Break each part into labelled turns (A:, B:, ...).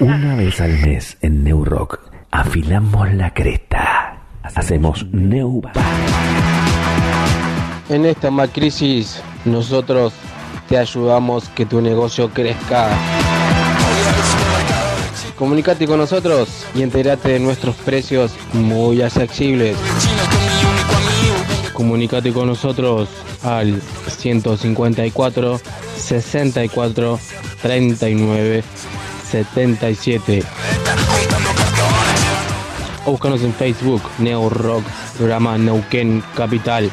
A: Una vez al mes en New Rock afilamos la cresta. Hacemos New
B: En esta crisis nosotros te ayudamos que tu negocio crezca. Comunicate con nosotros y entérate de nuestros precios muy accesibles. Comunicate con nosotros al 154 64 39 77. O búscanos en Facebook, Neo Rock, programa Neuquén Capital.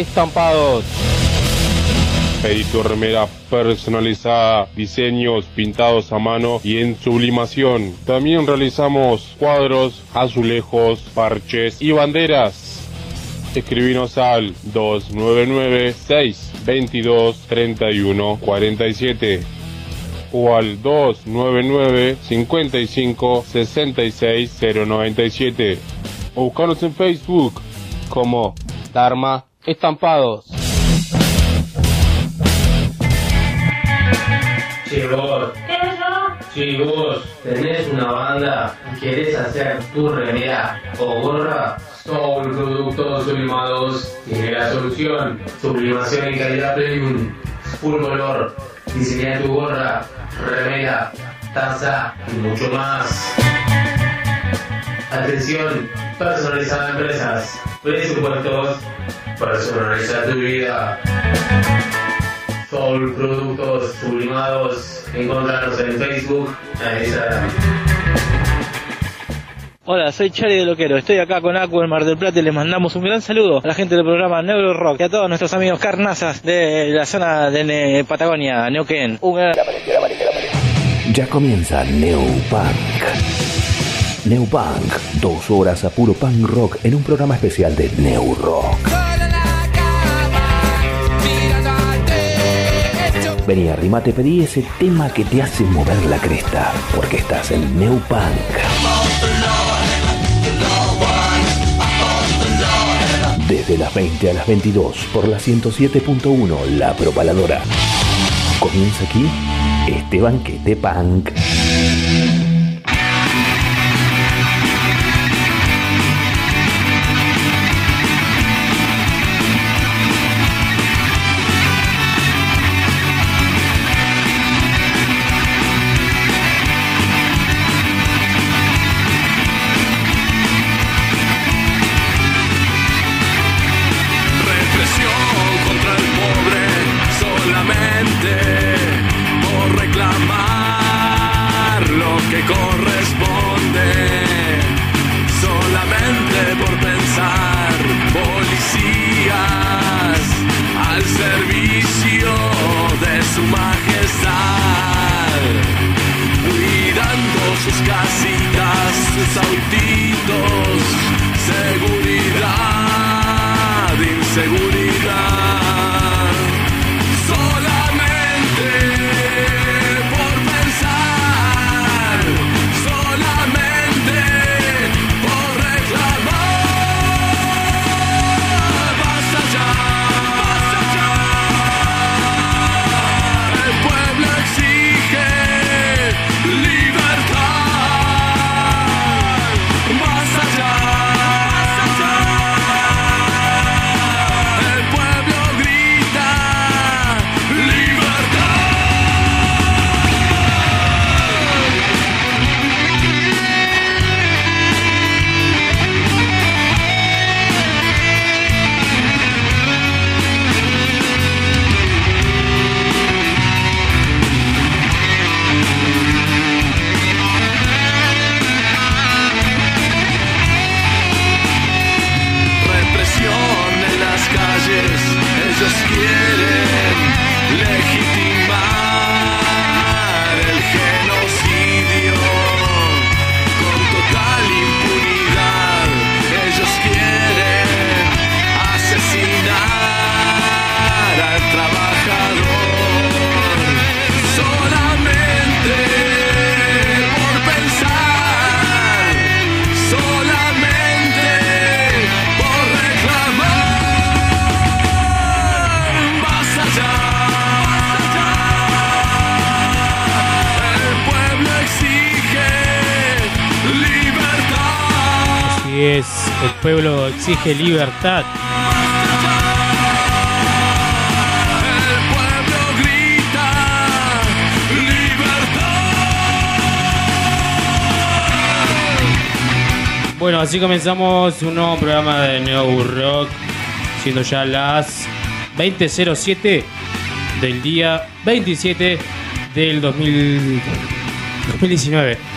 B: Estampados.
C: Pedí tu remera personalizada, diseños pintados a mano y en sublimación. También realizamos cuadros, azulejos, parches y banderas. Escribinos al 299 622 31 47 o al 299 55 66 097 o buscarnos en Facebook como Dharma Estampados.
D: Che vos, si vos. Tenés una banda y querés hacer tu remera o gorra, Soul Productos Sublimados. Tiene la solución. Sublimación en calidad premium, full color, diseña tu gorra, remera, taza y mucho más. Atención, personalizada empresas, presupuestos, personalizar tu vida. Soul Productos Sublimados, encontrarnos en Facebook, en Instagram.
E: Hola, soy Charlie de Loquero. Estoy acá con Acu en Mar del Plata y les mandamos un gran saludo a la gente del programa Neuro Rock y a todos nuestros amigos carnazas de la zona de Ne- Patagonia, Neuquén. Un gran...
A: Ya comienza Neo Punk. Neo Punk, dos horas a puro punk rock en un programa especial de Neo Rock. Vení, arrimate, pedí ese tema que te hace mover la cresta, porque estás en Neo Punk. Desde las 20 a las 22 por la 107.1 La Propaladora. Comienza aquí este banquete punk.
B: Exige libertad.
F: Bueno, así comenzamos un nuevo programa de Neo Rock, siendo ya las 20.07 del día 27 del 2000 2019.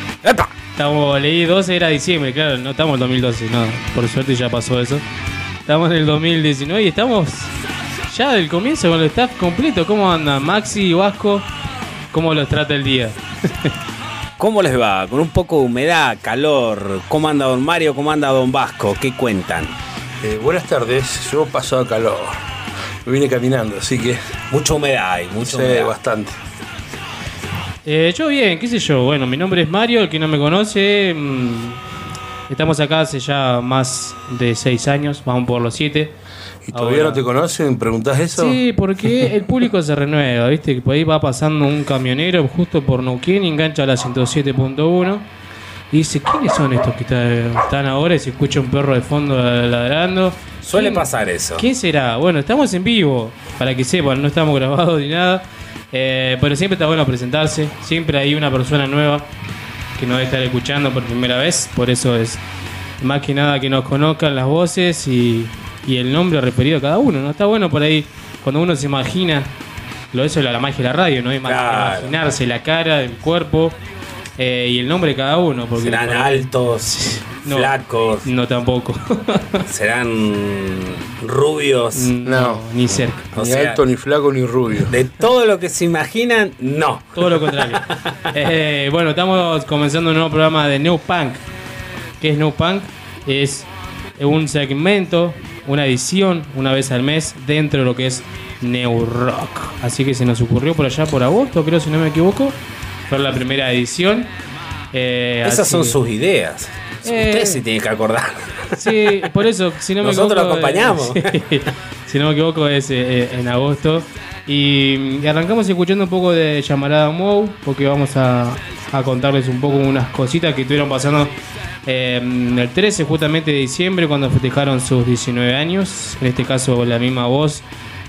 F: Estamos, leí 12, era diciembre, claro, no estamos en 2012, no, por suerte ya pasó eso. Estamos en el 2019 y estamos ya del comienzo con el staff completo. ¿Cómo anda Maxi y Vasco? ¿Cómo los trata el día?
G: ¿Cómo les va? Con un poco de humedad, calor. ¿Cómo anda don Mario? ¿Cómo anda don Vasco? ¿Qué cuentan?
H: Eh, buenas tardes, yo paso a calor. Me vine caminando, así que
G: Mucha humedad hay, mucha humedad.
H: bastante.
F: Eh, yo bien, qué sé yo. Bueno, mi nombre es Mario, el que no me conoce. mm, estamos acá hace ya más de seis años, vamos por los siete.
H: ¿Y todavía
F: Ahora-
H: no te conocen? ¿Preguntás eso?
F: Sí, porque el público se renueva, ¿viste? Que por ahí va pasando un camionero justo por Neuquén y engancha la 107.1 y dice, ¿quiénes son estos que está- están ahora? Y se escucha un perro de fondo ladrando.
G: Suele
F: ¿Quién-
G: pasar eso.
F: ¿Quién será? Bueno, estamos en vivo, para que sepan, no estamos grabados ni nada. Eh, pero siempre está bueno presentarse. Siempre hay una persona nueva que nos debe estar escuchando por primera vez. Por eso es más que nada que nos conozcan las voces y, y el nombre referido a cada uno. ¿no? Está bueno por ahí, cuando uno se imagina, lo eso es la magia de la radio, ¿no?
G: Claro.
F: Imaginarse la cara, el cuerpo eh, y el nombre de cada uno. Porque
G: Serán
F: por ahí-
G: altos,
F: No.
G: flacos,
F: No, tampoco.
G: serán rubios.
H: No.
F: ni cerca.
G: O
H: ni
G: sea-
H: alto, ni flaco, ni rubio.
G: De todo lo que se imaginan, no.
F: Todo lo contrario. Eh, bueno, estamos comenzando un nuevo programa de New Punk. ¿Qué es New Punk? Es un segmento, una edición, una vez al mes, dentro de lo que es New Rock. Así que se nos ocurrió por allá por agosto, creo, si no me equivoco. Fue la primera edición. Eh,
G: Esas
F: así
G: son
F: que-
G: sus ideas.
F: Eh.
G: Ustedes se tienen que acordar.
F: Sí, por eso, si no me
G: Nosotros
F: equivoco.
G: lo acompañamos.
F: eh, si no me equivoco, es eh, en agosto. Y, y arrancamos escuchando un poco de Llamarada Mou, porque vamos a, a contarles un poco unas cositas que estuvieron pasando eh, el 13 justamente de diciembre, cuando festejaron sus 19 años. En este caso, la misma voz,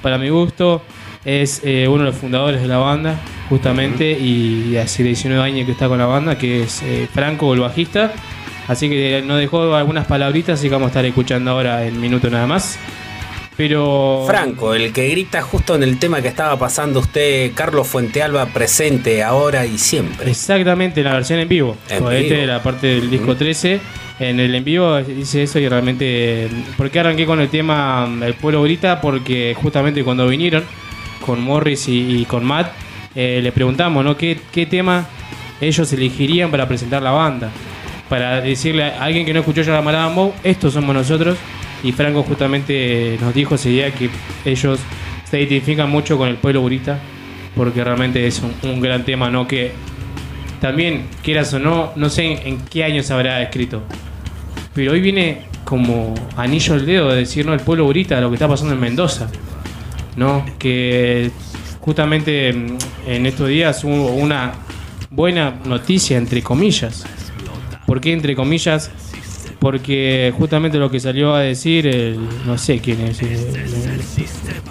F: para mi gusto, es eh, uno de los fundadores de la banda, justamente, y hace 19 años que está con la banda, que es eh, Franco, el bajista. Así que nos dejó algunas palabritas, así que vamos a estar escuchando ahora en minuto nada más. Pero.
G: Franco, el que grita justo en el tema que estaba pasando usted, Carlos Fuentealba, presente ahora y siempre.
F: Exactamente, la versión en vivo.
G: En
F: este,
G: vivo.
F: la parte del disco 13. En el en vivo dice eso y realmente. ¿Por qué arranqué con el tema mm, El pueblo grita? Porque justamente cuando vinieron con Morris y, y con Matt, eh, le preguntamos, ¿no? ¿Qué, ¿Qué tema ellos elegirían para presentar la banda? Para decirle a alguien que no escuchó ya la Marada Moe, estos somos nosotros. Y Franco justamente nos dijo ese día que ellos se identifican mucho con el pueblo burita, porque realmente es un, gran tema, ¿no? Que también, quieras o no, no sé en, en qué año se habrá escrito, pero hoy viene como anillo al dedo de decir, ¿no? El pueblo burita, lo que está pasando en Mendoza, ¿no? Que justamente mm, en estos días hubo una buena noticia, entre comillas. ¿Por qué entre comillas? Porque justamente lo que salió a decir el, no sé quién es, el,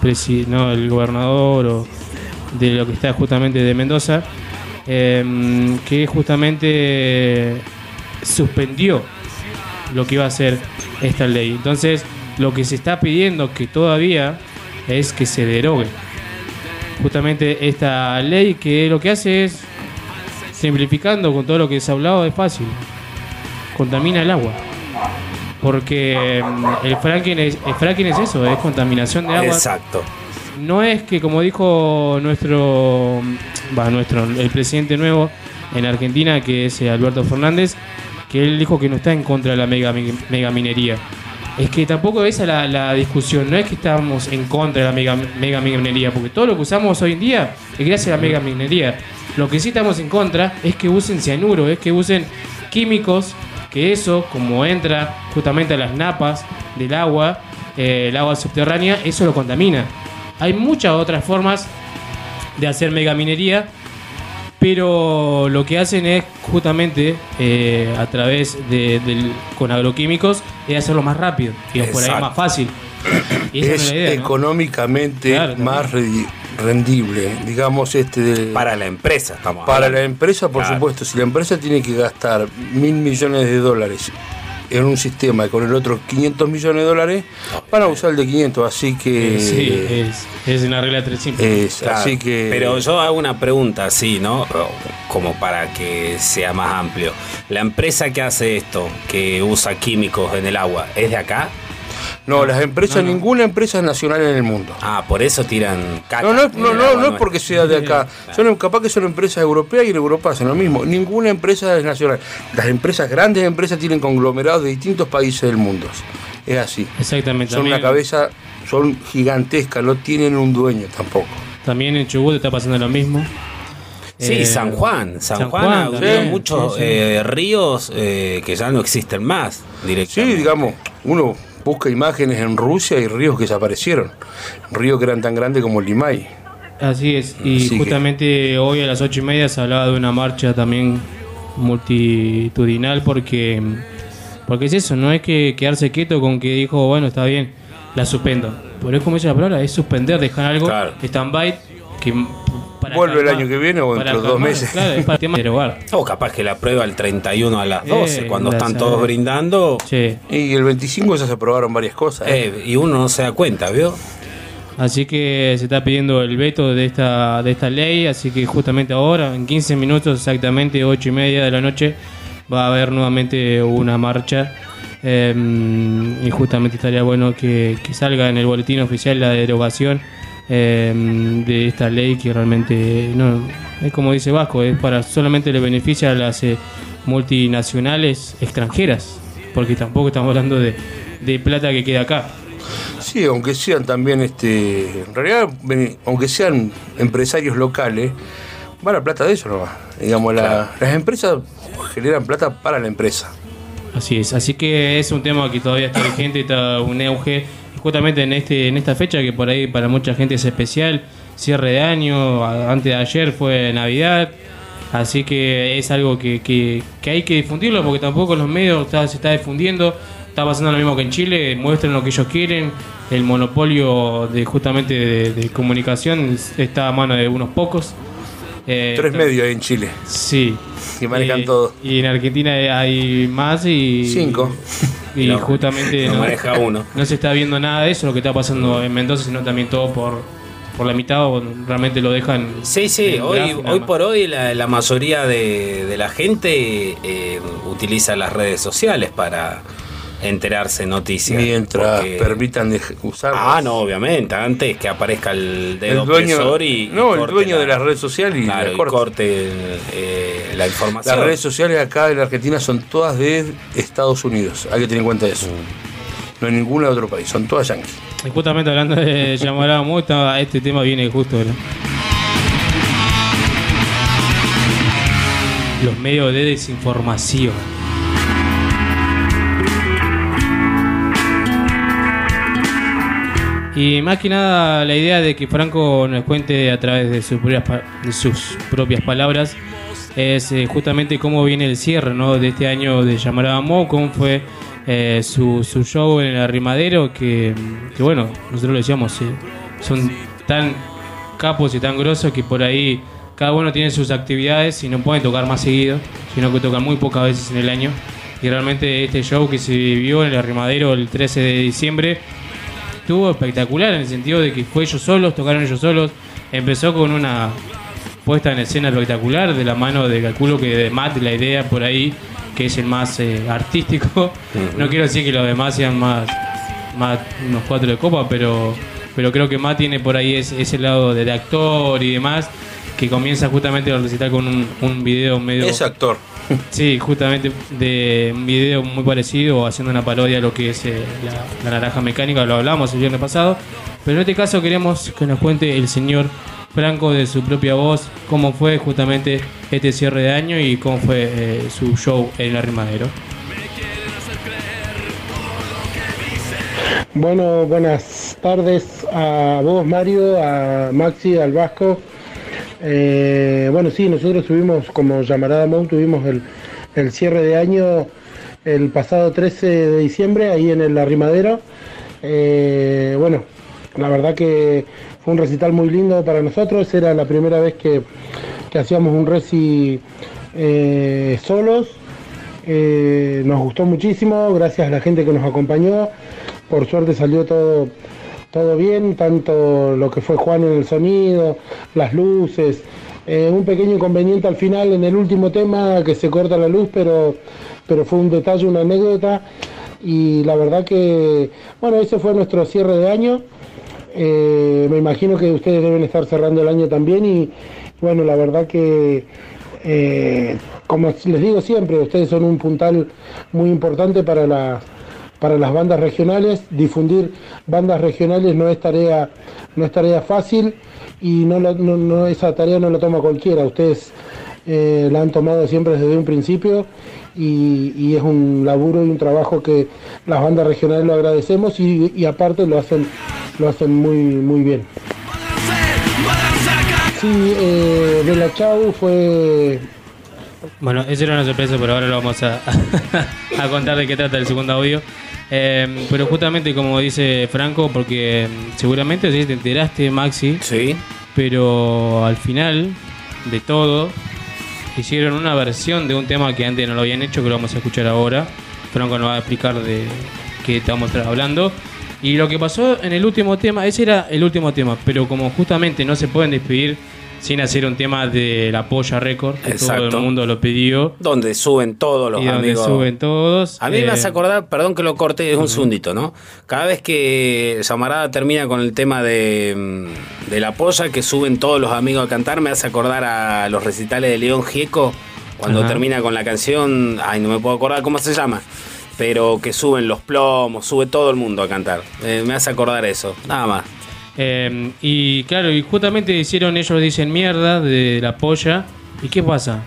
F: el no, el gobernador o de lo que está justamente de Mendoza, eh, que justamente suspendió lo que iba a ser esta ley. Entonces, lo que se está pidiendo que todavía es que se derogue justamente esta ley que lo que hace es simplificando con todo lo que se ha hablado es fácil contamina el agua porque mm, el fracking es, el fracking es eso es contaminación de agua
G: Exacto.
F: no es que como dijo nuestro, va, nuestro, el presidente nuevo en Argentina, que es eh, Alberto Fernández, que él dijo que no está en contra de la mega, mega minería. Es que tampoco esa es la, la discusión, no es que estamos en contra de la mega, mega minería, porque todo lo que usamos hoy en día es gracias a la mega minería. Lo que sí estamos en contra es que usen cianuro, es que usen químicos, que eso, como entra justamente a las napas del agua, eh, el agua subterránea, eso lo contamina. Hay muchas otras formas de hacer megaminería, pero lo que hacen es justamente eh, a través de, con agroquímicos es hacerlo más rápido y por ahí más fácil.
H: Es económicamente
F: Claro,
H: más rendible, digamos, este de-
G: Para la empresa, estamos
H: Para
G: hablando.
H: la empresa, por
G: Claro.
H: supuesto, si la empresa tiene que gastar mil millones de dólares en un sistema y con el otro 500 millones de dólares, van a usar el de 500, así que...
F: Eh, sí, es, es una regla tres simple.
H: es-
G: Claro,
H: así que...
G: Pero yo hago una pregunta así, ¿no? Como para que sea más amplio. La empresa que hace esto, que usa químicos en el agua, ¿es de acá?
H: No, las empresas, ninguna empresa es nacional en el mundo.
G: Ah, por eso tiran caca.
H: No, no, no, no, es porque sea de acá. Son, capaz que son empresas europeas y en Europa hacen lo mismo. Ninguna empresa es nacional. Las empresas, grandes empresas, tienen conglomerados de distintos países del mundo. Es así.
F: Exactamente.
H: Son una
F: También,
H: cabeza, son gigantescas, no tienen un dueño tampoco.
F: también en Chubut está pasando lo mismo.
G: Sí,
F: Eh,
G: San Juan. San,
F: San
G: Juan,
F: Juan
G: ha muchos
F: sí, sí.
G: eh, ríos eh, que ya no existen más
H: Sí, digamos, uno busca imágenes en Rusia y ríos que desaparecieron. Ríos que eran tan grandes como el Limay.
F: Así es, y
H: Así que-
F: justamente hoy a las ocho y media se hablaba de una marcha también multitudinal porque porque es eso, no es que quedarse quieto con que dijo, bueno, está bien, la suspendo. Pero es como dice la palabra, es suspender, dejar algo,
G: Claro.
F: stand-by, que para
H: Vuelve el año que viene o dentro de dos meses.
F: Claro, es para el tema de derogar.
G: O capaz que la prueba el 31 a las 12,
F: Eh,
G: cuando
F: la
G: están
F: sabe.
G: todos brindando.
F: Sí.
H: Y el 25 ya se aprobaron varias cosas. ¿eh?
G: eh, y uno no se da cuenta, ¿vio?
F: Así que se está pidiendo el veto de esta, de esta ley, así que justamente ahora, en 15 minutos exactamente, 8 y media de la noche, va a haber nuevamente una marcha. eh, y justamente estaría bueno que, que salga en el boletín oficial la derogación eh, de esta ley que realmente no es como dice Vasco, es para solamente le beneficia a las eh, multinacionales extranjeras, porque tampoco estamos hablando de, de plata que queda acá.
H: Sí, aunque sean también, este, en realidad, aunque sean empresarios locales, va la plata de eso nomás. Digamos, la- las empresas generan plata para la empresa.
F: Así es, así que es un tema que todavía está vigente, está un auge, justamente en este en esta fecha que por ahí para mucha gente es especial, cierre de año, antes de ayer fue Navidad, así que es algo que, que, que hay que difundirlo porque tampoco los medios está- se está difundiendo, está pasando lo mismo que en Chile, muestran lo que ellos quieren, el monopolio de justamente de, de comunicación está a mano de unos pocos. Eh,
H: Tres medios en Chile.
F: Sí.
H: Que manejan
F: Eh,
H: todo.
F: Y en Argentina hay más y.
H: Cinco.
F: Y
G: No,
F: justamente
G: no maneja uno.
F: no se está viendo nada de eso, lo que está pasando en Mendoza, sino también todo por, por la mitad o realmente lo dejan.
G: Sí, sí, hoy, hoy por hoy la, la mayoría de, de la gente eh, utiliza las redes sociales para enterarse noticias.
H: Mientras
G: porque-
H: permitan usar.
G: Ah, no, obviamente, antes que aparezca el dedo
H: el dueño,
G: opresor y, y
H: no, el dueño
G: la-
H: de las redes sociales y
G: claro,
H: la
G: y
H: corte.
G: eh, la información.
H: Las redes sociales acá en la Argentina son todas de Estados Unidos. Hay que tener en cuenta eso. No hay ninguna de otro país, son todas yanquis.
F: Y justamente hablando de Yamará Mota, este tema viene justo. ¿no? Los medios de desinformación. Y más que nada la idea de que Franco nos cuente a través de sus propias, de sus propias palabras es eh, justamente cómo viene el cierre ¿no? de este año de Yamará Mo, cómo fue eh, su, su show en el arrimadero, que, que bueno, nosotros lo decíamos, eh, son tan capos y tan grosos que por ahí cada uno tiene sus actividades y no pueden tocar más seguido, sino que tocan muy pocas veces en el año. Y realmente este show que se vivió en el arrimadero el 13 de diciembre estuvo espectacular en el sentido de que fue ellos solos, tocaron ellos solos. Empezó con una puesta en escena espectacular de la mano de calculo que de Matt la idea por ahí que es el más eh, artístico no quiero decir que los demás sean más más unos cuatro de copa pero pero creo que Matt tiene por ahí ese, ese lado de, de actor y demás, que comienza justamente a recitar con un, un video medio...
H: Es actor.
F: Sí, justamente de un video muy parecido, haciendo una parodia de lo que es eh, la, la naranja mecánica, lo hablamos el viernes pasado. Pero en este caso queremos que nos cuente el señor Franco de su propia voz cómo fue justamente este cierre de año y cómo fue eh, su show en el Arrimadero.
I: Bueno, buenas tardes a vos, Mario, a Maxi, al Vasco. Eh, bueno, sí, nosotros tuvimos, como Llamarada Mount, tuvimos el, el cierre de año el pasado 13 de diciembre ahí en el Arrimadero. Eh, bueno, la verdad que fue un recital muy lindo para nosotros. Era la primera vez que, que hacíamos un reci eh, solos. Nos gustó muchísimo, gracias a la gente que nos acompañó. Por suerte salió todo, todo bien, tanto lo que fue Juan en el sonido, las luces. Eh, un pequeño inconveniente al final en el último tema que se corta la luz, pero, pero fue un detalle, una anécdota. Y la verdad que, bueno, ese fue nuestro cierre de año. Eh, me imagino que ustedes deben estar cerrando el año también y bueno, la verdad que eh, como les digo siempre, ustedes son un puntal muy importante para la para las bandas regionales, difundir bandas regionales no es tarea no es tarea fácil y no, la- no- no- esa tarea no la toma cualquiera. Ustedes eh, la han tomado siempre desde un principio y, y es un laburo y un trabajo que las bandas regionales lo agradecemos y, aparte lo hacen lo hacen muy muy bien. Sí, eh, Bella Chau fue
F: Bueno, eso era una sorpresa, pero ahora lo vamos a, a contar de qué trata el segundo audio. Eh, pero justamente como dice Franco, porque mm, seguramente sí te enteraste, Maxi.
G: Sí.
F: Pero al final de todo, hicieron una versión de un tema que antes no lo habían hecho, que lo vamos a escuchar ahora. Franco nos va a explicar de qué estamos hablando. Y lo que pasó en el último tema, ese era el último tema, pero como justamente no se pueden despedir sin hacer un tema de la Polla Record, que todo
G: Exacto.
F: el mundo lo pidió.
G: Donde suben todos los
F: y donde
G: amigos.
F: suben todos.
G: A mí me
F: eh,
G: hace acordar, perdón que lo corte, es un segundito, ¿no? Cada vez que Samarada termina con el tema de, mm, de la polla, que suben todos los amigos a cantar, me hace acordar a los recitales de León Gieco, cuando termina con la canción, ay, no me puedo acordar cómo se llama, pero que suben los plomos, sube todo el mundo a cantar. Eh, me hace acordar eso, nada más.
F: Eh, y claro, y justamente hicieron, ellos dicen mierda de la polla. ¿Y qué pasa?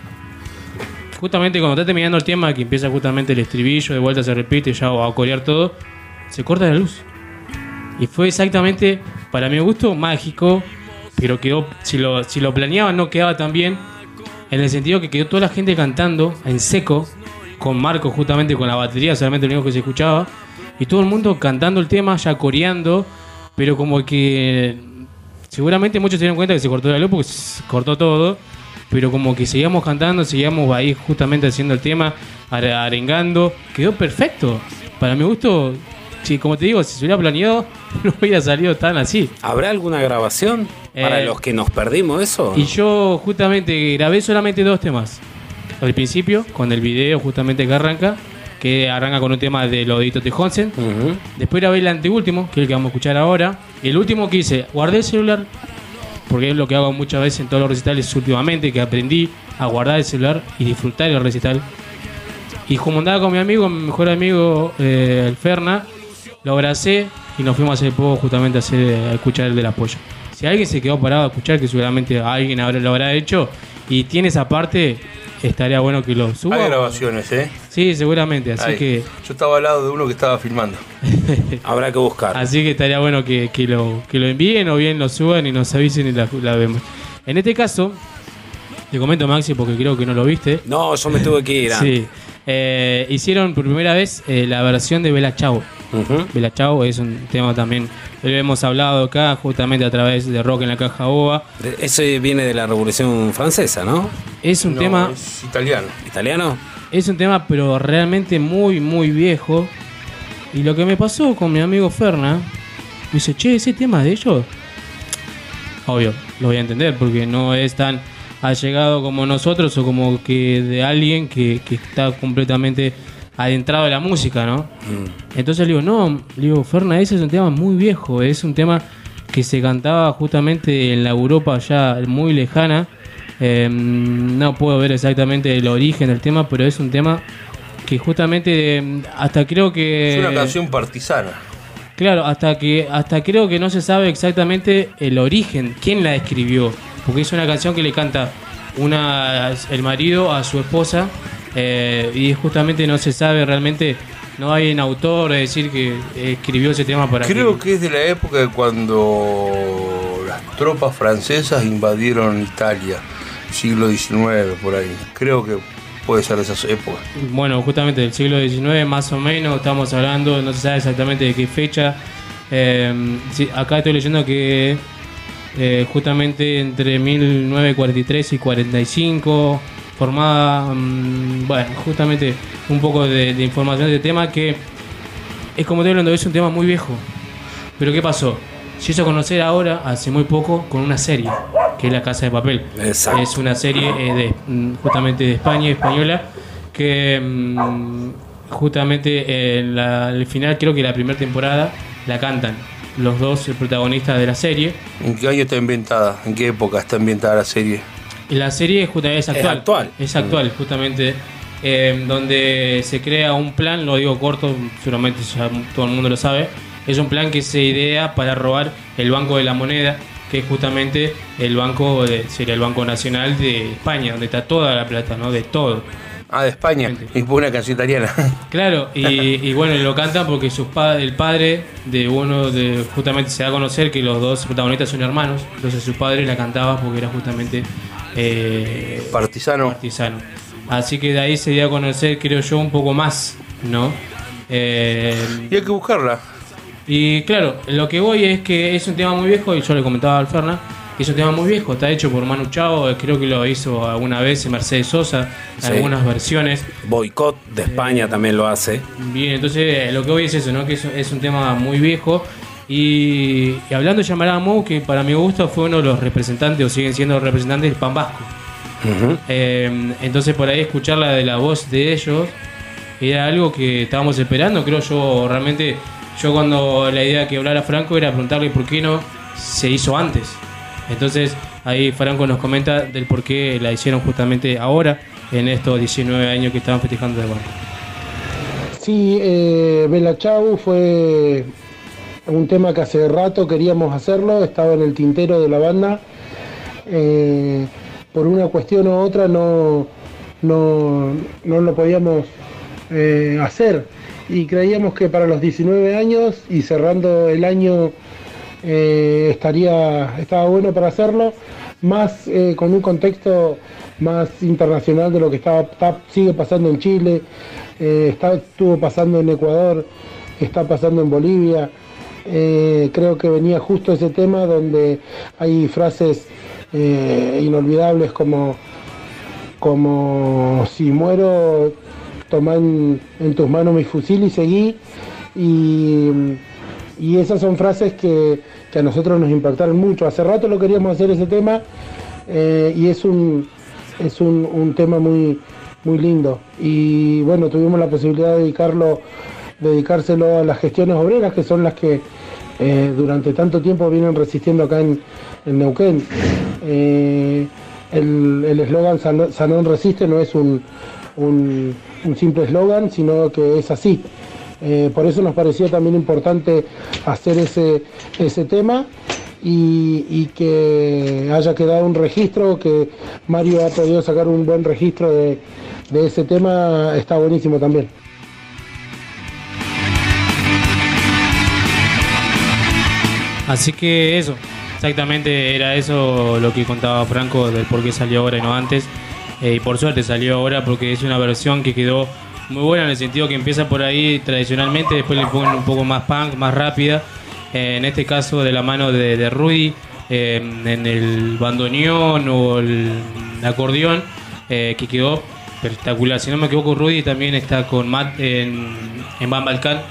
F: Justamente cuando está terminando el tema, que empieza justamente el estribillo, de vuelta se repite, ya va a corear todo, se corta la luz. Y fue exactamente, para mi gusto, mágico, pero quedó, si lo, si lo planeaban no quedaba tan bien, en el sentido que quedó toda la gente cantando en seco, con Marco justamente con la batería, solamente lo único que se escuchaba, y todo el mundo cantando el tema, ya coreando, pero como que seguramente muchos se dieron cuenta que se cortó la luz porque se cortó todo, pero como que seguíamos cantando, seguíamos ahí justamente haciendo el tema, are- arengando, quedó perfecto. Para mi gusto, sí, como te digo, si se hubiera planeado, no hubiera salido tan así.
G: ¿Habrá alguna grabación para
F: Eh,
G: los que nos perdimos eso?
F: Y yo justamente grabé solamente dos temas. Al principio, con el video justamente que arranca, que arranca con un tema de Lodito Tejonsen.
G: Ujú.
F: Después grabé el anteúltimo, que es el que vamos a escuchar ahora. Y el último que hice, guardé el celular, porque es lo que hago muchas veces en todos los recitales últimamente, que aprendí a guardar el celular y disfrutar el recital. Y como andaba con mi amigo, mi mejor amigo, eh, el Ferna, lo abracé y nos fuimos hace poco justamente a, hacer, a escuchar el del apoyo. Si alguien se quedó parado a escuchar, que seguramente alguien habrá, lo habrá hecho, y tiene esa parte, estaría bueno que lo suba.
H: Hay grabaciones, ¿eh?
F: Sí, seguramente, así que...
H: Yo estaba al lado de uno que estaba filmando.
G: Habrá que buscar.
F: Así que estaría bueno que, que lo, que lo envíen o bien lo suban y nos avisen y la, la vemos. En este caso, te comento Maxi porque creo que no lo viste.
G: No, yo me tuve que ir. antes.
F: Sí. Eh, hicieron por primera vez eh, la versión de Bella Chao. Bella Chao es un tema también lo hemos hablado acá justamente a través de Rock en la Caja Boba.
G: De- Ese viene de la Revolución Francesa, ¿no?
F: Es un
H: No,
F: tema
H: Es italiano.
G: ¿Italiano?
F: Es un tema, pero realmente muy, muy viejo. Y lo que me pasó con mi amigo Ferna, me dice, che, ese tema de ellos. Obvio, lo voy a entender porque no es tan allegado como nosotros o como que de alguien que, que está completamente adentrado en la música, ¿no? Entonces le digo, no, le digo, Ferna, ese es un tema muy viejo, es un tema que se cantaba justamente en la Europa ya muy lejana. Eh, no puedo ver exactamente el origen del tema, pero es un tema que justamente eh, hasta creo que...
H: Es una canción partisana.
F: Claro, hasta que hasta creo que no se sabe exactamente el origen, quién la escribió, porque es una canción que le canta una el marido a su esposa eh, y justamente no se sabe realmente, no hay un autor de decir que escribió ese tema para
H: Creo que es de la época de cuando las tropas francesas invadieron Italia, siglo XIX por ahí. Creo que puede ser de esas épocas.
F: Bueno, justamente del siglo XIX, más o menos, estamos hablando, no se sabe exactamente de qué fecha. Eh, sí, acá estoy leyendo que eh, justamente entre 1943 y 45, formada, mm, bueno, justamente un poco de, de información de tema que es como estoy hablando, es un tema muy viejo. Pero ¿qué pasó? Se hizo conocer ahora, hace muy poco, con una serie, que es La Casa de Papel.
G: Exacto.
F: Es una serie eh, de, mm, justamente de España, española, que mm, justamente en la- el final, creo que la primera temporada, la cantan los dos protagonistas de la serie.
H: ¿En qué año está inventada? ¿En qué época está inventada la serie?
F: La serie justamente es actual.
G: actual.
F: Es actual, justamente. eh, donde se crea un plan, lo digo corto, seguramente ya todo el mundo lo sabe. Es un plan que se idea para robar el Banco de la Moneda, que es justamente el banco, de- sería el Banco Nacional de España, donde está toda la plata, ¿no? De todo.
H: Ah, de España. Y fue una canción italiana.
F: Claro, y, y bueno, lo cantan porque sus pa- el padre de uno de justamente se da a conocer que los dos protagonistas son hermanos, entonces su padre la cantaba porque era justamente eh,
H: Partisano.
F: partisano. Así que de ahí se dio a conocer, creo yo, un poco más, ¿no? Eh,
H: y hay que buscarla.
F: Y claro, lo que voy es que es un tema muy viejo, y yo le comentaba al Ferna, que es un tema muy viejo, está hecho por Manu Chao, eh, creo que lo hizo alguna vez Mercedes Sosa,
G: Sí.
F: algunas versiones.
G: Boicot de España también lo hace.
F: Bien, entonces eh, lo que voy es eso, ¿no? Que es, es un tema muy viejo. Y, y hablando de Yamará Mou, que para mi gusto fue uno de los representantes, o siguen siendo los representantes del pan vasco. Eh, entonces por ahí escucharla de la voz de ellos era algo que estábamos esperando, creo yo realmente. Yo cuando la idea que hablara Franco era preguntarle por qué no se hizo antes. Entonces ahí Franco nos comenta del por qué la hicieron justamente ahora, en estos 19 años que estaban festejando de banco.
I: Sí, eh, Bella Chau fue un tema que hace rato queríamos hacerlo, estaba en el tintero de la banda. Eh, por una cuestión u otra no, no, no lo podíamos eh, hacer y creíamos que para los 19 años y cerrando el año eh, estaría estaba bueno para hacerlo más con un contexto más internacional de lo que estaba sigue pasando en Chile está, estuvo pasando en Ecuador está pasando en Bolivia Eh, creo que venía justo ese tema donde hay frases eh, inolvidables como como si muero toma en, en tus manos mi fusil y seguí y, y esas son frases que, que a nosotros nos impactaron mucho. Hace rato lo queríamos hacer ese tema eh, y es un es un, un tema muy muy lindo. Y bueno tuvimos la posibilidad de dedicarlo dedicárselo a las gestiones obreras que son las que eh, durante tanto tiempo vienen resistiendo acá en, Neuquén Eh, el eslogan San- Sanón resiste no es un, un, un simple eslogan, sino que es así. Eh, por eso nos parecía también importante hacer ese, ese tema y, y que haya quedado un registro, que Mario ha podido sacar un buen registro de, de ese tema, está buenísimo también.
F: Así que eso, exactamente era eso lo que contaba Franco del por qué salió ahora y no antes. Eh, y por suerte salió ahora porque es una versión que quedó muy buena en el sentido que empieza por ahí tradicionalmente, después le ponen un poco más punk, más rápida. Eh, en este caso de la mano de, Rudy, eh, en el bandoneón o el acordeón, que quedó espectacular. Si no me equivoco, Rudy también está con Matt en, en Balkan.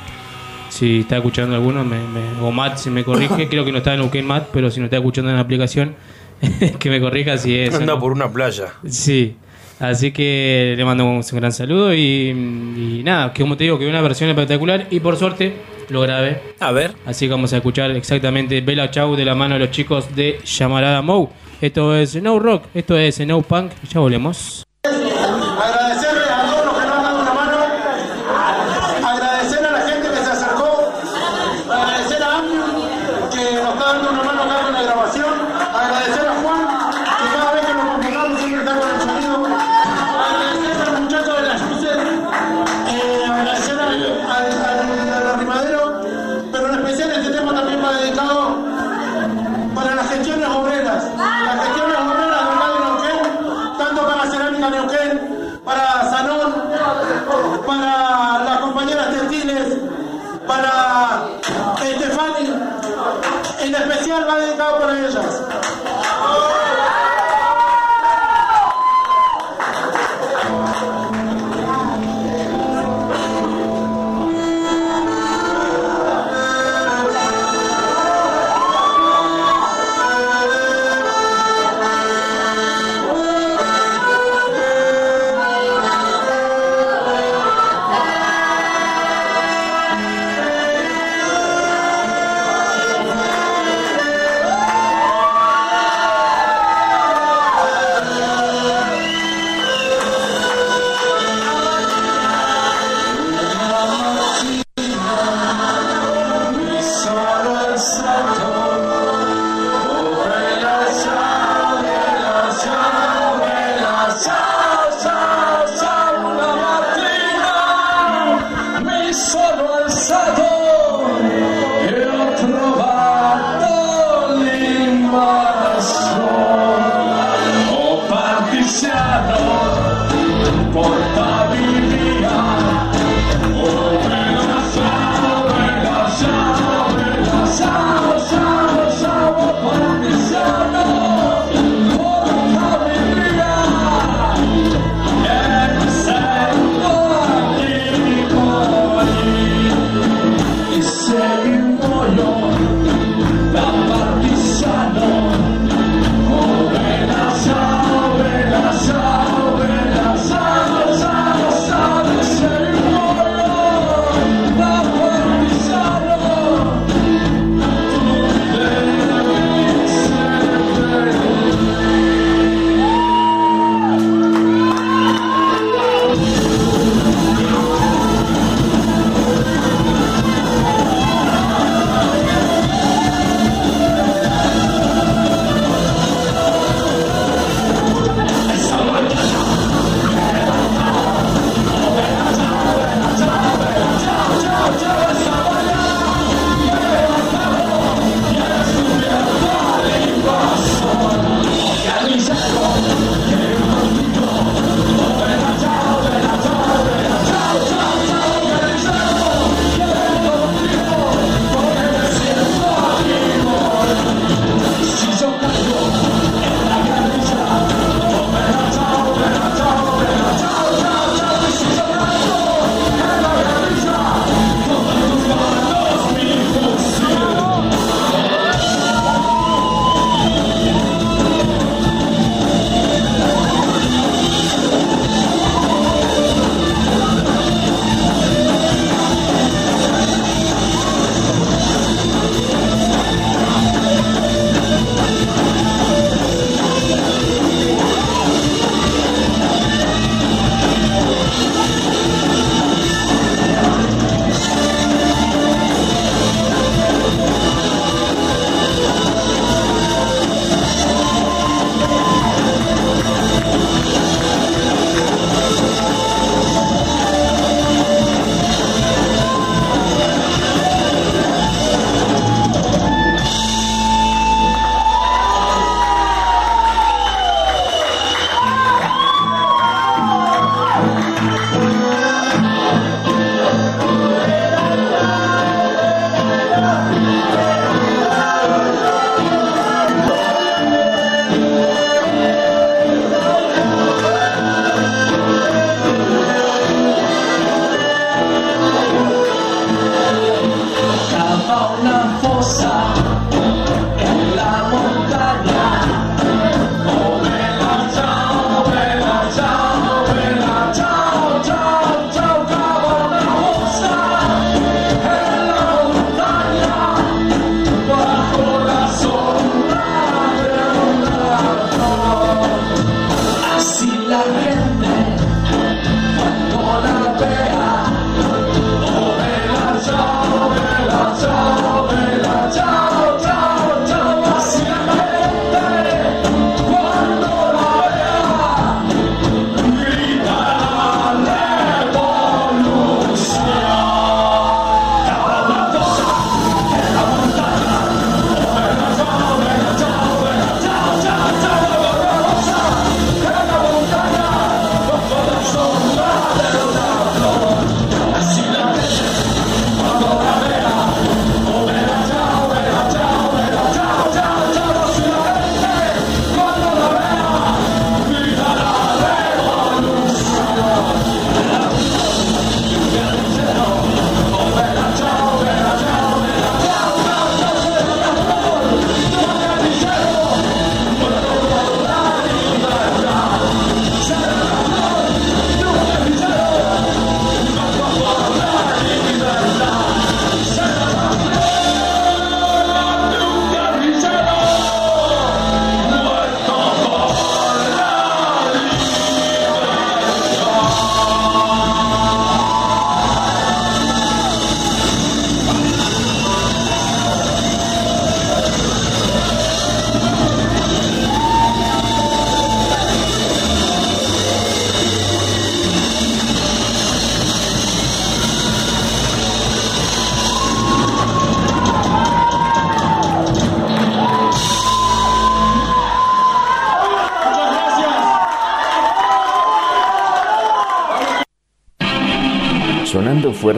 F: Si está escuchando alguno, me, me- o Matt, si me corrige, creo que no está en Neuquén Matt, pero si no está escuchando en la aplicación, que me corrija si es.
H: Anda
F: no.
H: por una playa.
F: Sí.
J: Así que le mandamos un gran saludo y, y nada, que como te digo, que una versión espectacular y por suerte lo grabé.
G: A ver.
J: Así que vamos a escuchar exactamente Bella Chau de la mano de los chicos de Llamarada Mou. Esto es No Rock, esto es No Punk y ya volvemos.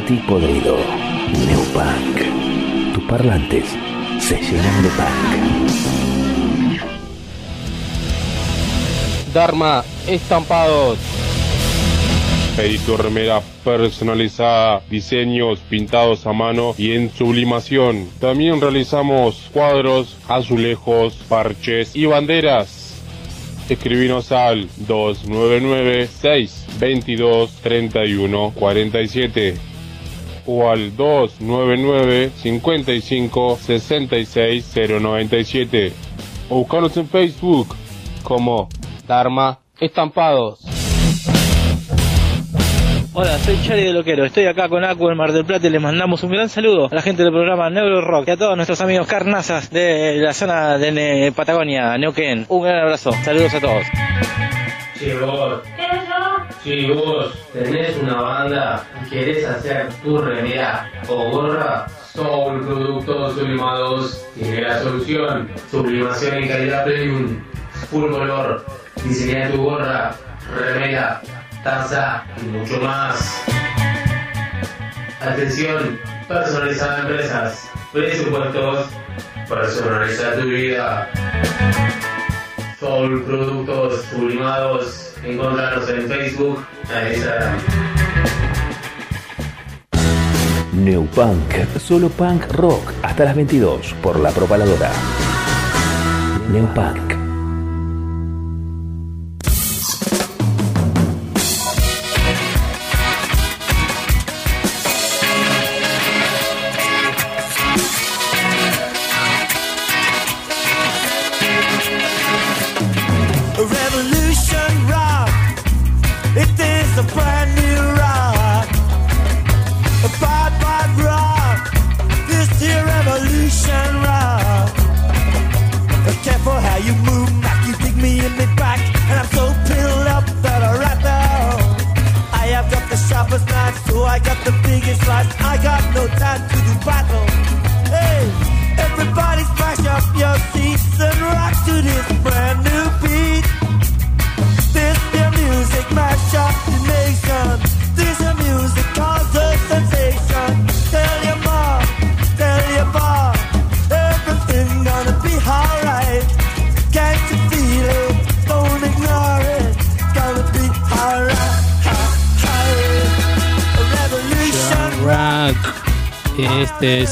K: Y podrido. Neopunk. Tus parlantes se llenan de punk.
L: Dharma Estampados.
C: Tu remera personalizada, diseños pintados a mano y en sublimación. También realizamos cuadros, azulejos, parches y banderas. Escribinos al 299-622-3147 o al 299-55-66-097 o buscarnos en Facebook como
L: Dharma Estampados.
E: Hola, soy Charlie de Loquero. Estoy acá con Acu en Mar del Plata y les mandamos un gran saludo a la gente del programa Neuro Rock y a todos nuestros amigos carnazas de la zona de Ne- Patagonia, Neuquén. Un gran abrazo. Saludos a todos.
D: Si vos, si vos tenés una banda y querés hacer tu remera o gorra, Soul Productos Sublimados tiene la solución. Sublimación en calidad premium, full color, diseñar tu gorra, remera, taza y mucho más. Atención, personalizada empresas, presupuestos, personaliza tu vida. Soul Productos Sublimados. Encontrarnos en Facebook e Instagram.
K: Neopunk. Solo punk rock hasta las 22 por la propaladora. Neopunk.
B: A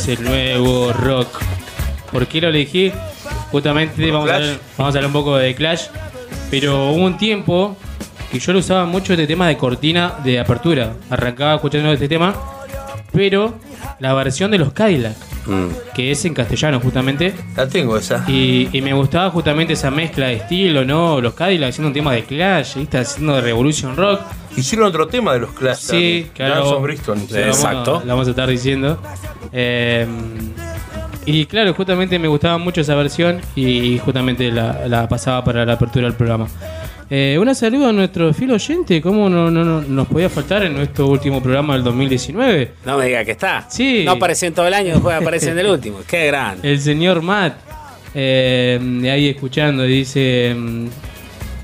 F: es el nuevo rock. ¿Por qué lo elegí? Justamente vamos a, hablar, vamos a hablar un poco de Clash. Pero hubo un tiempo que yo lo usaba mucho este tema de cortina de apertura. Arrancaba escuchando este tema. Pero la versión de los Cadillac, que es en castellano justamente.
H: La tengo esa.
F: Y, y me gustaba justamente esa mezcla de estilo, ¿no? Los Cadillac haciendo un tema de Clash, ¿viste? haciendo de Revolution Rock.
H: Hicieron otro tema de los Clash.
F: Sí, claro.
H: Bristol.
F: Lo vamos- Lo vamos a estar diciendo. Eh, y claro, justamente me gustaba mucho esa versión y justamente la, la pasaba para la apertura del programa. Eh, un saludo a nuestro fiel oyente, ¿cómo no, no- no nos podía faltar en nuestro último programa del 2019?
G: No me diga que está.
F: Sí.
G: No apareció en todo el año, después aparece en el último. Qué grande.
F: El señor Matt, eh, ahí escuchando, dice, mm,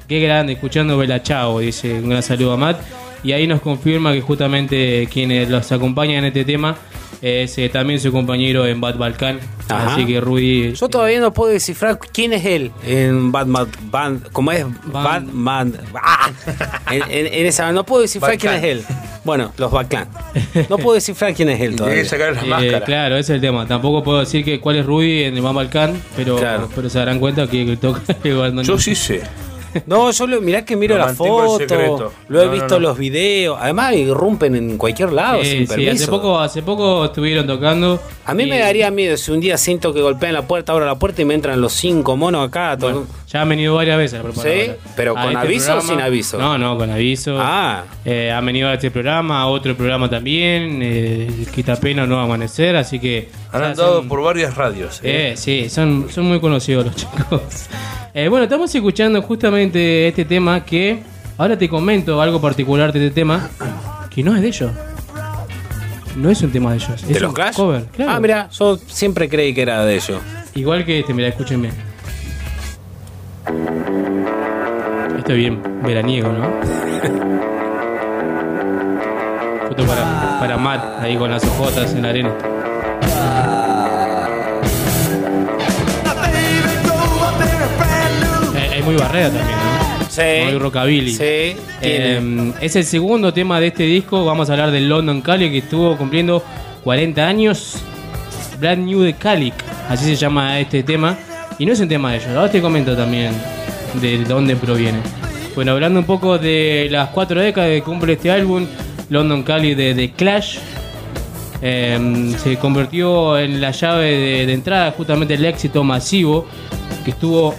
F: qué grande, escuchando Bella Chao, dice, un gran saludo a Matt. Y ahí nos confirma que justamente quienes los acompañan en este tema es eh, también su compañero en Bad Balkan.
G: Ajá.
F: Así que Rudy...
G: Yo todavía no puedo descifrar quién es él en Batman Band. ¿Cómo es? Batman. ¡Ah! En, en- en esa no puedo descifrar quién es él. Bueno, los Batclan. No puedo descifrar quién es él todavía.
F: Eh, claro, ese es el tema. Tampoco puedo decir que cuál es Rudy en el Bad Balkan, pero, pero se darán cuenta que, que toca
H: Yo sí sé.
G: No, yo lo, mirá que miro
H: Lo
G: la foto, lo he
H: No,
G: visto
H: no.
G: los videos. Además, irrumpen en cualquier lado sin
F: sí,
G: permiso.
F: hace poco, hace poco estuvieron tocando.
G: A mí
F: y-
G: me daría miedo si un día siento que golpean la puerta, abro la puerta y me entran los cinco monos acá. todo-
F: Ya han venido varias veces a.
G: ¿Sí? ¿Pero con
F: este
G: aviso o sin aviso?
F: No, no, con aviso.
G: Ah.
F: Eh, han venido a este programa, a otro programa también. Eh, Quitapena no va a amanecer, así que.
H: Han andado
F: son-
H: por varias radios.
F: Eh, sí, son, son muy conocidos los chicos. Eh, bueno, estamos escuchando justamente este tema que. Ahora te comento algo particular de este tema. Que no es de ellos. No es un tema de ellos.
G: ¿De
F: es
G: los
F: un
G: Clash?
F: cover. claro.
G: Ah, mira, yo siempre creí que era de ellos.
F: Igual que este, mira, escuchen bien. Esto es bien veraniego, ¿no? Justo para. para Matt ahí con las ojotas en la arena. Eh, Es muy barrera también, ¿no?
G: Sí.
F: Muy rockabilly.
G: Sí.
F: Eh, es el segundo tema de este disco. Vamos a hablar del London Cali que estuvo cumpliendo 40 años. Brand New de Calic, así se llama este tema. Y no es un tema de ellos. Ahora te comento también de dónde proviene. Bueno, hablando un poco de las cuatro décadas que cumple este álbum, London Cali de The Clash. eh, se convirtió en la llave de, de entrada justamente el éxito masivo que estuvo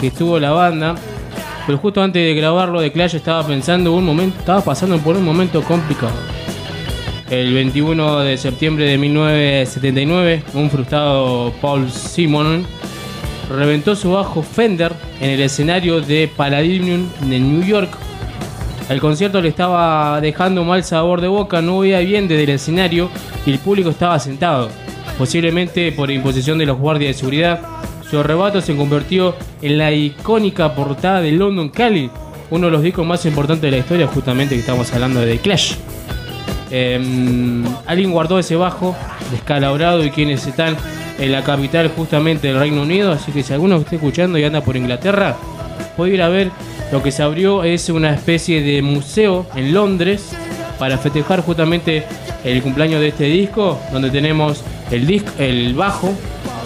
F: que estuvo la banda pero justo antes de grabarlo de Clash estaba pensando un momento estaba pasando por un momento complicado el 21 de septiembre de 1979 un frustrado Paul Simon reventó su bajo Fender en el escenario de Palladium de New York el concierto le estaba dejando mal sabor de boca, no veía bien desde el escenario y el público estaba sentado. Posiblemente por imposición de los guardias de seguridad, su arrebato se convirtió en la icónica portada de London Cali, uno de los discos más importantes de la historia, justamente que estamos hablando de Clash. Eh, alguien guardó ese bajo descalabrado y quienes están en la capital justamente del Reino Unido, así que si alguno está escuchando y anda por Inglaterra, puede ir a ver lo que se abrió es una especie de museo en Londres para festejar justamente el cumpleaños de este disco, donde tenemos el disco, el bajo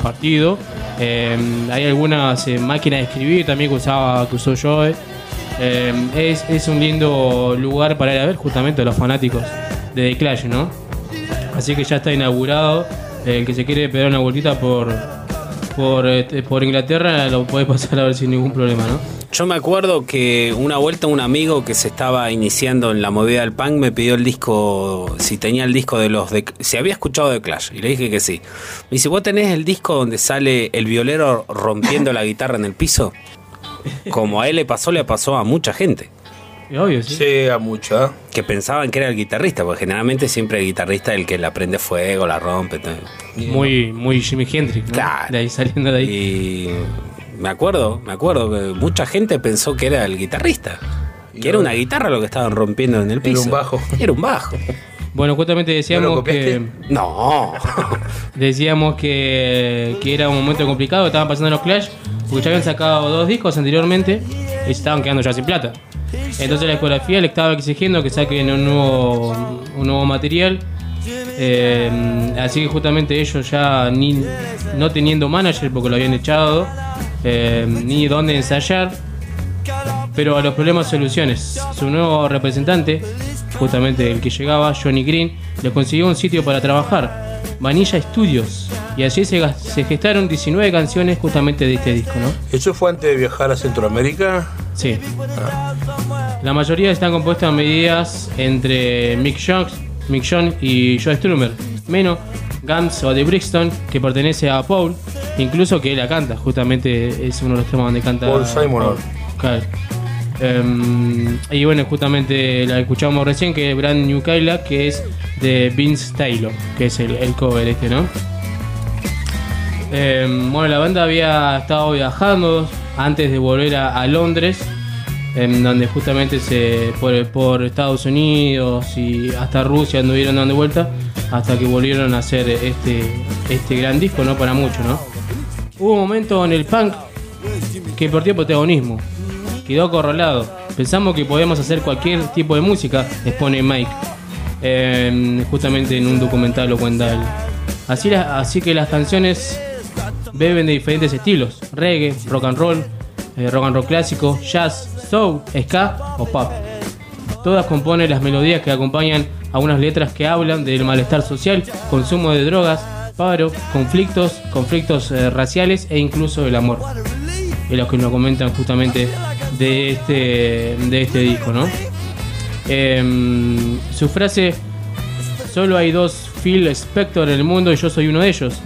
F: partido. Eh, hay algunas eh, máquinas de escribir también que usaba que usó Joe. Eh, es, es un lindo lugar para ir a ver justamente a los fanáticos de The Clash, ¿no? Así que ya está inaugurado. El que se quiere pegar una vueltita por por, este, por Inglaterra lo puede pasar a ver sin ningún problema, ¿no?
G: Yo me acuerdo que una vuelta un amigo que se estaba iniciando en la movida del punk me pidió el disco, si tenía el disco de los de, si había escuchado de Clash y le dije que sí. Me dice, "¿Vos tenés el disco donde sale el violero rompiendo la guitarra en el piso?" Como a él le pasó, le pasó a mucha gente.
F: Obvio, sí.
H: Sí, a mucha.
G: Que pensaban que era el guitarrista, porque generalmente siempre el guitarrista es el que la prende fuego, la rompe. todo.
F: Muy, muy Jimi Hendrix, ¿no?
G: Claro.
F: De ahí saliendo de ahí.
G: Y me acuerdo, me acuerdo que mucha gente pensó que era el guitarrista. Que era una guitarra lo que estaban rompiendo en el piso.
H: un bajo.
G: Era un bajo.
F: Bueno, justamente decíamos que
G: No.
F: decíamos que, que era un momento complicado, estaban pasando los Clash, porque ya habían sacado dos discos anteriormente y se estaban quedando ya sin plata. Entonces la discografía le estaba exigiendo que saquen un nuevo, un nuevo material. Eh, así que justamente ellos ya ni, no teniendo manager porque lo habían echado, eh, ni dónde ensayar, pero a los problemas soluciones. Su nuevo representante, justamente el que llegaba, Johnny Green, le consiguió un sitio para trabajar, Vanilla Studios, y allí se, gestaron 19 canciones justamente de este disco, ¿no?
H: ¿Eso fue antes de viajar a Centroamérica?
F: Sí. La mayoría están compuestas a medidas entre Mick Jones, Mick Jones y Joe Strummer, menos Guns o The Brixton, que pertenece a Paul, incluso que él la canta, justamente es uno de los temas donde canta
H: Paul Simon.
F: Claro. Em, y bueno, justamente la escuchamos recién, que es Brand New Kyla, que es de Vince Taylor, que es el, el cover este, ¿no? Em, bueno, la banda había estado viajando antes de volver a, a Londres, en donde justamente se por, por Estados Unidos y hasta Rusia anduvieron dando vuelta hasta que volvieron a hacer este, este gran disco, ¿no? Para mucho, ¿no? Hubo un momento en el punk que perdió protagonismo, quedó acorralado. Pensamos que podíamos hacer cualquier tipo de música, expone Mike. Eh, justamente en un documental lo cuenta él. Así, así que las canciones beben de diferentes estilos: reggae, rock and roll, eh, rock and roll clásico, jazz, soul, ska o pop. Todas componen las melodías que acompañan a unas letras que hablan del malestar social, consumo de drogas, paro, conflictos, conflictos eh, raciales e incluso el amor. Es lo que nos comentan justamente de este, de este disco, ¿no? Em, su frase, solo hay dos Phil Spector en el mundo y yo soy uno de ellos.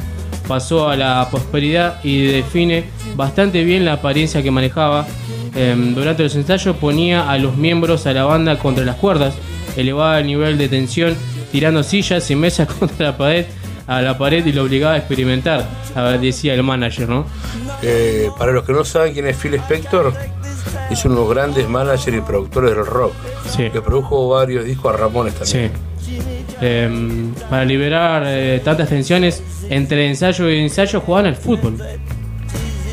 F: Pasó a la prosperidad y define bastante bien la apariencia que manejaba. Em, durante los ensayos ponía a los miembros a la banda contra las cuerdas, elevaba el nivel de tensión, tirando sillas y mesas contra la pared, a la pared y lo obligaba a experimentar, a ver, decía el manager, ¿no?
H: Eh, para los que no saben quién es Phil Spector, es uno de los grandes managers y productores del rock.
F: Sí.
H: Que produjo varios discos a Ramones también.
F: Sí. Em, para liberar eh, tantas tensiones entre ensayo y ensayo jugaban al fútbol.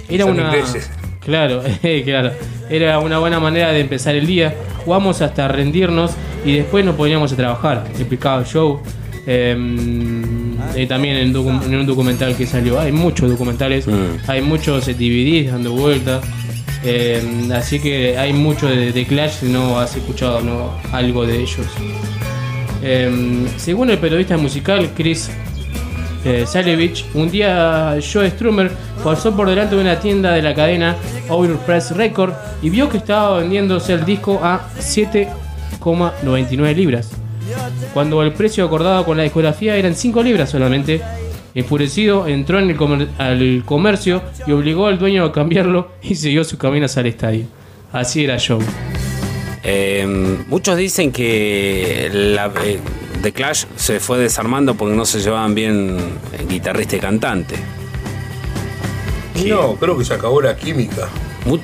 F: Era
H: Son
F: una.
H: ingleses.
F: Claro, claro. Era una buena manera de empezar el día. Jugamos hasta rendirnos y después nos poníamos a trabajar. Explicaba el show. Em, y también en, un documental que salió. Hay muchos documentales, hay muchos eh, DVDs dando vueltas. Em, así que hay mucho de, de Clash si no has escuchado ¿no? algo de ellos. Em, según el periodista musical Chris eh, Salevich, un día Joe Strummer pasó por delante de una tienda de la cadena Overpress Record y vio que estaba vendiéndose el disco a 7,99 libras. Cuando el precio acordado con la discografía eran 5 libras solamente, enfurecido entró en el comer- al comercio y obligó al dueño a cambiarlo y siguió sus caminos al estadio. Así era Joe.
G: Eh, muchos dicen que la, eh, The Clash se fue desarmando porque no se llevaban bien eh, guitarrista y cantante.
H: No, creo que se acabó la química.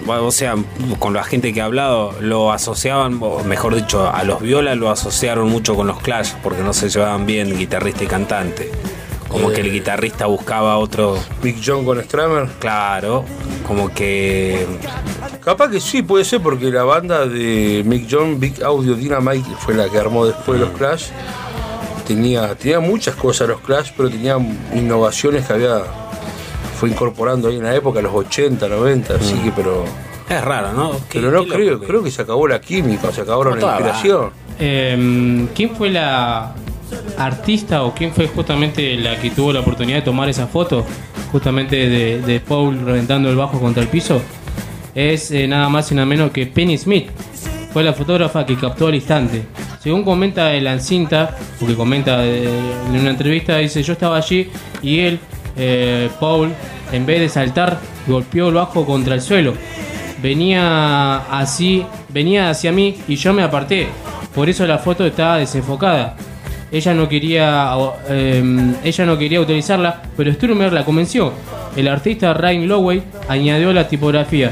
G: O sea, con la gente que ha hablado, lo asociaban, o mejor dicho, a los violas lo asociaron mucho con los Clash porque no se llevaban bien guitarrista y cantante. Como que el guitarrista buscaba otro.
H: Big John con Stramer.
G: Claro, como que.
H: Capaz que sí, puede ser porque la banda de Mick John, Big Audio Dynamite, fue la que armó después los Clash, tenía, tenía muchas cosas los Clash, pero tenía innovaciones que había fue incorporando ahí en la época, los 80, 90, así que pero.
G: Es raro, ¿no?
H: Pero no creo, creo que se acabó la química, se acabó la inspiración.
F: Em, ¿Quién fue la artista o quién fue justamente la que tuvo la oportunidad de tomar esa foto? Justamente de, Paul reventando el bajo contra el piso. Es eh, nada más y nada menos que Penny Smith. Fue la fotógrafa que captó al instante. Según comenta el Ancinta, porque comenta eh, en una entrevista, dice: Yo estaba allí y él, eh, Paul, en vez de saltar, golpeó el bajo contra el suelo venía así, venía hacia mí y yo me aparté. Por eso la foto estaba desenfocada. Ella no quería, eh, ella no quería utilizarla, pero Strummer la convenció. El artista Ryan Lowey añadió la tipografía,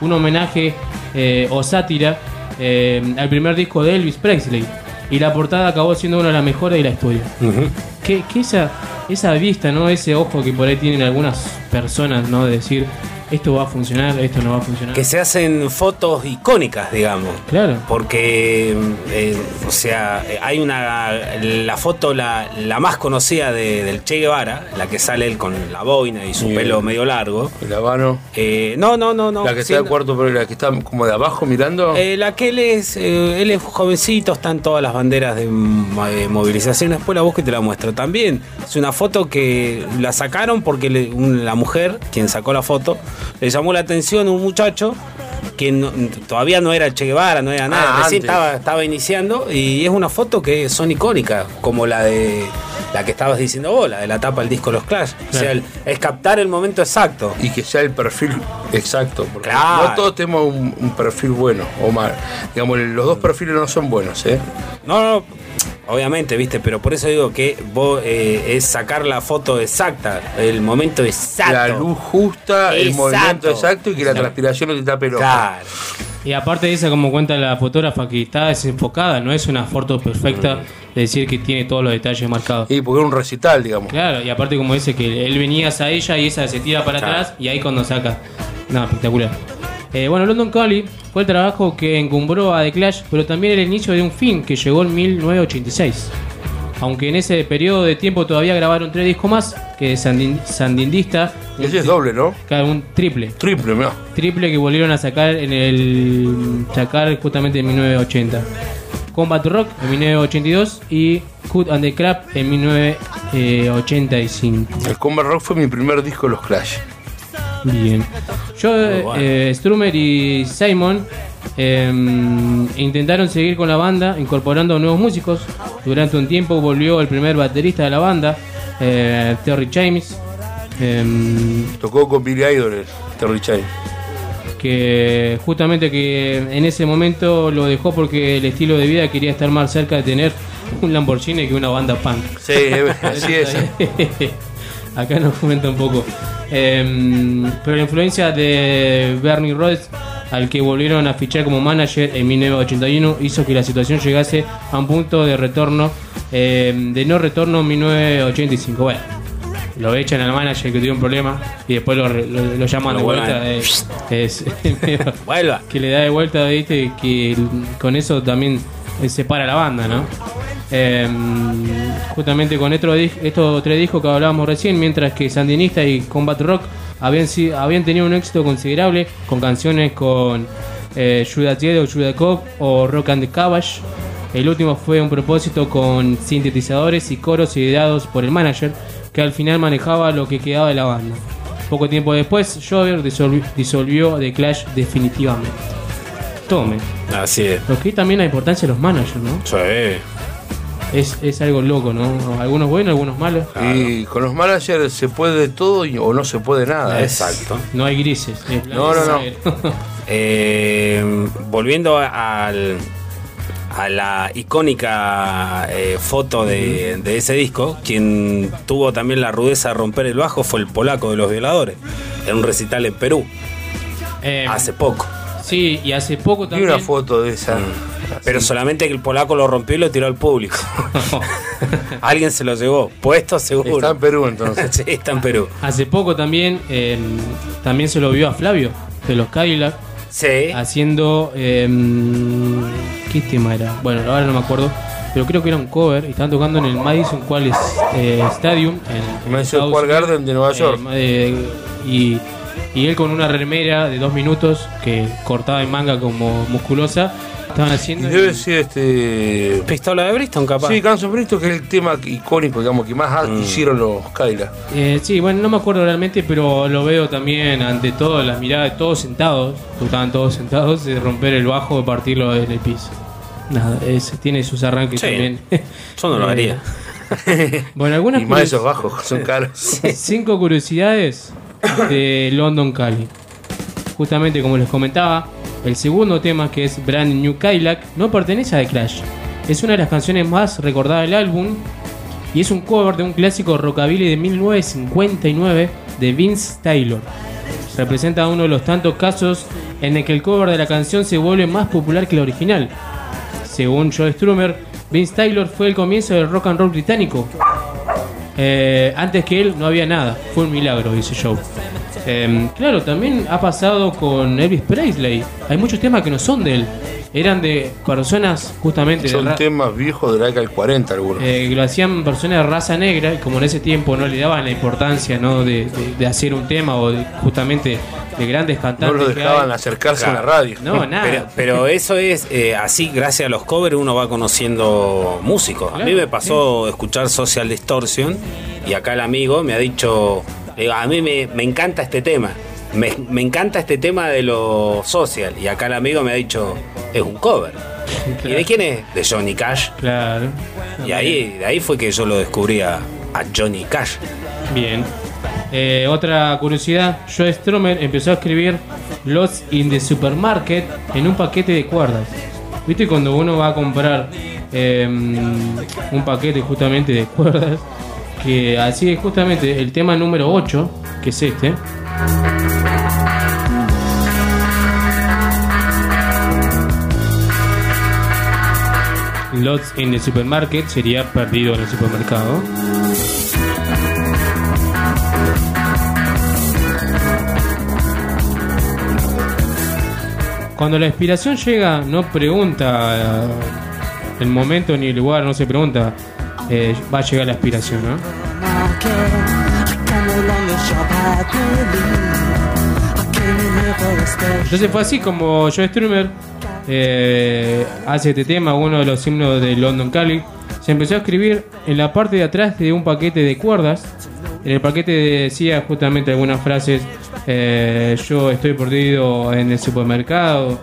F: un homenaje eh, o sátira eh, al primer disco de Elvis Presley. Y la portada acabó siendo una de las mejores de la historia. que, que esa, esa vista, ¿no? Ese ojo que por ahí tienen algunas personas, ¿no? De decir, esto va a funcionar, esto no va a funcionar.
G: Que se hacen fotos icónicas, digamos.
F: Claro.
G: Porque, eh, o sea, eh, hay una. La foto, la, la más conocida de- del Che Guevara, la que sale él con la boina y su pelo medio largo.
H: El habano.
G: Eh, no, no, no, no.
H: la que está de cuarto, pero la que está como de abajo mirando.
G: Eh, la que él es, eh, él es jovencito, están todas las banderas de mo- movilización. Después la busco y te la muestro. También es una foto que la sacaron porque le- un- la mujer, quien sacó la foto, le llamó la atención un muchacho que no- todavía no era Che Guevara, no era nada,
H: Ah,
G: recién
H: antes.
G: estaba, estaba iniciando y es una foto que son icónicas, como la de la que estabas diciendo vos, la de la tapa del disco Los Clash. O sea, el- es captar el momento exacto.
H: Y que sea el perfil exacto. Porque
G: Claro.
H: no todos tenemos un, un perfil bueno o mal. Digamos, los dos perfiles no son buenos, ¿eh?
G: No, no, obviamente, viste, pero por eso digo que vos eh, es sacar la foto exacta, el momento exacto.
H: La luz justa, el movimiento exacto y que la
F: Claro.
H: transpiración no te tape el ojo.
G: Claro.
F: Y aparte de eso, como cuenta la fotógrafa, que está desenfocada, no es una foto perfecta de decir que tiene todos los detalles marcados.
H: Y porque es un recital, digamos.
F: Claro, y aparte como dice que él venía hacia ella y esa se tira para
G: Claro.
F: atrás y ahí cuando saca. No, espectacular. Eh, bueno, London Calling fue el trabajo que encumbró a The Clash, pero también el inicio de un fin que llegó en 1986. Aunque en ese periodo de tiempo todavía grabaron tres discos más, que es Sandin- Sandindista.
H: Ese es doble, ¿no?
F: Claro, un triple.
H: Triple, mira.
F: Triple que volvieron a sacar en el. sacar justamente en 1980. Combat Rock en 1982 y Cut and the Crap en 1985.
H: El Combat Rock fue mi primer disco de los Clash.
F: Bien. Yo,
G: bueno.
F: eh, Strummer y Simon em, intentaron seguir con la banda, incorporando nuevos músicos. Durante un tiempo volvió el primer baterista de la banda, eh, Terry James, em,
H: Tocó con Billy Idol, Terry Chain.
F: que justamente que en ese momento lo dejó porque el estilo de vida quería estar más cerca de tener un Lamborghini que una banda punk.
H: Sí, así es.
F: Acá nos comenta un poco. Em, pero la influencia de Bernie Rhodes, al que volvieron a fichar como manager en 1981, hizo que la situación llegase a un punto de retorno eh, de no retorno en 1985. Bueno, lo echan al manager que tuvo un problema y después lo, lo- lo llaman de vuelta. eh, es,
G: Vuelva.
F: que le da de vuelta, ¿viste? Que con eso también eh, separa la banda, ¿no? Eh, justamente con estos, tres discos que hablábamos recién, mientras que Sandinista y Combat Rock habían, tenido un éxito considerable con canciones con eh, Judas Died o Judas Cop o Rock and the Cabbage. El último fue un propósito con sintetizadores y coros ideados por el manager, que al final manejaba lo que quedaba de la banda. Poco tiempo después, Jover disolvi- disolvió The Clash definitivamente. Tome.
G: Así es.
F: Lo que también la importancia de los managers, ¿no?
G: Sí.
F: Es, es algo loco, ¿no? Algunos buenos, algunos malos.
H: Y con los managers se puede todo y- o no se puede nada.
G: Exacto.
F: No hay grises. es
H: No, no, no.
G: Eh, volviendo a- al, a la icónica eh, foto de, de ese disco, quien tuvo también la rudeza de romper el bajo fue el polaco de los violadores, en un recital en Perú,
F: Eh,
G: hace poco.
F: Sí, y hace poco
H: Vi
F: también.
H: una foto de esa.
G: Pero solamente que el polaco lo rompió y lo tiró al público. Alguien se lo llevó, puesto seguro.
H: Está en Perú entonces.
G: sí, está en Perú.
F: Hace poco también, eh, también se lo vio a Flavio, de los Cadillac,
G: Sí.
F: haciendo. eh, ¿Qué tema era? Bueno, ahora no me acuerdo. Pero creo que era un cover y estaban tocando en el Madison Qualys eh, Stadium. En, en
H: Madison Square. Garden de Nueva
F: Eh,
H: York.
F: eh, y, y él con una remera de dos minutos que cortaba en manga como musculosa. Estaban
H: Y
F: haciendo.
H: debe ser este.
G: Pistola de Bristol, capaz.
H: Sí, Guns N' Bristol, que es el tema icónico, digamos, que más
G: Mm.
H: hicieron los Cadillac.
F: Eh, sí, bueno, no me acuerdo realmente, pero lo veo también ante todo, las miradas de todos sentados, estaban todos sentados, de romper el bajo y partirlo en el piso. Nada, es- tiene sus arranques
G: Sí.
F: también.
G: Yo no lo haría.
F: Bueno, algunas
H: Y más
F: curios-
H: esos bajos, son caros.
F: cinco curiosidades de London Calling. Justamente como les comentaba, el segundo tema que es Brand New Cadillac no pertenece a The Clash. Es una de las canciones más recordadas del álbum y es un cover de un clásico rockabilly de 1959 de Vince Taylor. Representa uno de los tantos casos en el que el cover de la canción se vuelve más popular que la original. Según Joe Strummer, Vince Taylor fue el comienzo del rock and roll británico. Eh, antes que él no había nada, fue un milagro, dice Joe. Eh, claro, también ha pasado con Elvis Presley. Hay muchos temas que no son de él, eran de personas justamente de
H: Son temas viejos de la década del 40 algunos.
F: eh, que lo hacían personas de raza negra y como en ese tiempo no le daban la importancia ¿no? de, de- de hacer un tema o de, justamente de grandes
H: no
F: cantantes.
H: lo
F: que
H: dejaban acercarse
G: Claro.
H: a la radio.
F: No, nada.
G: Pero, pero eso es eh, así, gracias a los covers uno va conociendo músicos. A mí me pasó escuchar Social Distortion y acá el amigo me ha dicho, digo, a mí me, me encanta este tema. Me, me encanta este tema de lo social. Y acá el amigo me ha dicho, es un cover. ¿Y de quién es? De Johnny Cash.
F: Claro.
G: Y ahí, de ahí fue que yo lo descubrí a, a Johnny Cash.
F: Bien. Eh, otra curiosidad, Joe Strummer empezó a escribir Lost in the Supermarket en un paquete de cuerdas. ¿Viste cuando uno va a comprar eh, un paquete justamente de cuerdas? Que así es justamente el tema número 8, que es este. Lost in the Supermarket sería perdido en el supermercado. Cuando la inspiración llega, no pregunta eh, el momento ni el lugar, no se pregunta, eh, va a llegar la inspiración, ¿no? Entonces fue así como Joe Strummer eh, hace este tema, uno de los himnos de London Calling. Se empezó a escribir en la parte de atrás de un paquete de cuerdas. En el paquete decía justamente algunas frases, eh, yo estoy perdido en el supermercado,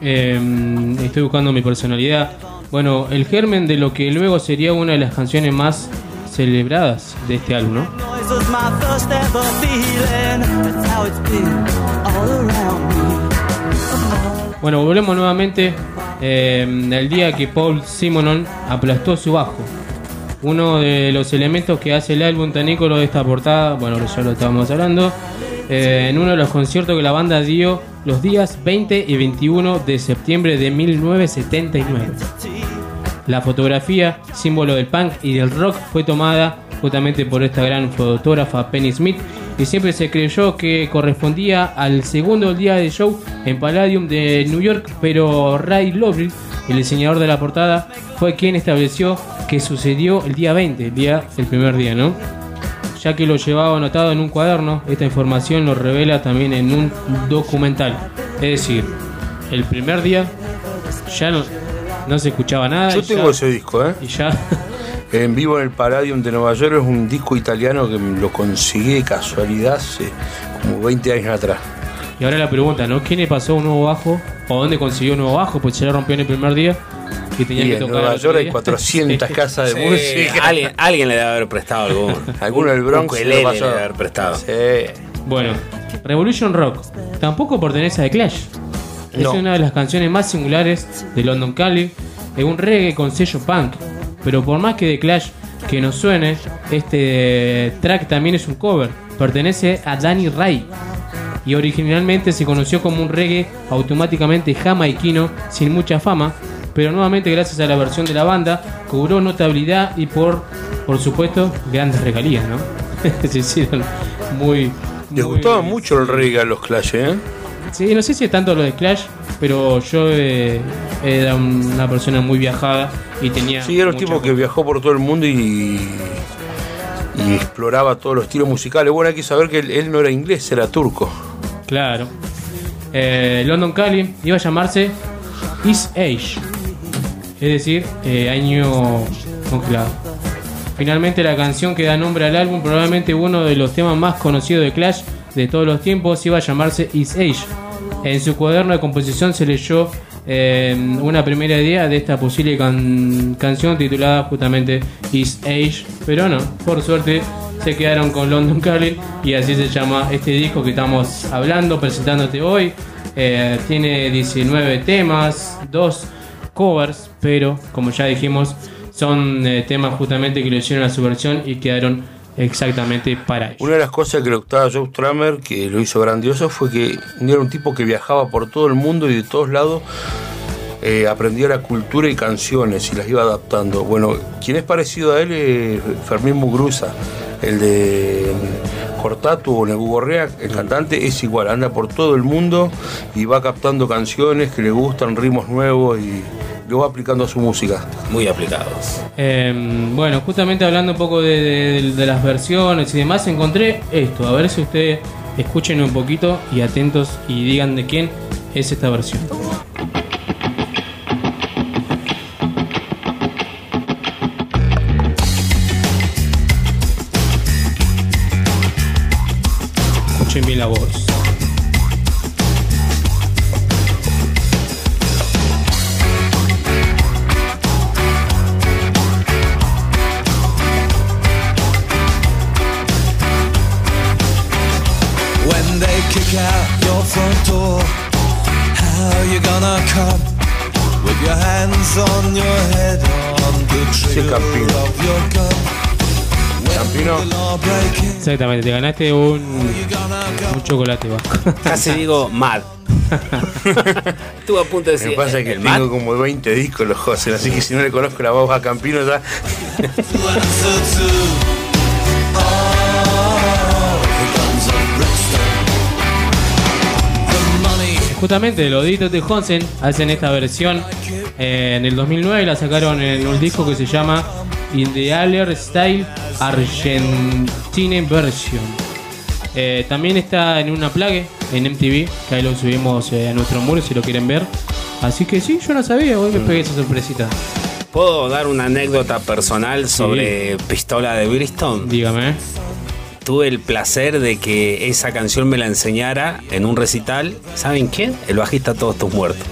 F: eh, estoy buscando mi personalidad. Bueno, el germen de lo que luego sería una de las canciones más celebradas de este álbum. Bueno, volvemos nuevamente eh, el día que Paul Simonon aplastó su bajo. Uno de los elementos que hace el álbum tan de esta portada, bueno, ya lo estábamos hablando, eh, en uno de los conciertos que la banda dio los días 20 y 21 de septiembre de 1979. La fotografía, símbolo del punk y del rock, fue tomada justamente por esta gran fotógrafa Penny Smith y siempre se creyó que correspondía al segundo día de show en Palladium de New York, pero Ray Lovery, el diseñador de la portada, fue quien estableció que sucedió el día 20, el día el primer día, ¿no? Ya que lo llevaba anotado en un cuaderno, esta información lo revela también en un documental. Es decir, el primer día ya no, no se escuchaba nada.
H: Yo tengo
F: ya-
H: ese disco, ¿eh?
F: Y ya.
H: En vivo en el Palladium de Nueva York es un disco italiano que lo conseguí de casualidad hace como 20 años atrás.
F: Y ahora la pregunta, ¿no? ¿Quién le pasó un nuevo bajo? ¿O dónde consiguió un nuevo bajo? Pues se le rompió en el primer día y tenía
H: Y
F: que
H: en
F: tocar.
H: Nueva York hay
F: día.
H: 400 casas de
G: Sí,
H: música.
G: Alguien, alguien le debe haber prestado alguno.
H: Alguno del Bronx lo
G: le
H: pasó.
G: debe haber prestado.
F: Bueno, Revolution Rock tampoco pertenece a The Clash. Es
H: No.
F: una de las canciones más singulares de London Calling. Es un reggae con sello punk. Pero por más que The Clash que nos suene, este track también es un cover. Pertenece a Danny Ray. Y originalmente se conoció como un reggae automáticamente jamaiquino sin mucha fama. Pero nuevamente gracias a la versión de la banda cobró notabilidad y por, por supuesto, grandes regalías, ¿no? se hicieron muy...
H: Les
F: muy-
H: gustaba mucho el reggae a los Clash, ¿eh?
F: Sí, no sé si es tanto lo de Clash, pero yo eh, era una persona muy viajada y tenía.
H: Sí, era un tipo que viajó por todo el mundo y, y exploraba todos los estilos musicales. Bueno, hay que saber que él, él no era inglés, era turco.
F: Claro. Eh, London Calling iba a llamarse Is Age, es decir, eh, año congelado. Finalmente la canción que da nombre al álbum, probablemente uno de los temas más conocidos de Clash de todos los tiempos, iba a llamarse Is Age. En su cuaderno de composición se leyó eh, una primera idea de esta posible can- canción titulada justamente Is Age, pero no, por suerte se quedaron con London Calling y así se llama este disco que estamos hablando, presentándote hoy. Eh, tiene 19 temas, dos covers, pero como ya dijimos, son eh, temas justamente que le hicieron a su versión y quedaron exactamente para ellos.
H: Una de las cosas que le gustaba a Joe Strummer, que lo hizo grandioso, fue que era un tipo que viajaba por todo el mundo y de todos lados eh, aprendía la cultura y canciones y las iba adaptando. Bueno, quien es parecido a él es Fermín Muguruza, el de Cortatu o Negu Gorrea, el cantante, es igual, anda por todo el mundo y va captando canciones que le gustan, ritmos nuevos y lo va aplicando a su música.
G: Muy aplicados.
F: Eh, bueno, justamente hablando un poco de, de- de las versiones y demás, encontré esto. A ver si ustedes escuchen un poquito y atentos y digan de quién es esta versión. Exactamente, te ganaste un, un chocolate vasco.
G: Casi digo Mad. Estuve a punto de
H: Me
G: decir.
H: pasa que
G: ¿el Mad?
H: tengo como 20 discos los José, así que si no le conozco la voz a Campino ya.
F: Justamente los Ditos de Honsen hacen esta versión eh, en el 2009 la sacaron en un disco que se llama In the Aller Style Argentine Version. Eh, también está en una plague en MTV, que ahí lo subimos eh, a nuestro muro si lo quieren ver. Así que sí, yo no sabía, hoy me pegué esa sorpresita.
G: ¿Puedo dar una anécdota personal sobre Pistola de Bristol?
F: Dígame.
G: Tuve el placer de que esa canción me la enseñara en un recital. ¿Saben quién? El bajista Todos Tus Muertos.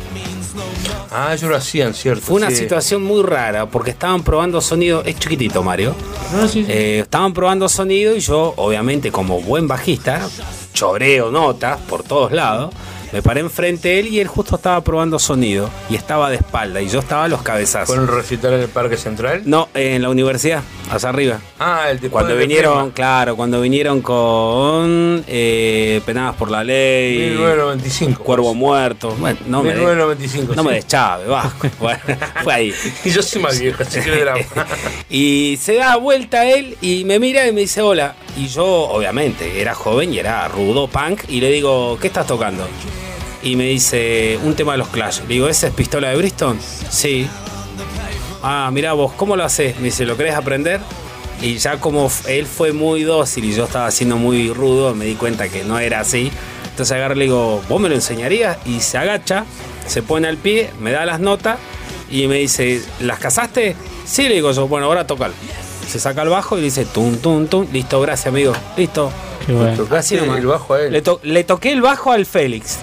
H: Ah, ellos lo hacían, cierto.
G: Fue una
H: sí.
G: situación muy rara porque estaban probando sonido. Es chiquitito, Mario.
F: Sí, sí.
G: Eh, estaban probando sonido y yo, obviamente, como buen bajista, choreo notas por todos lados. Me paré enfrente de él y él justo estaba probando sonido y estaba de espalda y yo estaba a los cabezazos.
H: ¿Fue en el recital en el Parque Central?
G: No, en la universidad, hacia arriba.
H: Ah, el de
G: Cuando
H: de
G: vinieron,
H: Crema.
G: claro, cuando vinieron con eh, Penadas por la Ley,
H: 1995.
G: Cuervo Muerto. Bueno, no me,
H: 1995.
G: no me
H: sí.
G: deschave, Vasco. Bueno, fue ahí.
H: Y yo soy más viejo, así que.
G: Y se da vuelta él y me mira y me dice hola. Y yo, obviamente, era joven y era rudo, punk. Y le digo, ¿qué estás tocando? Y me dice, un tema de los Clash. Le digo, ¿esa es pistola de Bristol? Sí. Ah, mira vos, ¿cómo lo haces? Me dice, ¿lo querés aprender? Y ya como él fue muy dócil y yo estaba siendo muy rudo, me di cuenta que no era así. Entonces agarré y le digo, ¿vos me lo enseñarías? Y se agacha, se pone al pie, me da las notas y me dice, ¿las casaste? Sí, le digo yo, bueno, ahora tocal. Se saca el bajo y dice, tum, tum, tum. Listo, gracias, amigo. Listo.
F: Qué bueno.
H: Tocaste
G: Así nomás.
H: el bajo a él.
G: Le, to- le toqué el bajo al Félix.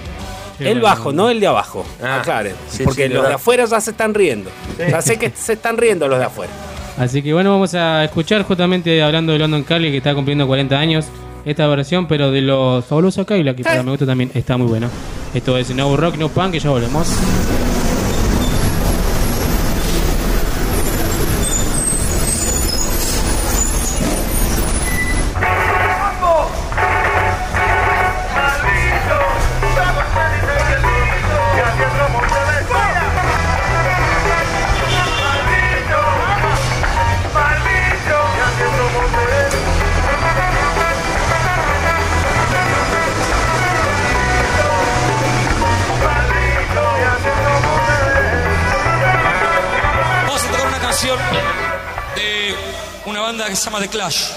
F: Qué
G: el
F: bueno.
G: bajo, no el de abajo.
H: Ah,
G: Aclaren.
H: sí,
G: porque
H: sí,
G: los
H: verdad.
G: de afuera ya se están riendo. Ya sé que se están riendo los de afuera.
F: Así que bueno, vamos a escuchar justamente hablando de London Calling que está cumpliendo 40 años esta versión, pero de los fabulosos Kaila, que para mi gusto también está muy bueno. Esto es No Rock, No Punk, que ya volvemos.
M: Clash.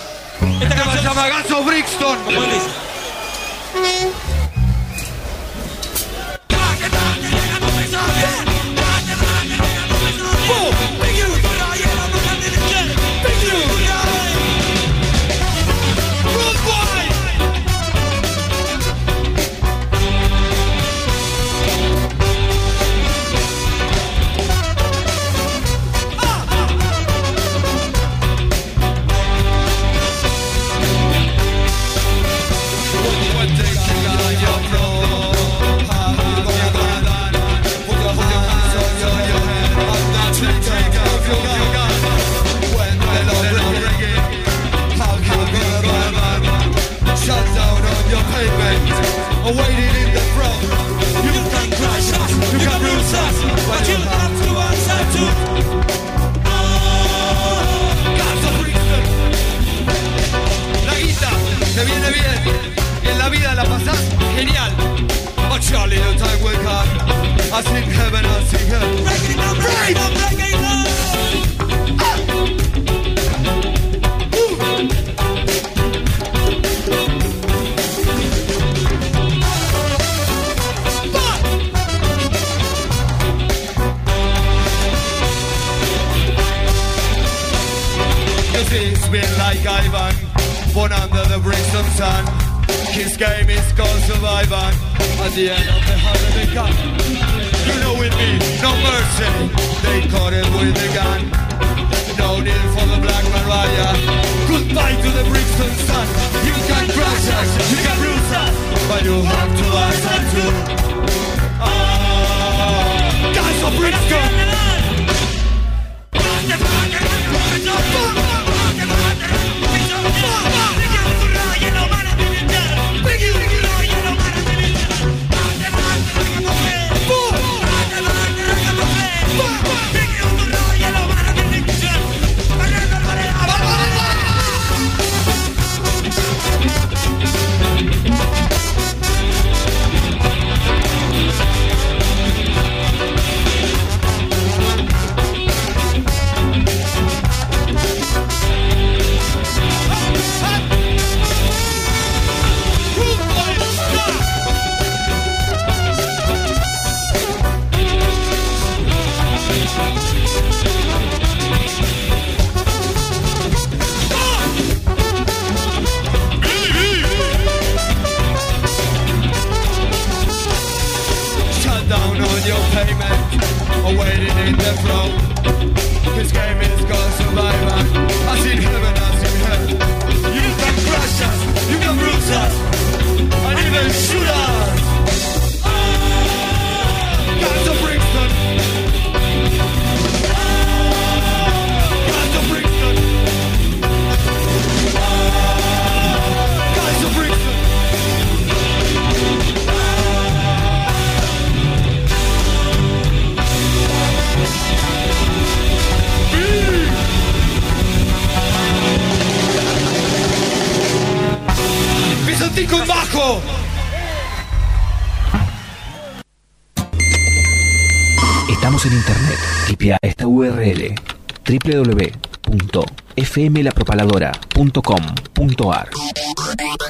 K: www.fmlapropaladora.com.ar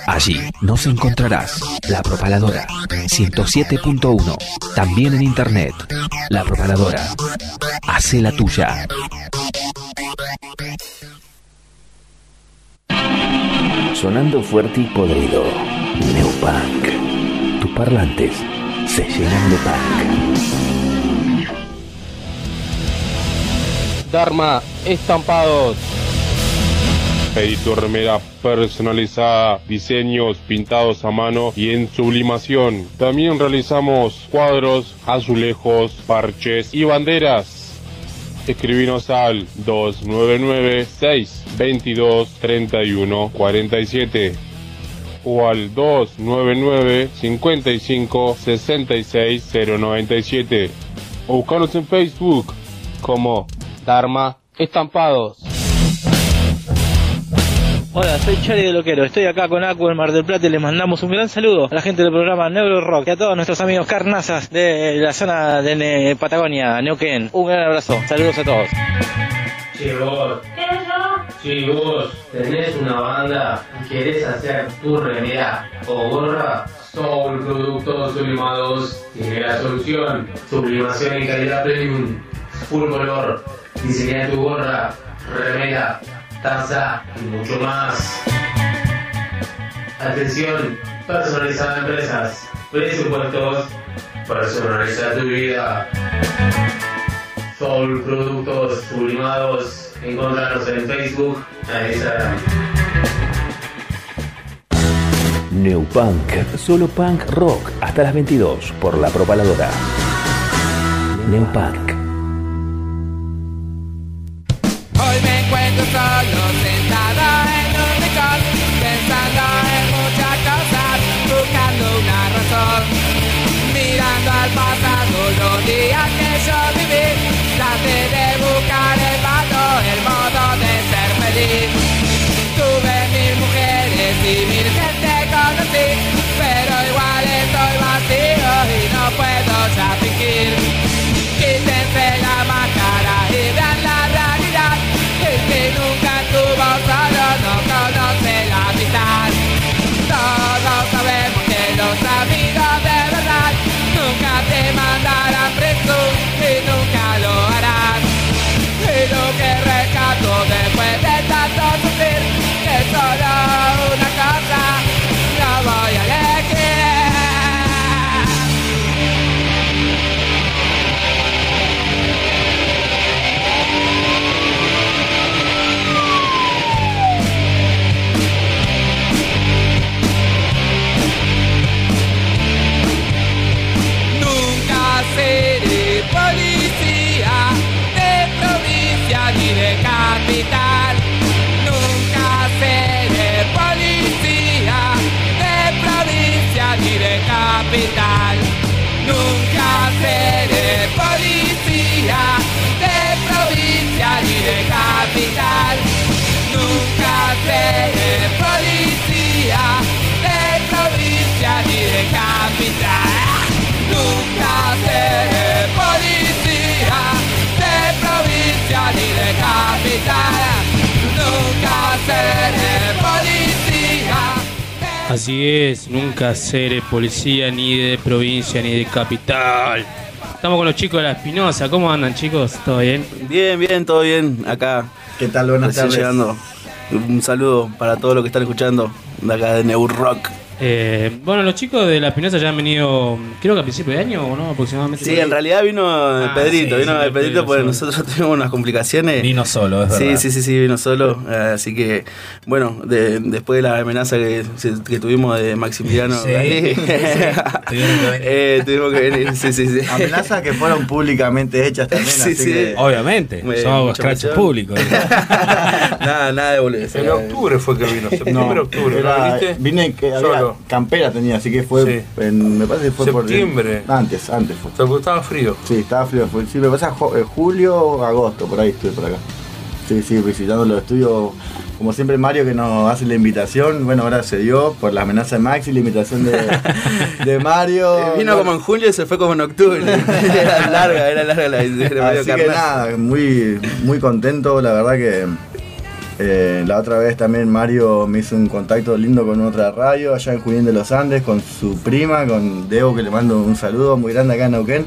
K: Allí nos encontrarás La Propaladora 107.1 También en internet La Propaladora. Hace la tuya. Sonando fuerte y podrido. Neopunk. Tus parlantes se llenan de punk.
L: Dharma Estampados.
C: Pedí tu remera personalizada, diseños pintados a mano y en sublimación. También realizamos cuadros, azulejos, parches y banderas. Escribinos al 299-622-3147 o al 299-55-66-097 o buscanos en Facebook como
L: Dharma Estampados.
E: Hola, soy Charlie de Loquero. Estoy acá con Acu en Mar del Plata y les mandamos un gran saludo a la gente del programa Neuro Rock y a todos nuestros amigos carnazas de la zona de Ne- Patagonia, Neuquén. Un gran abrazo. Saludos a todos.
D: Si vos, si vos tenés una banda y querés hacer tu remera o gorra, Soul Productos Sublimados tiene la solución. Sublimación en calidad premium, full color, diseña tu gorra, remera, taza y mucho más. Atención, personalizada empresas, presupuestos, personaliza tu vida. Soul Productos Sublimados. Encontrarnos en Facebook, en Instagram.
K: Neopunk, solo punk rock hasta las 22 por la propaladora. Neopunk.
N: Hoy
F: Así es, nunca seré policía ni de provincia ni de capital. Estamos con los chicos de la Espinosa. ¿Cómo andan, chicos? ¿Todo bien?
O: Bien, bien, todo bien. Acá.
P: ¿Qué tal? Buenas
O: recién
P: tardes.
O: llegando. Un saludo para todos los que están escuchando de acá de Neur Rock.
F: Eh, bueno, los chicos de la Espinosa ya han venido, creo que a principio de año o no, aproximadamente.
O: Sí, en realidad vino el
F: Ah,
O: Pedrito,
F: sí,
O: vino
F: sí,
O: el Pedrito porque
F: solo.
O: nosotros tuvimos unas complicaciones.
P: Vino solo, es
O: sí,
P: verdad.
O: Sí, sí, sí, vino solo. eh, así que, bueno, de- después de la amenaza que, tuvimos de Maximiliano,
P: Sí,
O: eh, tuvimos que venir. Sí, sí, sí.
P: Amenazas que fueron públicamente hechas también,
O: Sí,
P: así
O: sí.
P: que...
Q: Obviamente,
O: Eh,
Q: somos
O: mucho
Q: scratch
O: machón.
Q: público.
O: nada, nada de boludez.
H: En octubre fue que vino, septiembre, octubre, ¿no viste?
P: Vine que había Campera tenía, así que fue,
H: Sí.
P: en- me parece que fue
H: Septiembre.
P: por... Antes, antes fue.
H: O sea, porque estaba frío.
P: Sí, estaba frío. Fue, sí, me pasa eh, julio o agosto, por ahí estuve por acá. Sí, sí, visitando los estudios como siempre Mario que nos hace la invitación, bueno, ahora se dio por la amenaza de Maxi, la invitación de, de Mario.
O: Eh, Vino como en junio y se fue como en octubre. era larga, era larga la Mario
P: Así que
O: Carnal.
P: nada, muy, muy contento, la verdad que eh, la otra vez también Mario me hizo un contacto lindo con otra radio allá en Junín de los Andes, con su prima, con Debo, que le mando un saludo muy grande acá en Neuquén.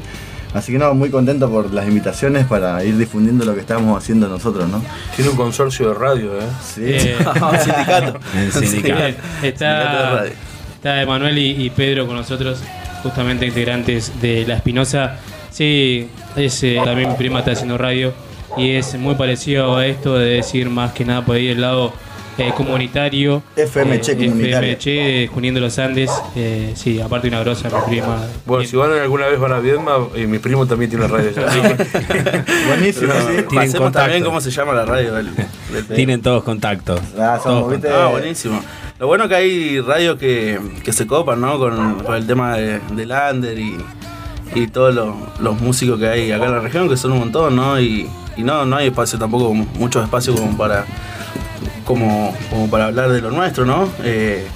P: Así que no, muy contento por las invitaciones para ir difundiendo lo que estamos haciendo nosotros, ¿no?
H: Tiene un consorcio de radio, ¿eh?
P: Sí.
F: Eh,
O: Un sindicato.
G: El sindicato.
F: Bien,
O: Sindicato de
F: Está,
O: radio.
F: está Emanuel y, y Pedro con nosotros, justamente integrantes de La Espinosa. Sí, es, eh, también mi prima está haciendo radio y es muy parecido a esto de decir más que nada por ahí el lado eh, comunitario.
P: FMC
F: eh,
P: comunitario.
F: FMC, de Junín de los Andes. eh, sí, aparte una grosa, mi prima.
H: Bueno, si van alguna vez van a Viedma, y mi primo también tiene radio allá.
P: Buenísimo,
O: Pero
P: sí.
G: Tienen
O: Pasemos
G: contacto.
O: también cómo se llama la radio del, del
G: Tienen todos contactos.
P: Ah, somos,
G: Todos
P: ¿viste?
O: Ah, buenísimo. Lo bueno que hay radios que, que se copan, ¿no? Con, con el tema de, del under y, y todos los, los músicos que hay acá en la región, que son un montón, ¿no? Y, y no, no hay espacio tampoco, mucho espacio como para como, como para hablar de lo nuestro, ¿no? Eh,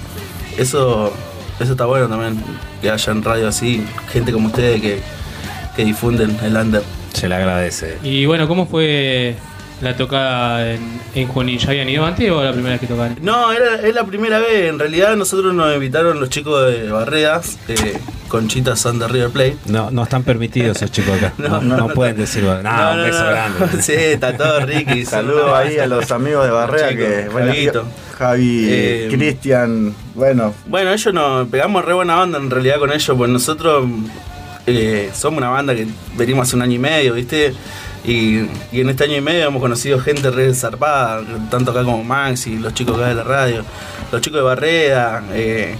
O: eso, eso está bueno también, que hayan radios así, gente como ustedes que, que difunden el under.
G: Se le agradece.
F: Y bueno, ¿cómo fue la tocada en, en Junín? ¿Ya habían ido antes o la primera vez que tocaron?
O: No, era, es la primera vez. En realidad nosotros nos invitaron los chicos de Barredas, eh, Conchita San de River Plate.
G: No, no están permitidos esos chicos acá. No,
O: No,
G: no,
O: no,
G: pueden decir. No, un beso grande.
O: Sí, está todo Ricky.
P: Saludos ahí a los amigos de Barrea
O: Chicos,
P: que, bueno. Javi,
O: Eh,
P: Cristian, bueno,
O: Bueno, ellos nos pegamos re buena onda en realidad con ellos, pues nosotros eh, somos una banda que venimos hace un año y medio, ¿viste? Y, y en este año y medio hemos conocido gente re zarpada, tanto acá como Max y los chicos acá de la radio, los chicos de Barreda, eh,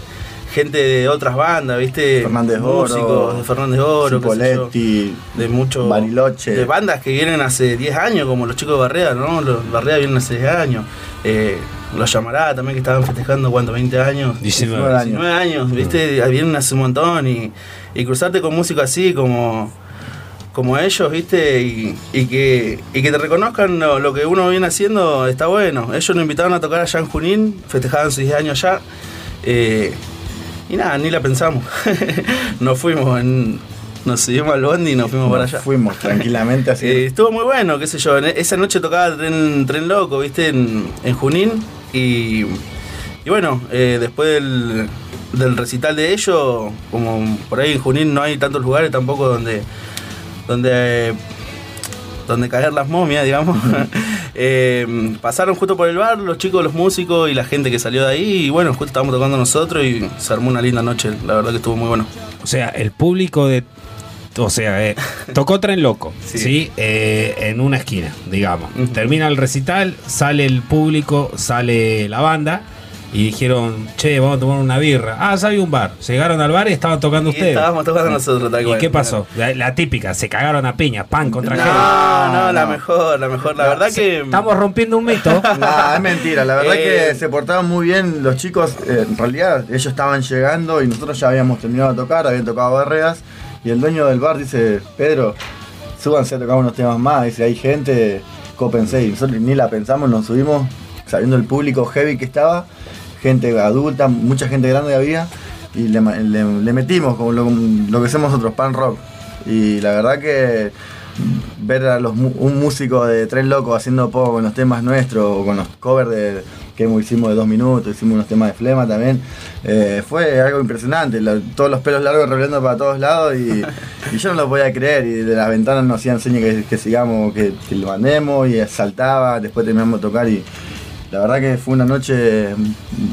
O: gente de otras bandas, ¿viste?
P: Fernández
O: Músicos
P: Oro,
O: de Fernández Oro, yo,
P: Cipoletti,
O: de muchos
P: Bariloche.
O: de bandas que vienen hace 10 años, como los chicos de Barreda, ¿no? Los Barreda vienen hace 10 años. Eh, los llamará también que estaban festejando, ¿cuánto? 20 años.
G: 19
P: años.
O: 19 años, ¿viste? Vienen hace un montón y, y cruzarte con músicos así como, como ellos, ¿viste? Y, y que, y que te reconozcan lo, lo que uno viene haciendo está bueno. Ellos nos invitaron a tocar allá en Junín, festejaban sus 10 años allá. eh, y nada, ni la pensamos. nos fuimos, en- nos subimos al bondi y nos fuimos para allá.
P: fuimos tranquilamente así.
O: Eh, estuvo muy bueno, qué sé yo. Esa noche tocaba Tren, tren Loco, ¿viste? En, en Junín. Y, y bueno, eh, después del, del recital de ellos, como por ahí en Junín no hay tantos lugares tampoco donde. Donde donde caer las momias, digamos. Eh, pasaron justo por el bar los chicos, los músicos y la gente que salió de ahí. Y bueno, justo estábamos tocando nosotros y se armó una linda noche. La verdad que estuvo muy bueno.
G: O sea, el público de. O sea, eh, tocó Tren Loco, ¿sí? Eh, en una esquina, digamos. Termina el recital, sale el público, sale la banda. Y dijeron, che, vamos a tomar una birra. Ah, salió un bar. Llegaron al bar y estaban tocando
O: Y
G: ustedes.
O: estábamos tocando nosotros, tal
G: ¿Y
O: cual.
G: qué pasó? La, la típica, se cagaron a piña, pan contra
O: No,
G: gel.
O: no, la mejor, la mejor. La verdad que.
G: Estamos rompiendo un mito.
P: Nah, es mentira, la verdad
O: Eh.
P: que se portaban muy bien los chicos, eh, en realidad ellos estaban llegando y nosotros ya habíamos terminado de tocar, habían tocado barreras y el dueño del bar dice, Pedro, súbanse a tocar unos temas más, dice, hay gente, cópense y nosotros ni la pensamos, nos subimos sabiendo el público heavy que estaba, gente adulta, mucha gente grande había y le, le- le metimos como lo, que hacemos nosotros, pan rock. Y la verdad que ver a los, un músico de Tren Loco haciendo pop con los temas nuestros o con los covers de, que hicimos de dos minutos, hicimos unos temas de flema también, eh, fue algo impresionante, todos los pelos largos revolviendo para todos lados y, yo no lo podía creer. Y de las ventanas nos hacían señas que, que sigamos, que, que lo mandemos y saltaba, después terminamos de tocar y la verdad que fue una noche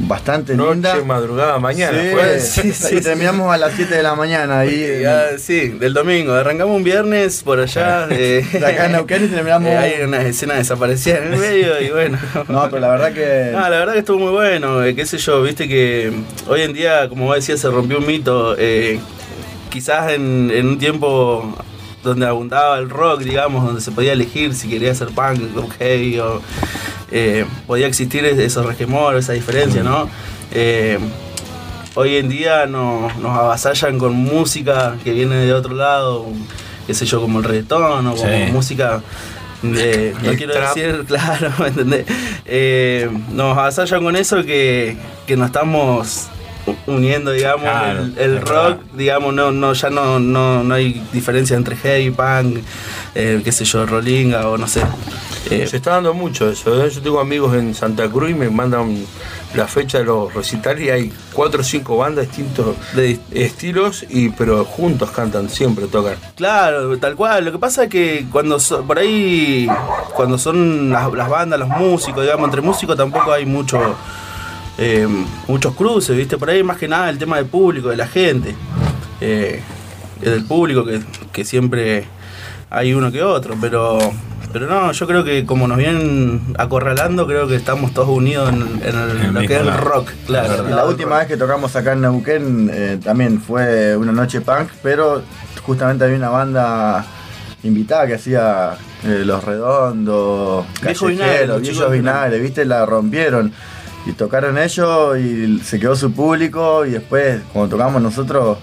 P: bastante linda.
H: Noche, madrugada, mañana.
P: Sí, sí, sí, terminamos a las 7 de la mañana ahí.
O: Ya, sí, del domingo. Arrancamos un viernes por allá. eh,
P: De acá en Neuquén y terminamos-
O: eh, hay unas escenas desaparecidas en el medio y bueno.
P: No, pero la verdad que.
O: No, la verdad que estuvo muy bueno, eh, qué sé yo, viste que hoy en día, como vos decías, se rompió un mito. eh, quizás en, en un tiempo donde abundaba el rock, digamos, donde se podía elegir si quería hacer punk, rock heavy o eh, podía existir es- esos resquemores, esa diferencia, ¿no? Eh, hoy en día no- nos avasallan con música que viene de otro lado, qué sé yo, como el reggaetón o como
G: Sí.
O: música Eh, no quiero
H: trap.
O: decir, claro, ¿me entendés? Eh, nos avasallan con eso que, que nos estamos uniendo, digamos,
Q: Claro,
O: el, rock, digamos, no, no, ya no, no, no hay diferencia entre heavy, punk, eh, qué sé yo, rollinga o no sé. Eh,
H: Se está dando mucho eso. ¿eh? Yo tengo amigos en Santa Cruz y me mandan la fecha de los recitales y hay cuatro o cinco bandas distintos
O: de
H: estilos, y pero juntos cantan, siempre tocan.
O: Claro, tal cual. Lo que pasa es que cuando so- por ahí, cuando son las, las bandas, los músicos, digamos, entre músicos tampoco hay mucho, eh, muchos cruces, ¿viste? Por ahí más que nada el tema del público, de la gente. Es del público que, que siempre hay uno que otro, pero pero no, yo creo que como nos vienen acorralando, creo que estamos todos unidos en, en el- lo que es el rock, claro.
P: Y la última vez que tocamos acá en Neuquén eh, también fue una noche punk, pero justamente había una banda invitada que hacía eh, Los Redondos,
O: Viejo Vinagre,
P: Callejeros,
O: los
P: Viejos
O: chicos de
P: Vinagre, viste, la rompieron. Y tocaron ellos y se quedó su público y después cuando tocamos nosotros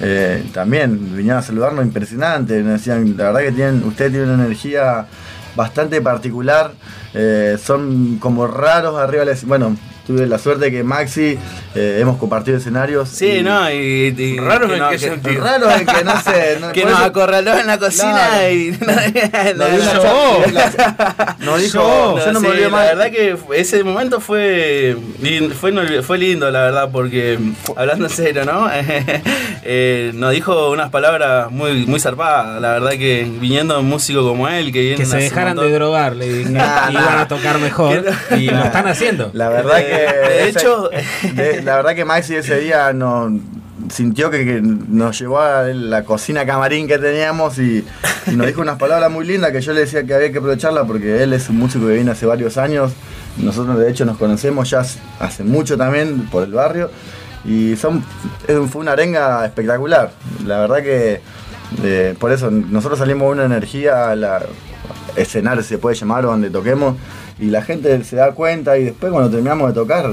P: eh, también vinieron a saludarnos impresionante. Nos decían, la verdad que tienen, ustedes tienen una energía bastante particular, eh, son como raros arriba del escen- Bueno, tuve la suerte que Maxi eh, hemos compartido escenarios.
O: Sí,
P: y-
O: no, y, y-
P: ¿Raros
O: que
P: en
O: no-
P: qué
O: que-
P: sentido? Raros en que no sé, no-
O: que nos
P: eso-
O: acorraló en la cocina
P: Claro.
O: y
P: Nos dio una Nos dijo, yo no me olvido
O: La
P: más.
O: verdad que ese momento fue fue, fue lindo, la verdad, porque hablando en serio, ¿no? Eh, nos dijo unas palabras muy, muy zarpadas. La verdad que viniendo un músico como él, que viene
Q: Que se dejaran de drogar, le
O: Nah,
Q: iban
O: nah.
Q: a tocar mejor. Y lo están haciendo.
P: La verdad que.
O: de
P: ese-
O: hecho-
P: de- la verdad que Maxi ese día no sintió que, que nos llevó a la cocina camarín que teníamos y, y nos dijo unas palabras muy lindas que yo le decía que había que aprovecharla porque él es un músico que viene hace varios años. Nosotros de hecho nos conocemos ya hace- mucho también por el barrio y son, fue una arenga espectacular. La verdad que eh, por eso nosotros salimos con una energía, a la, escenario se puede llamar o donde toquemos y la gente se da cuenta y después cuando terminamos de tocar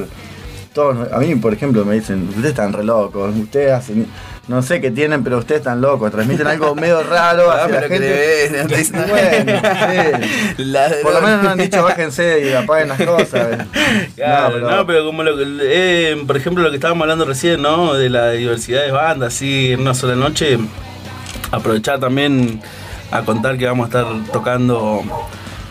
P: todos a mí por ejemplo me dicen ustedes están re locos ustedes hacen no sé qué tienen pero ustedes están locos transmiten algo medio raro
O: Ah,
P: la gente.
O: ven, dicen-
P: bueno sí. Por lo menos nos han dicho bájense y apaguen las cosas
O: Claro,
P: No,
O: no,
P: pero-
O: pero, como lo que, eh, por ejemplo lo que estábamos hablando recién, ¿no? De la diversidad de bandas, así en una sola noche, aprovechar también a contar que vamos a estar tocando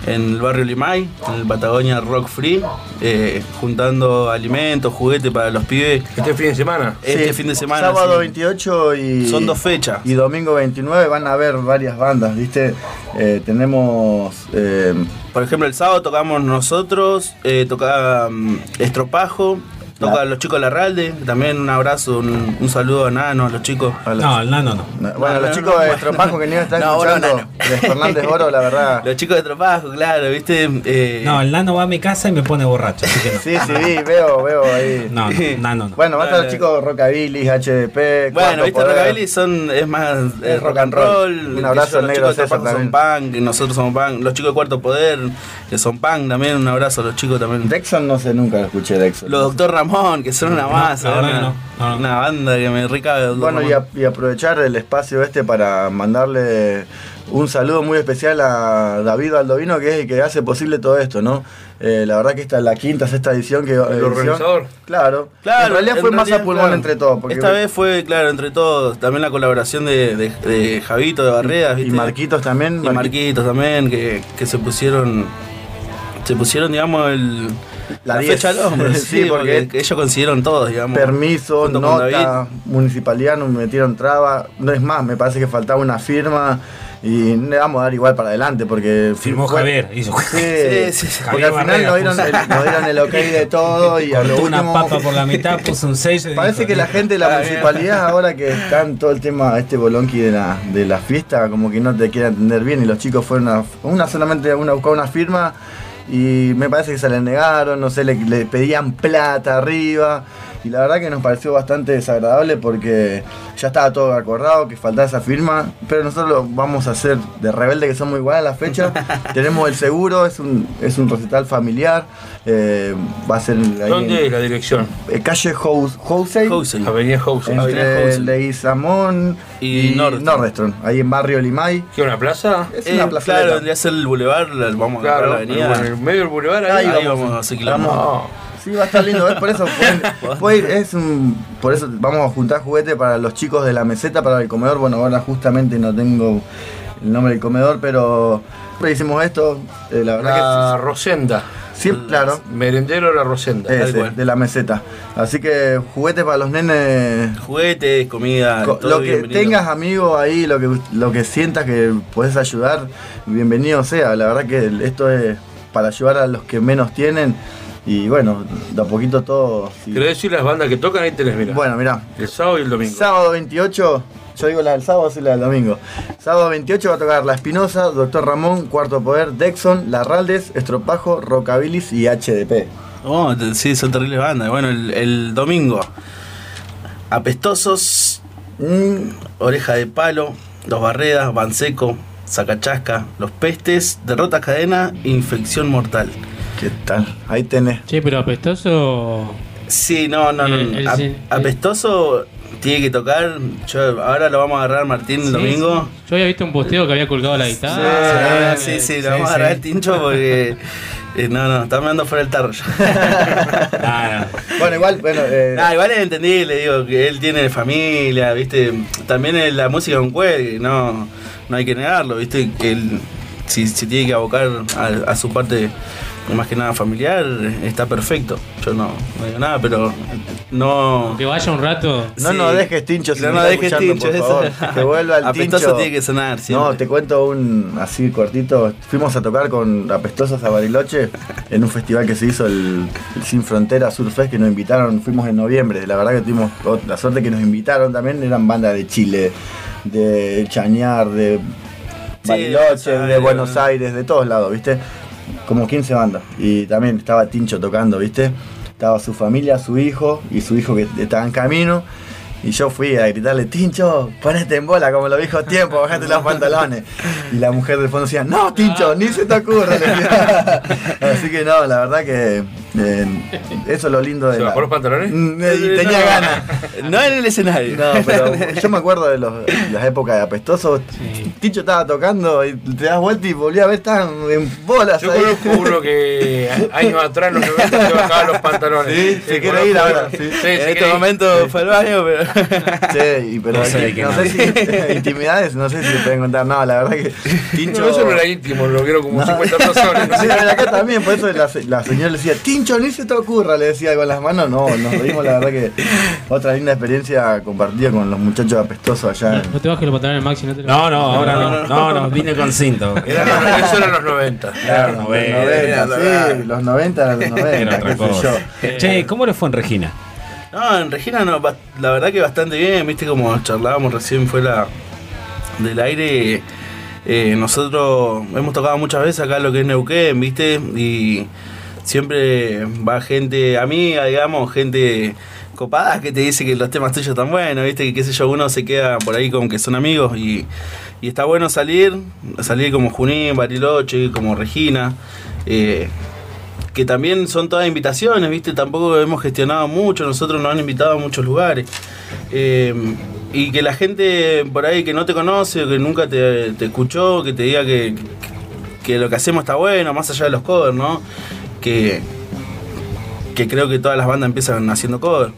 O: en el barrio Limay, en el Patagonia Rock Free, eh, juntando alimentos, juguetes para los pibes.
H: ¿Este fin de semana?
O: Este
P: Sí,
O: fin de semana.
P: Sábado
O: sí.
P: 28 y.
O: Son dos fechas.
P: Y domingo 29 van a haber varias bandas, ¿viste? Eh, tenemos. eh,
O: Por ejemplo, el sábado tocamos nosotros, eh, toca mm, Estropajo, toca los chicos de la Ralde, también un abrazo, un, un saludo a Nano, a los chicos.
Q: No, el nano no.
P: bueno,
O: No,
P: los
O: no,
P: chicos
O: no,
P: de
O: bueno.
P: Estropajo que ni están escuchando,
O: Nano.
P: de Fernández Oro, la verdad.
O: Los chicos de Tropajo, claro, viste. Eh,
Q: No, el nano va a mi casa y me pone borracho, así que no.
P: Sí, sí, vi, veo, veo ahí.
Q: No, no, nano no.
P: Bueno, va a los chicos Rockabilly, HDP.
O: Bueno, viste,
P: Poder.
O: Rockabilly son, es más eh,
P: Es
O: rock and roll.
P: Un abrazo al
O: los
P: negro
O: chicos de
P: César
O: Tropajo son punk, nosotros somos punk. Los chicos de Cuarto Poder, que son punk también, un abrazo a los chicos también.
P: Dexon no sé, nunca lo escuché Dexon.
O: Los Doctor Ramón, que son una masa, una,
Q: que no, no, no.
O: una banda que me rica
P: Bueno, y, a- y aprovechar el espacio este para mandarle un saludo muy especial a David Aldovino, que es el que hace posible todo esto, ¿no? Eh, la verdad que esta es la quinta, sexta edición que... edición-
H: organizador.
P: Claro.
O: Claro,
P: en realidad
O: en
P: fue más
O: realidad,
P: a pulmón
O: claro.
P: entre todos. Porque
O: Esta vez fue, claro, entre todos, también la colaboración de, de, de Javito de Barredas,
P: Y. Marquitos también.
O: Y Marquitos también, que, que se pusieron, se pusieron, digamos, el,
P: La
O: la,
P: 10.
O: fecha al hombro,
P: Sí,
O: sí,
P: porque
O: porque, ellos consiguieron todos, digamos.
P: Permiso, nota, municipalidad, nos metieron traba. No es más, me parece que faltaba una firma y le vamos a dar igual para adelante porque
Q: Firmó
P: fue-
Q: Javier, hizo
P: Sí,
O: Sí, sí, sí.
P: porque al final nos dieron, el, nos dieron el ok de todo y a lo
Q: una
P: último
Q: papa por la mitad, puso un sello y
P: Parece
Q: dijo,
P: que la gente de la municipalidad ahora que está en todo el tema este bolonqui de la, de la fiesta como que no te quiere entender bien y los chicos fueron a una solamente una buscar una firma y me parece que se le negaron, no sé, le, le pedían plata arriba. Y la verdad que nos pareció bastante desagradable porque ya estaba todo acordado, que faltaba esa firma, pero nosotros lo vamos a hacer de rebelde que somos igual a la fecha. Tenemos el seguro, es un, es un recital familiar. eh, va a ser
H: ¿Dónde
P: en-
H: es la dirección?
P: eh, calle House, Housey,
H: Avenida Housey. Avenida
P: entre. Leguizamón y, Nordstrom. ahí en barrio Limay.
H: ¿Qué, una plaza?
P: Es
O: Eh,
P: una
O: claro,
P: plazoleta.
O: vendría a ser el bulevar, la- vamos a
H: Claro,
O: agarrar la avenida.
H: en el medio del bulevar ahí.
O: Ahí,
P: Ahí
O: vamos,
P: vamos.
O: a.
P: Vamos. Sí, va a estar lindo, ¿ves? Por eso pueden- puede ir, es un, por eso vamos a juntar juguete para los chicos de la meseta, para el comedor. Bueno, ahora justamente no tengo el nombre del comedor, pero siempre hicimos esto. eh, la verdad
H: La
P: que
H: Rosenda.
P: siempre, claro,
H: Merendero La Rosenda.
P: ese,
H: tal cual.
P: de la meseta. Así que juguete para los nenes.
O: Juguetes, comida,
P: Co-
O: todo
P: lo que
O: bienvenido.
P: tengas amigos ahí, lo que, lo que sientas que puedes ayudar, bienvenido sea. La verdad que esto es para ayudar a los que menos tienen. Y bueno, de a poquito todo. sí.
H: ¿Querés decir las bandas que tocan? Ahí tenés, mira.
P: Bueno, mirá.
H: El sábado y el domingo.
P: Sábado 28, yo digo la del sábado, sí la del domingo. Sábado 28 va a tocar La Espinosa, Doctor Ramón, Cuarto Poder, Dexon, Larraldes, Estropajo, Rockabilis y HDP.
O: Oh, te- sí, son terribles bandas. Bueno, el, el domingo. Apestosos,
P: Mm,
O: Oreja de Palo, Los Barredas, Banseco, Sacachasca, Los Pestes, Derrotas Cadena, Infección Mortal.
P: ¿Qué tal? Ahí tenés.
F: Che, pero apestoso.
O: Sí, no, no, no.
F: El- el-
O: Ap-
F: el-
O: apestoso tiene que tocar. Yo, ahora lo vamos a agarrar Martín el
F: Sí,
O: domingo.
F: sí. Yo había visto un posteo que había colgado la guitarra.
O: Sí, sí, sí,
F: Sí,
O: lo vamos a
F: sí.
O: agarrar el tincho porque. eh, no, no, está mirando fuera el tarro. ya.
P: Bueno, igual, bueno. eh,
O: Ah, igual es entendible, digo, que él tiene familia, viste. También es la música es un cuelgue, no, no hay que negarlo, viste, que él si, si tiene que abocar a, a su parte más que nada familiar, está perfecto. Yo no, no digo nada, pero no.
F: Que vaya un rato.
P: No
O: Sí.
P: nos dejes tincho si
O: No
P: está
O: dejes tincho,
P: por
O: eso.
P: favor. Que vuelva el
O: Apestoso
P: tincho.
O: tiene que sonar siempre.
P: No, te cuento un así cortito. Fuimos a tocar con Apestosos a Bariloche en un festival que se hizo el, el Sin Frontera Surfest que nos invitaron. Fuimos en noviembre. La verdad que tuvimos la suerte que nos invitaron también. Eran bandas de Chile, de Chañar, de Bariloche, de. Buenos Aires, de todos lados, ¿viste? Como 15 bandas. Y también estaba Tincho tocando, ¿viste? Estaba su familia, su hijo y su hijo que estaba en camino. Y yo fui a gritarle, Tincho, ponete en bola como lo dijo tiempo, bajate los pantalones. Y la mujer del fondo decía, no, Tincho, ni se te ocurra. Así que no, la verdad que eh, eso es lo lindo de
H: ¿Se
P: la...
H: bajó los pantalones?
P: Mm, eh, Y tenía
O: No.
P: ganas.
O: No en el escenario.
P: No, pero yo me acuerdo de los- las épocas de apestosos. Tincho estaba tocando y te das vuelta y volví a ver, estaban en bolas
H: Yo
P: ahí.
H: conozco uno que años atrás, los 90, se bajaba los pantalones.
P: Sí, se quiere
H: conozco
P: ir ahora. Sí.
H: Sí,
O: en
H: quiere
O: este momento fue al baño, pero.
P: Sí, y pero
Q: No sé
P: no si intimidades, no sé si se pueden contar. No, la verdad que Tincho.
H: No, eso no era íntimo, lo vieron como 50 personas.
P: Sí, acá también, por eso la, se- la señora le decía, Tincho, ni se te ocurra, le decía con las manos. No, nos reímos, la verdad que otra linda experiencia compartida con los muchachos apestosos allá. en-
F: No te bajes los pantalones, Maxi. No, te lo-
Q: No, no, ahora no. No, no, vine con cinto.
H: Era- Eso eran los 90.
Q: Claro,
P: Los
Q: 90.
P: 90, sí, los 90 eran los 90,
Q: Era otra cosa. Che, ¿cómo le fue en Regina?
O: No, en Regina no, la verdad que bastante bien, viste como charlábamos recién fuera del aire. eh, nosotros hemos tocado muchas veces acá lo que es Neuquén, viste, y siempre va gente amiga, digamos, gente copada que te dice que los temas tuyos están buenos, viste, que qué sé yo, uno se queda por ahí como que son amigos y, está bueno salir, salir como Junín, Bariloche, como Regina. eh, que también son todas invitaciones, ¿viste? Tampoco hemos gestionado mucho, nosotros nos han invitado a muchos lugares. Eh, y que la gente por ahí que no te conoce que nunca te, te escuchó, que te diga que, que lo que hacemos está bueno, más allá de los covers, ¿no? Que, que creo que todas las bandas empiezan haciendo covers.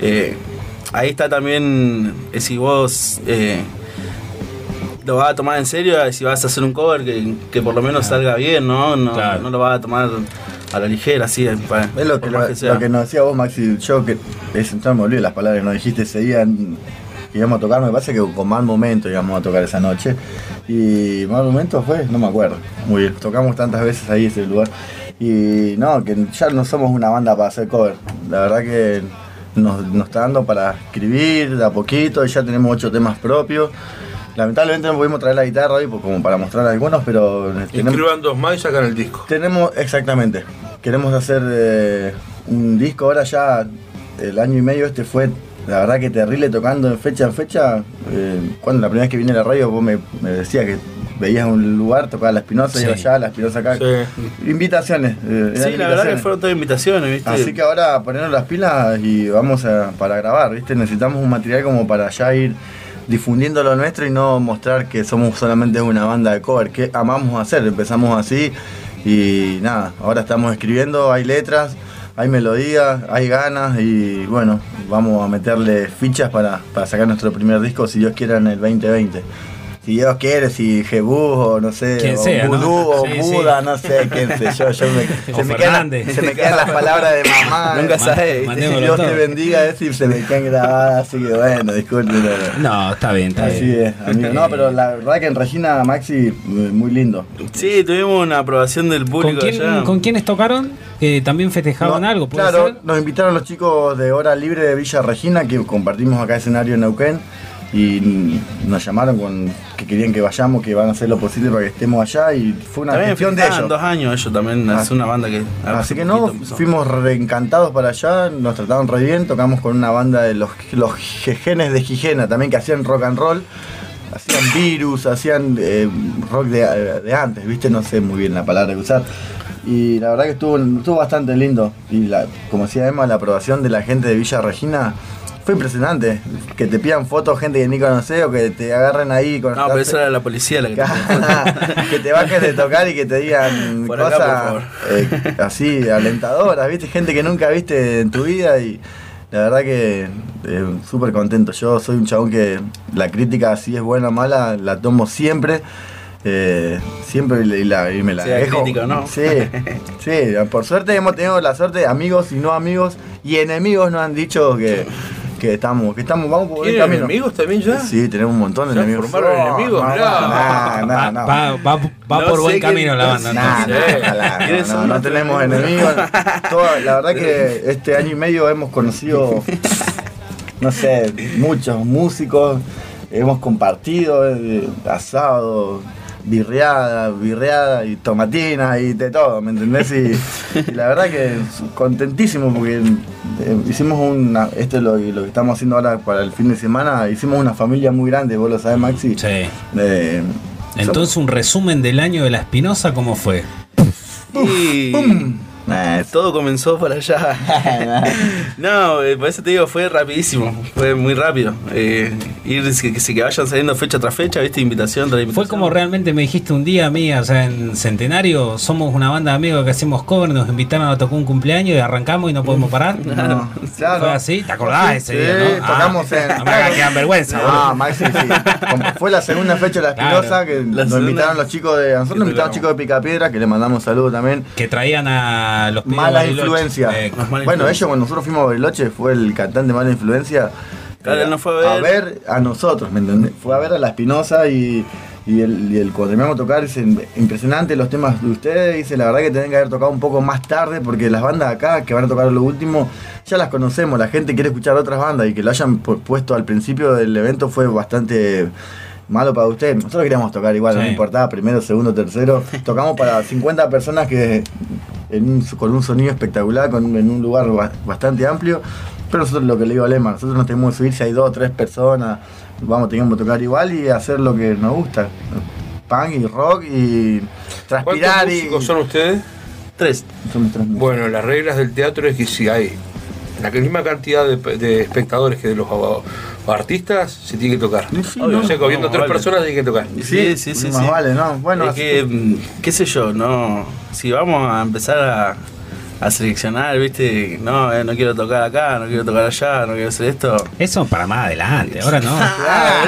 O: Eh, ahí está también eh, si vos eh, lo vas a tomar en serio, si vas a hacer un cover que, que por lo menos salga bien, ¿no? No,
Q: Claro.
O: no lo vas a tomar a la ligera, así. para-
P: Es lo que, lo,
O: que
P: lo que nos decía vos, Maxi, yo que es, no me olvidé las palabras que nos dijiste ese día que íbamos a tocar, me parece que con mal momento íbamos a tocar esa noche. Y mal momento fue, no me acuerdo. Muy bien, tocamos tantas veces ahí ese lugar. Y no, que ya no somos una banda para hacer cover. La verdad que nos, nos está dando para escribir de a poquito y ya tenemos ocho temas propios. Lamentablemente no pudimos traer la guitarra hoy pues, como para mostrar algunos, pero tenemos,
H: Inscriban dos más y sacan el disco.
P: tenemos, exactamente. Queremos hacer eh, un disco ahora ya el año y medio este fue, la verdad que terrible tocando en fecha en fecha. Eh, cuando la primera vez que vine a la radio vos me, me decías que veías un lugar, tocaba la Espinosa,
O: Sí.
P: iba allá, la Espinosa acá. Invitaciones. eh,
O: Sí, la verdad que fueron todas invitaciones, ¿viste?
P: Así que ahora ponernos las pilas y vamos a, para grabar, ¿viste? Necesitamos un material como para ya ir difundiendo lo nuestro y no mostrar que somos solamente una banda de cover, que amamos hacer, empezamos así y nada, ahora estamos escribiendo, hay letras, hay melodías, hay ganas y bueno, vamos a meterle fichas para, para sacar nuestro primer disco si Dios quiera en el 2020. Si Dios quiere, si Jebus o no sé,
Q: Quien
P: o
Q: sea, ¿no?
P: Vudú o
Q: Sí, sí.
P: Buda, no sé, quién sé yo, yo me,
Q: O
P: se, me quedan,
Q: Fernández.
P: se me quedan las palabras de mamá.
O: Nunca
P: eh, ma-
Q: mandémoslo
P: Dios te bendiga, eso y se me quedan grabadas, así que bueno, disculpen.
Q: No, está bien, está
P: Así
Q: bien.
P: es, amigo. No, pero la verdad que en Regina, Maxi, eh, muy lindo.
O: Sí, tuvimos una aprobación del
Q: ¿Con,
O: público
Q: quién,
O: allá.
Q: ¿Con quiénes tocaron? Que también festejaban
P: No,
Q: algo, ¿puede
P: Claro,
Q: ser?
P: nos invitaron los chicos de Hora Libre de Villa Regina, que compartimos acá escenario en Neuquén, y nos llamaron con que querían que vayamos, que van a hacer lo posible para que estemos allá, y fue una
O: También
P: gestión de ellos.
O: dos años ellos también,
P: Ah.
O: es una banda que...
P: Así que no, fuimos reencantados para allá, nos trataron re bien, tocamos con una banda de los, los jejenes de Gijena también que hacían rock and roll, hacían virus, hacían eh, rock de, de antes, viste, no sé muy bien la palabra que usar. Y la verdad que estuvo, estuvo bastante lindo. Y la, como decía Emma, la aprobación de la gente de Villa Regina fue impresionante. Que te pidan fotos gente que ni conoces o que te agarren ahí con
O: No, pero eso era la policía la que...
P: que te bajes de tocar y que te digan
O: Por
P: cosas eh, así alentadoras, viste, gente que nunca viste en tu vida y la verdad que eh, súper contento. Yo soy un chabón que la crítica, si es buena o mala, la tomo siempre. eh, siempre y la, y me la
O: Sea
P: dejo.
O: crítico, ¿no?
P: Sí, sí, por suerte hemos tenido la suerte, amigos y no amigos, y enemigos nos han dicho que, que estamos, que estamos, vamos por buen
H: ¿Tienen
P: camino.
H: enemigos también ya?
P: Sí, tenemos un montón de
H: ¿Ya
P: enemigos.
H: formaron enemigos?
P: No,
H: Mirá.
P: no, no, no.
Q: Va, va- va
P: No
Q: por buen
P: qué-
Q: camino la banda.
P: Nah,
Q: entonces.
P: nah, ojalá,
O: ¿Quiénes
P: no, no, no tenemos enemigos. Todo- la verdad que este año y medio hemos conocido, no sé, muchos músicos, hemos compartido eh, asado, birreada, birreada y tomatina y de todo, ¿me entendés? Y, y la verdad que contentísimo porque eh, hicimos una, esto es lo, lo que estamos haciendo ahora para el fin de semana, hicimos una familia muy grande, vos lo sabés Maxi.
Q: Sí.
P: Eh,
Q: Entonces, un resumen del año de la Espinosa, ¿cómo fue?
O: Y todo comenzó por allá. no, eh, por eso te digo, fue rapidísimo, fue muy rápido. Eh, ir, que, que, vayan saliendo fecha tras fecha, viste, invitación tras
Q: Fue
O: invitación.
Q: como realmente me dijiste un día a mí, o sea, en Centenario, somos una banda de amigos que hacemos cover, nos invitaron a tocar un cumpleaños y arrancamos y no podemos parar.
P: No, claro.
Q: Fue así, ¿te acordás ese
P: Sí,
Q: día, no? Ah,
P: tocamos en.
Q: No me hagas quedar vergüenza,
P: No,
Q: boludo.
P: Maxi, sí. Como fue la segunda fecha de la
Q: Claro.
P: Espinosa, que
Q: La
P: nos
Q: segunda-
P: invitaron los chicos de. Nosotros nos invitaron chicos de Picapiedra, que le mandamos saludos también.
Q: Que traían a los
P: Mala influencia.
Q: Eh,
P: bueno, ellos cuando nosotros fuimos a Bariloche fue el cantante Mala Influencia.
O: Claro, él no fue a ver.
P: a nosotros, ¿me entendés? Fue a ver a la Espinosa y, y, el, y el- cuando terminamos de tocar, dice, impresionante los temas de ustedes, dice, la verdad que tienen que haber tocado un poco más tarde porque las bandas acá que van a tocar lo último ya las conocemos, la gente quiere escuchar otras bandas y que lo hayan pu- puesto al principio del evento fue bastante malo para ustedes. Nosotros queríamos tocar igual, no importaba, primero, segundo, tercero. Tocamos para 50 personas que en un- con un sonido espectacular, con, en un lugar ba- bastante amplio. Pero nosotros lo que le digo a Lema, nosotros nos tenemos que subir si hay dos o tres personas, vamos tengamos que tocar igual y hacer lo que nos gusta. Punk y rock y transpirar
H: ¿Cuántos
P: y.
H: músicos son ustedes?
O: Tres.
P: Somos tres músicos.
H: Bueno, las reglas del teatro es que si hay la misma cantidad de, de espectadores que de los o artistas, se tiene que tocar.
O: Obvio.
H: o sea, habiendo
O: No,
H: tres
O: vale.
H: personas, tiene que tocar.
O: Sí, sí, sí.
P: más
O: sí.
P: vale, ¿no? Bueno,
O: es
P: así-
O: que, mm, qué sé yo, no. Si vamos a empezar a, a seleccionar, viste, no, eh, no quiero tocar acá, no quiero tocar allá, no quiero hacer esto.
Q: Eso para más adelante, ahora no.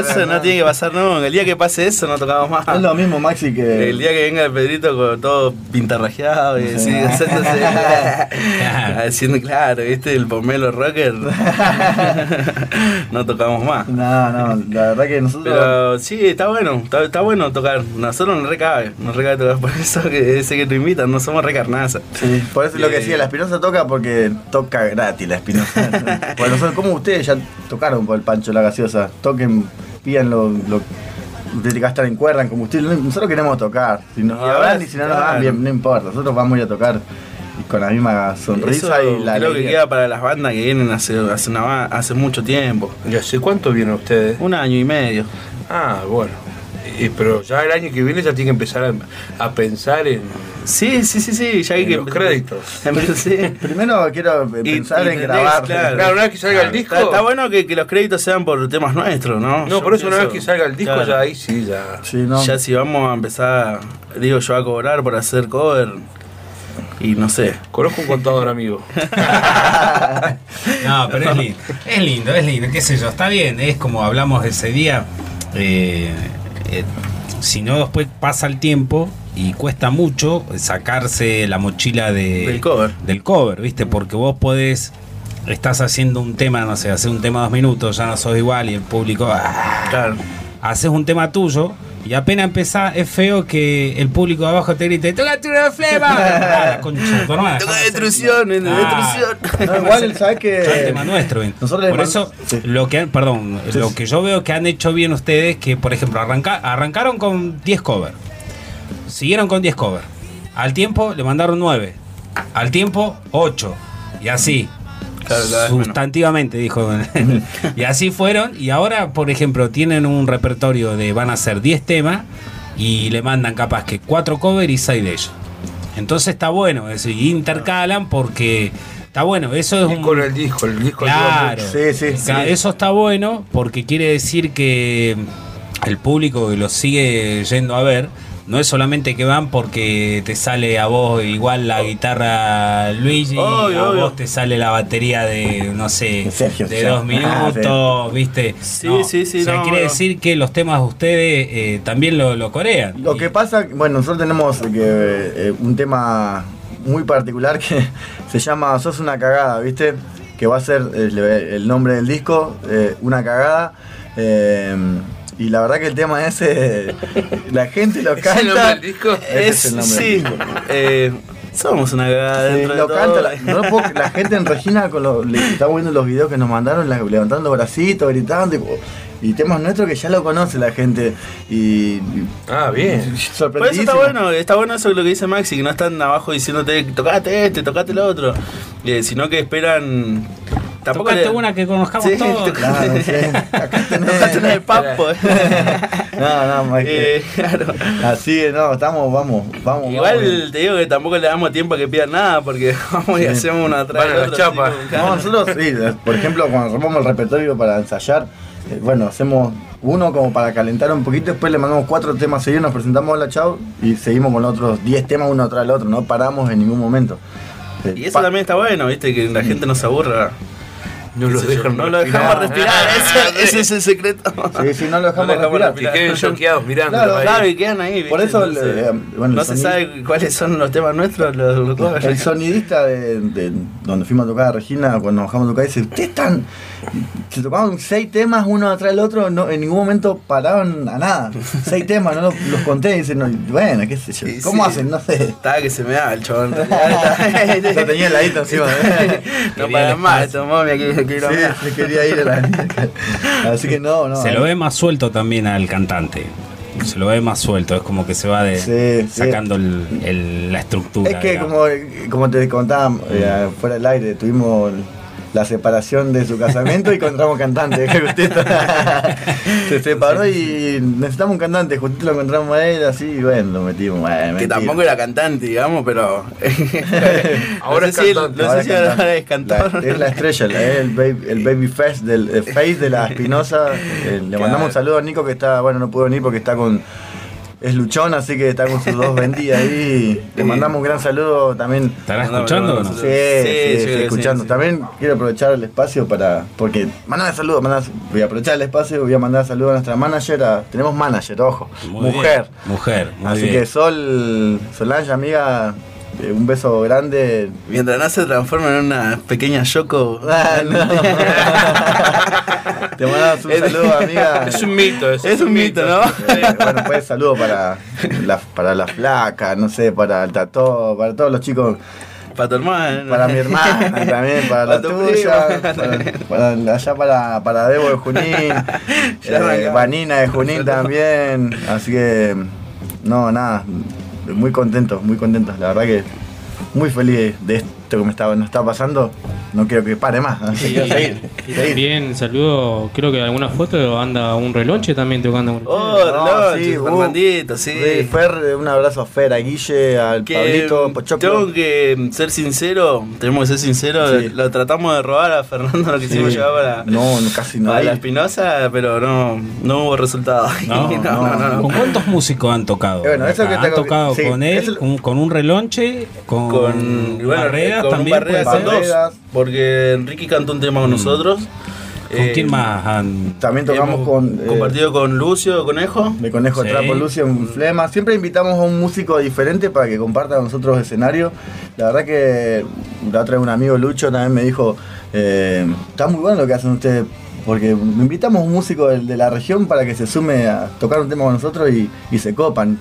O: Eso no, tiene que pasar nunca. El día que pase eso, no tocamos más.
P: Es lo mismo, Maxi, que.
O: El día que venga el Pedrito con todo pintarrajeado y
P: Sí.
O: así, haciendo, claro, viste, el pomelo rocker, no tocamos más.
P: No, no, la verdad que nosotros.
O: Pero sí, está bueno, está, está bueno tocar. Nosotros nos recabe, nos recabe tocar. Por eso que ese que nos invitan, no somos recarnaza.
P: Sí, por eso es lo que decía, la Espinosa toca porque toca gratis la Espinosa. bueno, son como ustedes ya tocaron por el Pancho la gaseosa. Toquen, pidan lo, lo ustedes que gastan en cuerda, en combustible. Nosotros queremos tocar. Si nos
O: Y
P: dan y si no nos
O: claro.
P: dan, bien, no importa. Nosotros vamos a ir a tocar con la misma sonrisa
O: Eso
P: y la
O: creo que
P: alegría.
O: queda para las bandas que vienen hace, hace, una hace mucho tiempo.
H: ¿Y hace cuánto vienen ustedes?
O: Un año y medio.
H: Ah, bueno. Y- pero ya el año que viene ya tiene que empezar a, a pensar en,
O: Sí, sí, sí, sí, ya hay
H: en
O: que
H: los créditos.
O: Sí.
P: Primero quiero pensar
O: Y-
P: en
O: y
P: grabar.
O: tenés,
H: Claro, una vez que salga el disco-
O: Está, está bueno que, que los créditos sean por temas nuestros, ¿no?
H: No,
O: Yo
H: por eso una vez que salga el disco
O: claro.
H: ya ahí sí, ya.
P: Sí, no.
O: Ya si vamos a empezar, digo yo, a cobrar por hacer cover. Y no sé.
H: Conozco un contador amigo.
G: No, pero es lindo. Es lindo, es lindo, qué sé yo, está bien, es como hablamos ese día. eh, eh, si no, después pasa el tiempo y cuesta mucho sacarse la mochila de,
O: Del cover.
G: del cover, ¿viste? Porque vos podés. Estás haciendo un tema, no sé, haces un tema dos minutos, ya no sos igual y el público. ah,
O: Claro.
G: haces un tema tuyo y apenas empezás, es feo que el público de abajo te grite: ¡Tócate una flema! Ah, la concha de tu hermana.
O: Toca destrucción.
G: Ah.
O: destrucción.
P: No, igual, ¿sabes que
G: Es el tema nuestro.
P: Nosotros
G: por eso,
P: sí.
G: lo que han- perdón,
P: Sí,
G: lo que yo veo que han hecho bien ustedes, que por ejemplo arranca, arrancaron con 10 covers, siguieron con 10 covers, al tiempo le mandaron 9, al tiempo 8, y así.
O: Claro, menos.
G: Sustantivamente, dijo. y así fueron. Y ahora, por ejemplo, tienen un repertorio de van a ser 10 temas y le mandan capaz que 4 covers y 6 de ellos. Entonces está bueno eso. Y intercalan porque está bueno. Eso es un.
H: con el disco, el disco
G: Claro.
P: Sí, sí, sí.
G: Ca- Eso está bueno porque quiere decir que el público que lo sigue yendo a ver no es solamente que van porque te sale a vos igual la guitarra Luigi,
O: Obvio,
G: a
O: obvio.
G: vos te sale la batería de, no sé,
P: De Sergio,
G: de
P: sí.
G: dos
P: Ah,
G: minutos, ¿viste?
O: Sí,
G: No,
O: sí, sí,
G: O sea,
O: no,
G: quiere
O: no.
G: decir que los temas de ustedes eh, también lo, lo corean.
P: Lo que pasa, bueno, nosotros tenemos que, eh, un tema muy particular que se llama Sos una cagada, ¿viste? Que va a ser el, el nombre del disco, eh, Una cagada. Y la verdad que el tema ese, la gente lo
H: ¿Es el nombre
P: canta.
H: del disco?
P: Ese es el nombre
O: sí.
P: del disco.
O: Eh, somos una cagada
P: Sí,
O: dentro
P: lo
O: de
P: canta,
O: todo.
P: la, no lo puedo- la gente en Regina con le, estamos viendo los videos que nos mandaron, la- levantando bracitos, gritando y, y temas nuestros que ya lo conoce la gente y, y
H: Ah, bien.
O: Por eso está bueno, está bueno eso lo que dice Maxi, que no están abajo diciéndote tocate este, tocate el otro, eh, sino que esperan. Tampoco le-
G: una que conozcamos
O: Sí,
G: todos.
P: Claro, sí. Acá tenés-
O: una de papo.
P: No, no, más que-
O: Eh, claro.
P: Así, no, estamos, vamos, vamos.
O: Igual
P: vamos.
O: te digo que tampoco le damos tiempo a que pidan nada, porque vamos y hacemos una atrás
H: Van a
O: del
H: la
O: otro,
H: chapa.
O: así como, claro.
P: No, nosotros, sí, por ejemplo, cuando armamos el repertorio para ensayar, eh, bueno, hacemos uno como para calentar un poquito, después le mandamos cuatro temas seguidos, nos presentamos a la chau y seguimos con otros 10 temas uno tras el otro, no paramos en ningún momento. Eh,
O: Y eso
P: pa-
O: también está bueno, viste, que la gente no se aburra.
H: No
O: yo,
H: dejan
O: no lo dejamos respirar, ese, ese es el secreto.
P: Sí, sí, no lo dejamos
O: No lo dejamos
P: respirar.
H: Que queden choqueados mirando.
P: Claro.
O: Claro, y quedan ahí,
P: Por eso,
O: no, se-
P: eh, bueno,
O: no
P: el
O: se sabe cuáles son los temas nuestros, los, los covers.
P: El sonidista de, de donde fuimos a tocar a Regina, cuando bajamos a tocar, dice, ustedes están, se tocaban seis temas uno atrás del otro, no, en ningún momento paraban a nada. Seis temas, no los, los conté y dicen, no, bueno, qué sé yo,
O: Sí,
P: ¿cómo
O: sí.
P: hacen? No sé.
O: Estaba que se me daba el chabón.
P: Lo tenía heladito encima. ¿eh?
O: no para más, tomó mi aquí,
P: Sí, se quería ir a la Así que no, no.
G: Se lo ve más suelto también al cantante. Se lo ve más suelto, es como que se va de,
P: Sí, sí.
G: sacando el- el- la estructura.
P: Es que
G: digamos.
P: como, como te contaba eh, fuera del aire, tuvimos la separación de su casamiento y encontramos cantante. Justito se separó y necesitamos un cantante, justito lo encontramos a él así y bueno, lo metimos. Bueno,
O: Que
P: mentira.
O: tampoco era cantante, digamos, pero.
H: Ahora
O: no
H: es
O: sé si,
H: cantante.
O: no sé
P: Ahora
O: si
P: es
O: ahora
P: cantante.
O: es cantor.
P: La- es la estrella, la- es el baby, el baby face del el face de la Espinosa. Eh, le mandamos un saludo a Nico que está, bueno, no pudo venir porque está con es luchón, así que está con sus dos vendidas ahí. Le mandamos un gran saludo también.
G: ¿Estará escuchando?
P: Sí,
O: Sí,
P: sí,
O: sí,
P: escuchando.
O: sí.
P: También quiero aprovechar el espacio para. Porque mandame saludos, mandame- voy a aprovechar el espacio, voy a mandar saludos a nuestra manager. a- tenemos manager, ojo,
G: Muy
P: mujer.
G: bien, Mujer, muy
P: Así
G: bien.
P: que Sol, Solange, amiga, eh, un beso grande.
O: Mientras no se transforma en una pequeña Yoko.
P: Ah, no. Te mandamos un saludo, amiga.
H: Es un mito, eso.
O: Es un mito, ¿no?
P: Eh, bueno, pues saludo para la, para la flaca, no sé, para el tató, para todos los chicos,
O: Para tu hermano.
P: para mi hermana también, para la
O: Para tu
P: tuya,
O: primo.
P: para, para- allá para, para Debo de Junín, eh. Vanina de Junín también, así que no, nada, muy contentos, muy contentos, la verdad que muy feliz de esto que me está, nos está pasando. No quiero que pare más. así
F: Sí,
P: que seguir,
F: y
P: seguir.
F: también saludo, creo que en alguna foto anda un relonche también tocando. un-
O: Oh,
P: No,
O: reloj,
P: sí, uh,
O: Fernandito, sí.
P: Sí, Fer, un abrazo a Fer, a Guille, al
O: Que
P: Pablito, Pochoclo.
O: tengo que ser sincero, tenemos que ser sinceros,
P: Sí.
O: lo tratamos de robar a Fernando, lo quisimos
P: Sí.
O: llevar para,
P: No, no, casi no.
O: para la. Espinosa, pero no, no hubo resultado.
Q: No, ¿Con cuántos músicos han tocado?
P: Eh, bueno, eso que
Q: han tocado
P: sí,
Q: con él, con, con un relonche, con,
O: con, bueno,
Q: Barreras
O: con
Q: también.
O: Barreras dos, porque Enrique cantó un tema con nosotros.
Q: ¿Con
O: Eh,
Q: quién más han
P: También tocamos
O: hemos
P: con. eh,
O: compartido con Lucio Conejo.
P: De Conejo
Q: Sí.
P: Trapo, Lucio en Flema. Siempre invitamos a un músico diferente para que comparta con nosotros escenario. La verdad que la otra vez un amigo Lucho también me dijo, eh, está muy bueno lo que hacen ustedes, porque invitamos a un músico de, de la región para que se sume a tocar un tema con nosotros y, y se copan.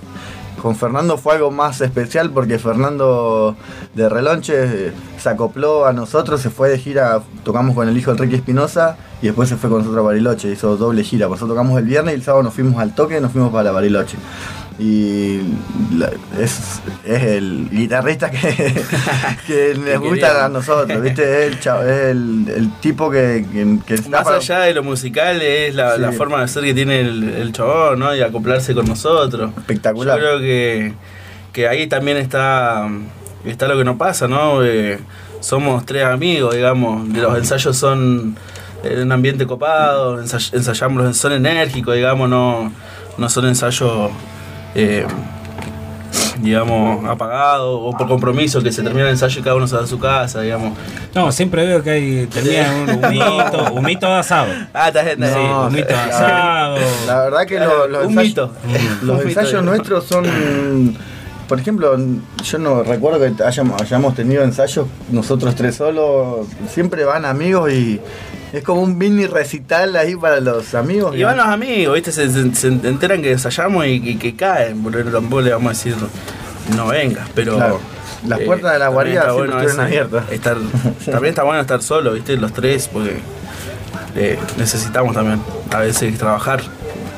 P: Con Fernando fue algo más especial porque Fernando de Relonche eh, se acopló a nosotros, se fue de gira, tocamos con el hijo Enrique Espinosa y después se fue con nosotros a Bariloche, hizo doble gira. Por eso tocamos el viernes y el sábado nos fuimos al toque y nos fuimos para Bariloche. Y la- es, es el guitarrista que, que les gusta a nosotros, ¿viste? Es el, chavo- es el, el tipo que, que, que está
O: Más
P: para-
O: allá de lo musical es la,
P: Sí.
O: la forma de ser que tiene el, el chabón, ¿no? Y acoplarse con nosotros.
P: Espectacular.
O: Yo creo que, que ahí también está, está lo que nos pasa, ¿no? Eh, somos tres amigos, digamos. Los ensayos son en un ambiente copado, ensay- ensayamos, son enérgicos, digamos, no, no son ensayos, eh, digamos, apagados o por compromiso, que se termina el ensayo y cada uno se va a su casa, digamos.
Q: No, siempre veo que hay, termina un humito, humito de asado.
O: Ah, está
Q: Sí,
P: No,
Q: humito de
P: la-
Q: asado.
P: La verdad que lo- los,
O: Un
P: ensayos,
O: mito.
P: los ensayos nuestros son. Por ejemplo, yo no recuerdo que hayamos, hayamos tenido ensayos nosotros tres solos. Siempre van amigos y es como un mini recital ahí para los amigos.
O: Y van los amigos, ¿viste? Se, se- se enteran que ensayamos y, y que caen. Porque tampoco le vamos a decir, no vengas, pero.
P: Claro. Las puertas de la guarida siempre estuvieron
O: ese-
P: abiertas.
O: Estar, también está bueno estar solo, ¿viste? Los tres, porque eh, necesitamos también a veces trabajar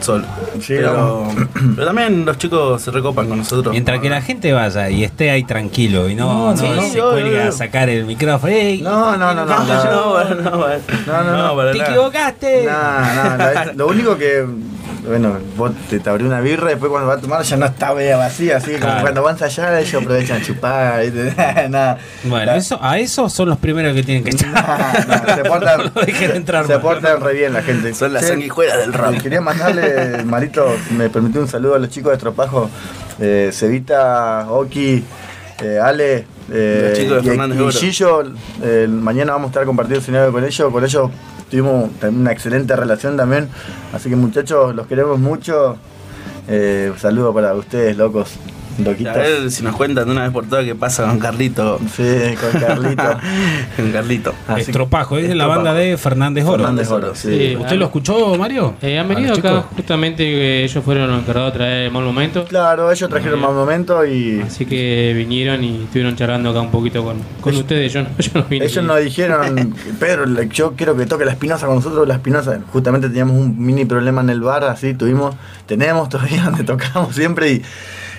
O: solo. pero, pero también los chicos se recopan con nosotros.
Q: Mientras que la gente vaya y esté ahí tranquilo y no,
P: No,
Q: no,
P: no,
Q: se
O: no, no,
Q: a
O: no.
Q: sacar el micrófono. ¡Ey!
P: No, no, no, no.
O: No, no, no.
P: No, no, no.
O: para
Q: ¡Te
O: nada.
Q: equivocaste!
P: No, no, la- lo único que. Bueno, vos te, te abrió una birra y después cuando va a tomar ya no está media vacía, así como
Q: Claro.
P: cuando van a ensayar ellos aprovechan a chupar. Nada.
Q: Bueno,
P: La-
Q: eso, a esos son los primeros que tienen que echar.
P: No, se portan,
Q: No dejen entrar
P: se portan re bien la gente.
O: Son las sanguijuelas del rock.
P: eh, Quería mandarle, Marito, me permitió un saludo a los chicos de Estropajo, eh, Cevita, Oki, eh, Ale, eh,
O: Los chicos de
P: y-
O: Fernández
P: y
O: Oro.
P: Gillo. Eh, mañana vamos a estar compartiendo escenario con ellos. Con ellos tuvimos una excelente relación también. Así que muchachos, los queremos mucho. Eh, un saludo para ustedes, locos,
O: A
P: loquitos.
O: ver si nos cuentan de una vez por todas qué pasa con Carlito.
P: Sí, con Carlito.
O: con Carlito.
P: Así-
Q: Estropajo, es de la banda de Fernández Oro.
P: Fernández Oro, sí.
F: Sí.
Q: ¿Usted lo escuchó, Mario?
F: Eh, han
Q: ¿A
F: venido
Q: los
F: acá
Q: chicos?
F: justamente que ellos fueron los encargados de traer el mal momento.
P: Claro, ellos trajeron más momento y
F: Así que vinieron y estuvieron charlando acá un poquito con, con ustedes. Yo no, yo no vine.
P: Ellos nos dijeron, Pedro, yo quiero que toque la espinosa con nosotros. La espinosa, justamente teníamos un mini problema en el bar, así tuvimos, tenemos todavía donde tocamos siempre y,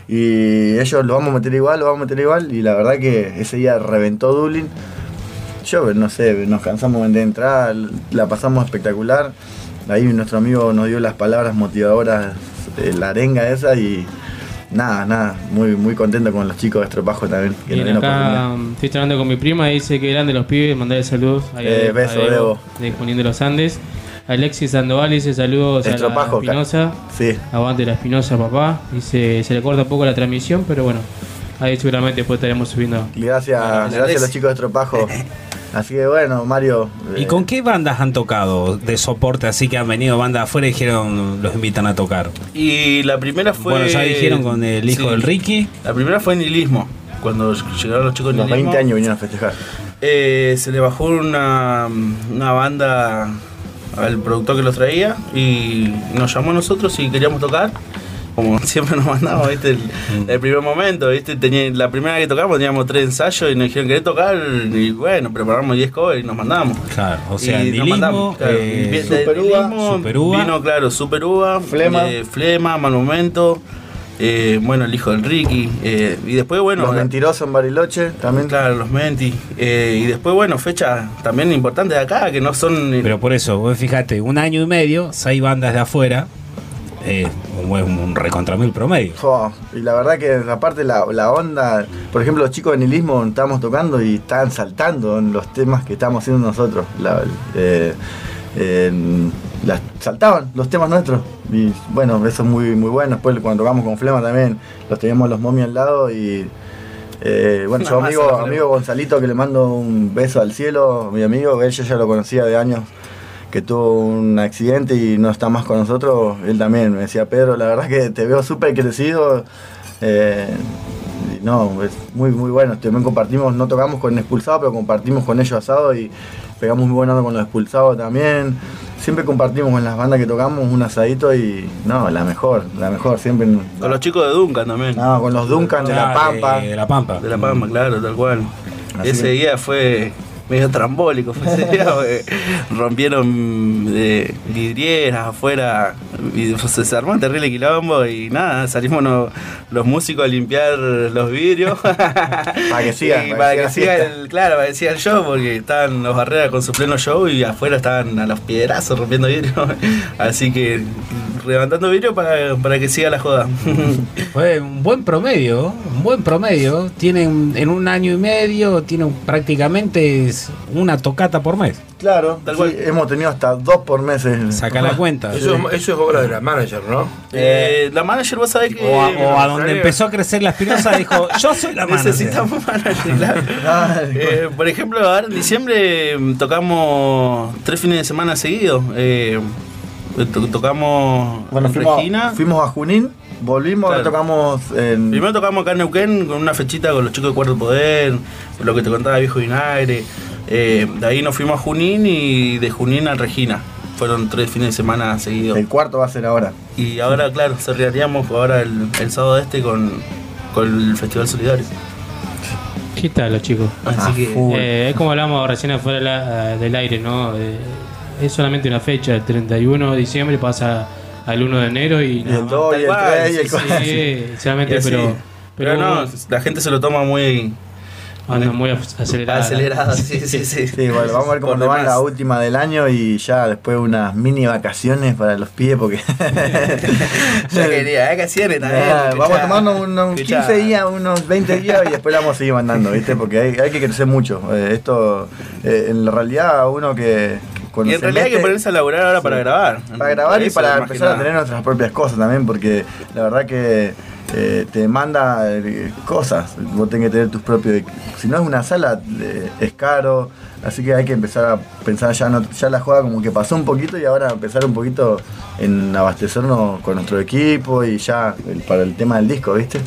P: y ellos lo vamos a meter igual, lo vamos a meter igual. Y la verdad que ese día reventó Dublín. Yo no sé, nos cansamos de entrar, la pasamos espectacular. Ahí nuestro amigo nos dio las palabras motivadoras, la arenga esa y nada, nada, muy, muy contento con los chicos de Estropajo también. Que
F: Bien, acá estoy charlando con mi prima y dice que grande los pibes, mandarle saludos a-
P: Eh,
F: a
P: beso, Debo.
F: de Junín de los Andes. Alexis Sandoval dice saludos
P: Estropajo,
F: a la Espinosa.
P: Sí.
F: Aguante la Espinosa, papá. Dice, se le corta un poco la transmisión, pero bueno, ahí seguramente después estaremos subiendo.
P: Y Gracias, gracias a los chicos de Tropajo. Así que bueno, Mario.
Q: ¿Y
P: eh,
Q: con qué bandas han tocado de soporte así que han venido bandas afuera y dijeron los invitan a tocar?
O: Y la primera fue.
Q: Bueno, ya dijeron con el hijo
O: Sí.
Q: del Ricky.
O: La primera fue Nihilismo. Cuando llegaron los chicos de
P: los
O: Nihilismo.
P: 20 años vinieron a festejar.
O: Eh, se le bajó una, una banda al productor que los traía y nos llamó a nosotros y queríamos tocar. Como siempre nos mandamos, ¿viste? El, el primer momento, ¿viste? Tenía, la primera que tocamos teníamos tres ensayos y nos dijeron, ¿querés tocar? Y bueno, preparamos 10 covers y nos mandamos.
Q: Claro, o sea,
O: Y nos mandamos, claro.
Q: eh,
P: Super Uva,
Q: Super Uva.
O: Vino, claro, Super Uva,
P: Flema.
O: eh, Flema, Mal Momento. Eh, bueno, el hijo del Ricky. eh, y después, bueno.
P: Los mentirosos en Bariloche también.
O: Claro, los Menti. eh, y después, bueno, fechas también importantes de acá que no son.
G: Pero por eso, vos fíjate, un año y medio, seis bandas de afuera, eh, un, un recontra mil promedio.
P: Y la verdad que aparte la, la onda, por ejemplo los chicos de nihilismo estábamos tocando y estaban saltando en los temas que estábamos haciendo nosotros. La- eh, eh, las- saltaban los temas nuestros. Y bueno, eso es muy, muy bueno. Después cuando tocamos con Flema también, los teníamos los momios al lado y eh, bueno, yo amigo, amigo Gonzalito que le mando un beso al cielo, mi amigo, él yo ya lo conocía de años que tuvo un accidente y no está más con nosotros, él también me decía, Pedro, la verdad que te veo súper crecido. eh, no, es muy muy bueno. También compartimos, no tocamos con expulsados, pero compartimos con ellos asado y pegamos muy buena onda con los expulsados también. Siempre compartimos con las bandas que tocamos un asadito y no, la mejor, la mejor, siempre.
O: Con los chicos de Duncan también.
P: No, con los Duncan de La Pampa.
G: De La Pampa.
O: De La Pampa, claro, tal cual.
P: Así
O: ese
P: que-
O: día fue medio trambólico, fue ese día, rompieron eh, vidrieras afuera, y se armó un terrible quilombo y nada, salimos no- los músicos a limpiar los vidrios.
P: Para que siga,
O: Y
P: para
O: para
P: que
O: el, claro, para que siga el show, porque estaban los barreras con su pleno show y afuera estaban a los piedrazos rompiendo vidrio. Así que levantando vidrio para, para que siga la joda.
G: Fue un buen promedio, un buen promedio. Tienen en un año y medio, tienen prácticamente es una tocata por mes.
P: Claro, sí, hemos tenido hasta dos por meses.
G: Saca la cuenta.
H: Eso, eso es obra de la manager, ¿no?
O: Eh, la manager, vos sabés que.
G: O a, o a donde empezó a crecer la espinosa dijo, yo soy la manager.
O: Necesitamos manager. Eh, por ejemplo, ahora en diciembre mm, tocamos tres fines de semana seguidos. Eh, to- tocamos
P: Bueno,
O: en
P: fuimos,
O: Regina.
P: fuimos a Junín, volvimos, ahora
O: Claro.
P: tocamos en.
O: Primero tocamos acá en Neuquén con una fechita con los chicos de Cuarto Poder, lo que te contaba Viejo Vinagre. Eh, de ahí nos fuimos a Junín y de Junín a Regina. Fueron tres fines de semana seguidos.
P: El cuarto va a ser ahora.
O: Y ahora, claro, cerraríamos ahora el, el sábado este con, con el Festival Solidario.
F: ¿Qué tal los chicos?
O: Así que-
F: Eh, es como hablamos recién afuera la- del aire, ¿no? Eh, es solamente una fecha, el 31 de diciembre pasa al 1 de enero y...
P: el
F: más.
P: 2 y el
O: Tal cual,
P: 3 y el
O: sí,
P: 4.
F: Sí, sinceramente,
O: Y así.
F: pero...
O: Pero no, la gente se lo toma muy.
F: Anda muy acelerada.
O: Acelerada, sí, sí, sí.
P: Sí, bueno, vamos a ver cómo nos va la última del año y ya después unas mini vacaciones para los pies porque
O: Ya quería, vacaciones también.
P: Ah, vamos a tomarnos unos
O: Escuchá.
P: 15 días, unos 20 días y después la vamos a seguir mandando, ¿viste? Porque hay, hay que crecer mucho. Eh, esto, eh, en la realidad, uno que, cuando
O: Y en realidad hay que
P: mete-
O: ponerse a laburar ahora para grabar.
P: para grabar y
O: Eso,
P: para empezar a tener nuestras propias cosas también, porque la verdad que eh, te demanda eh, cosas. Vos tenés que tener tus propios. Si no es una sala, eh, es caro. Así que hay que empezar a pensar ya, no- ya la jugada como que pasó un poquito y ahora empezar un poquito en abastecernos con nuestro equipo y ya el- para el tema del disco, ¿viste?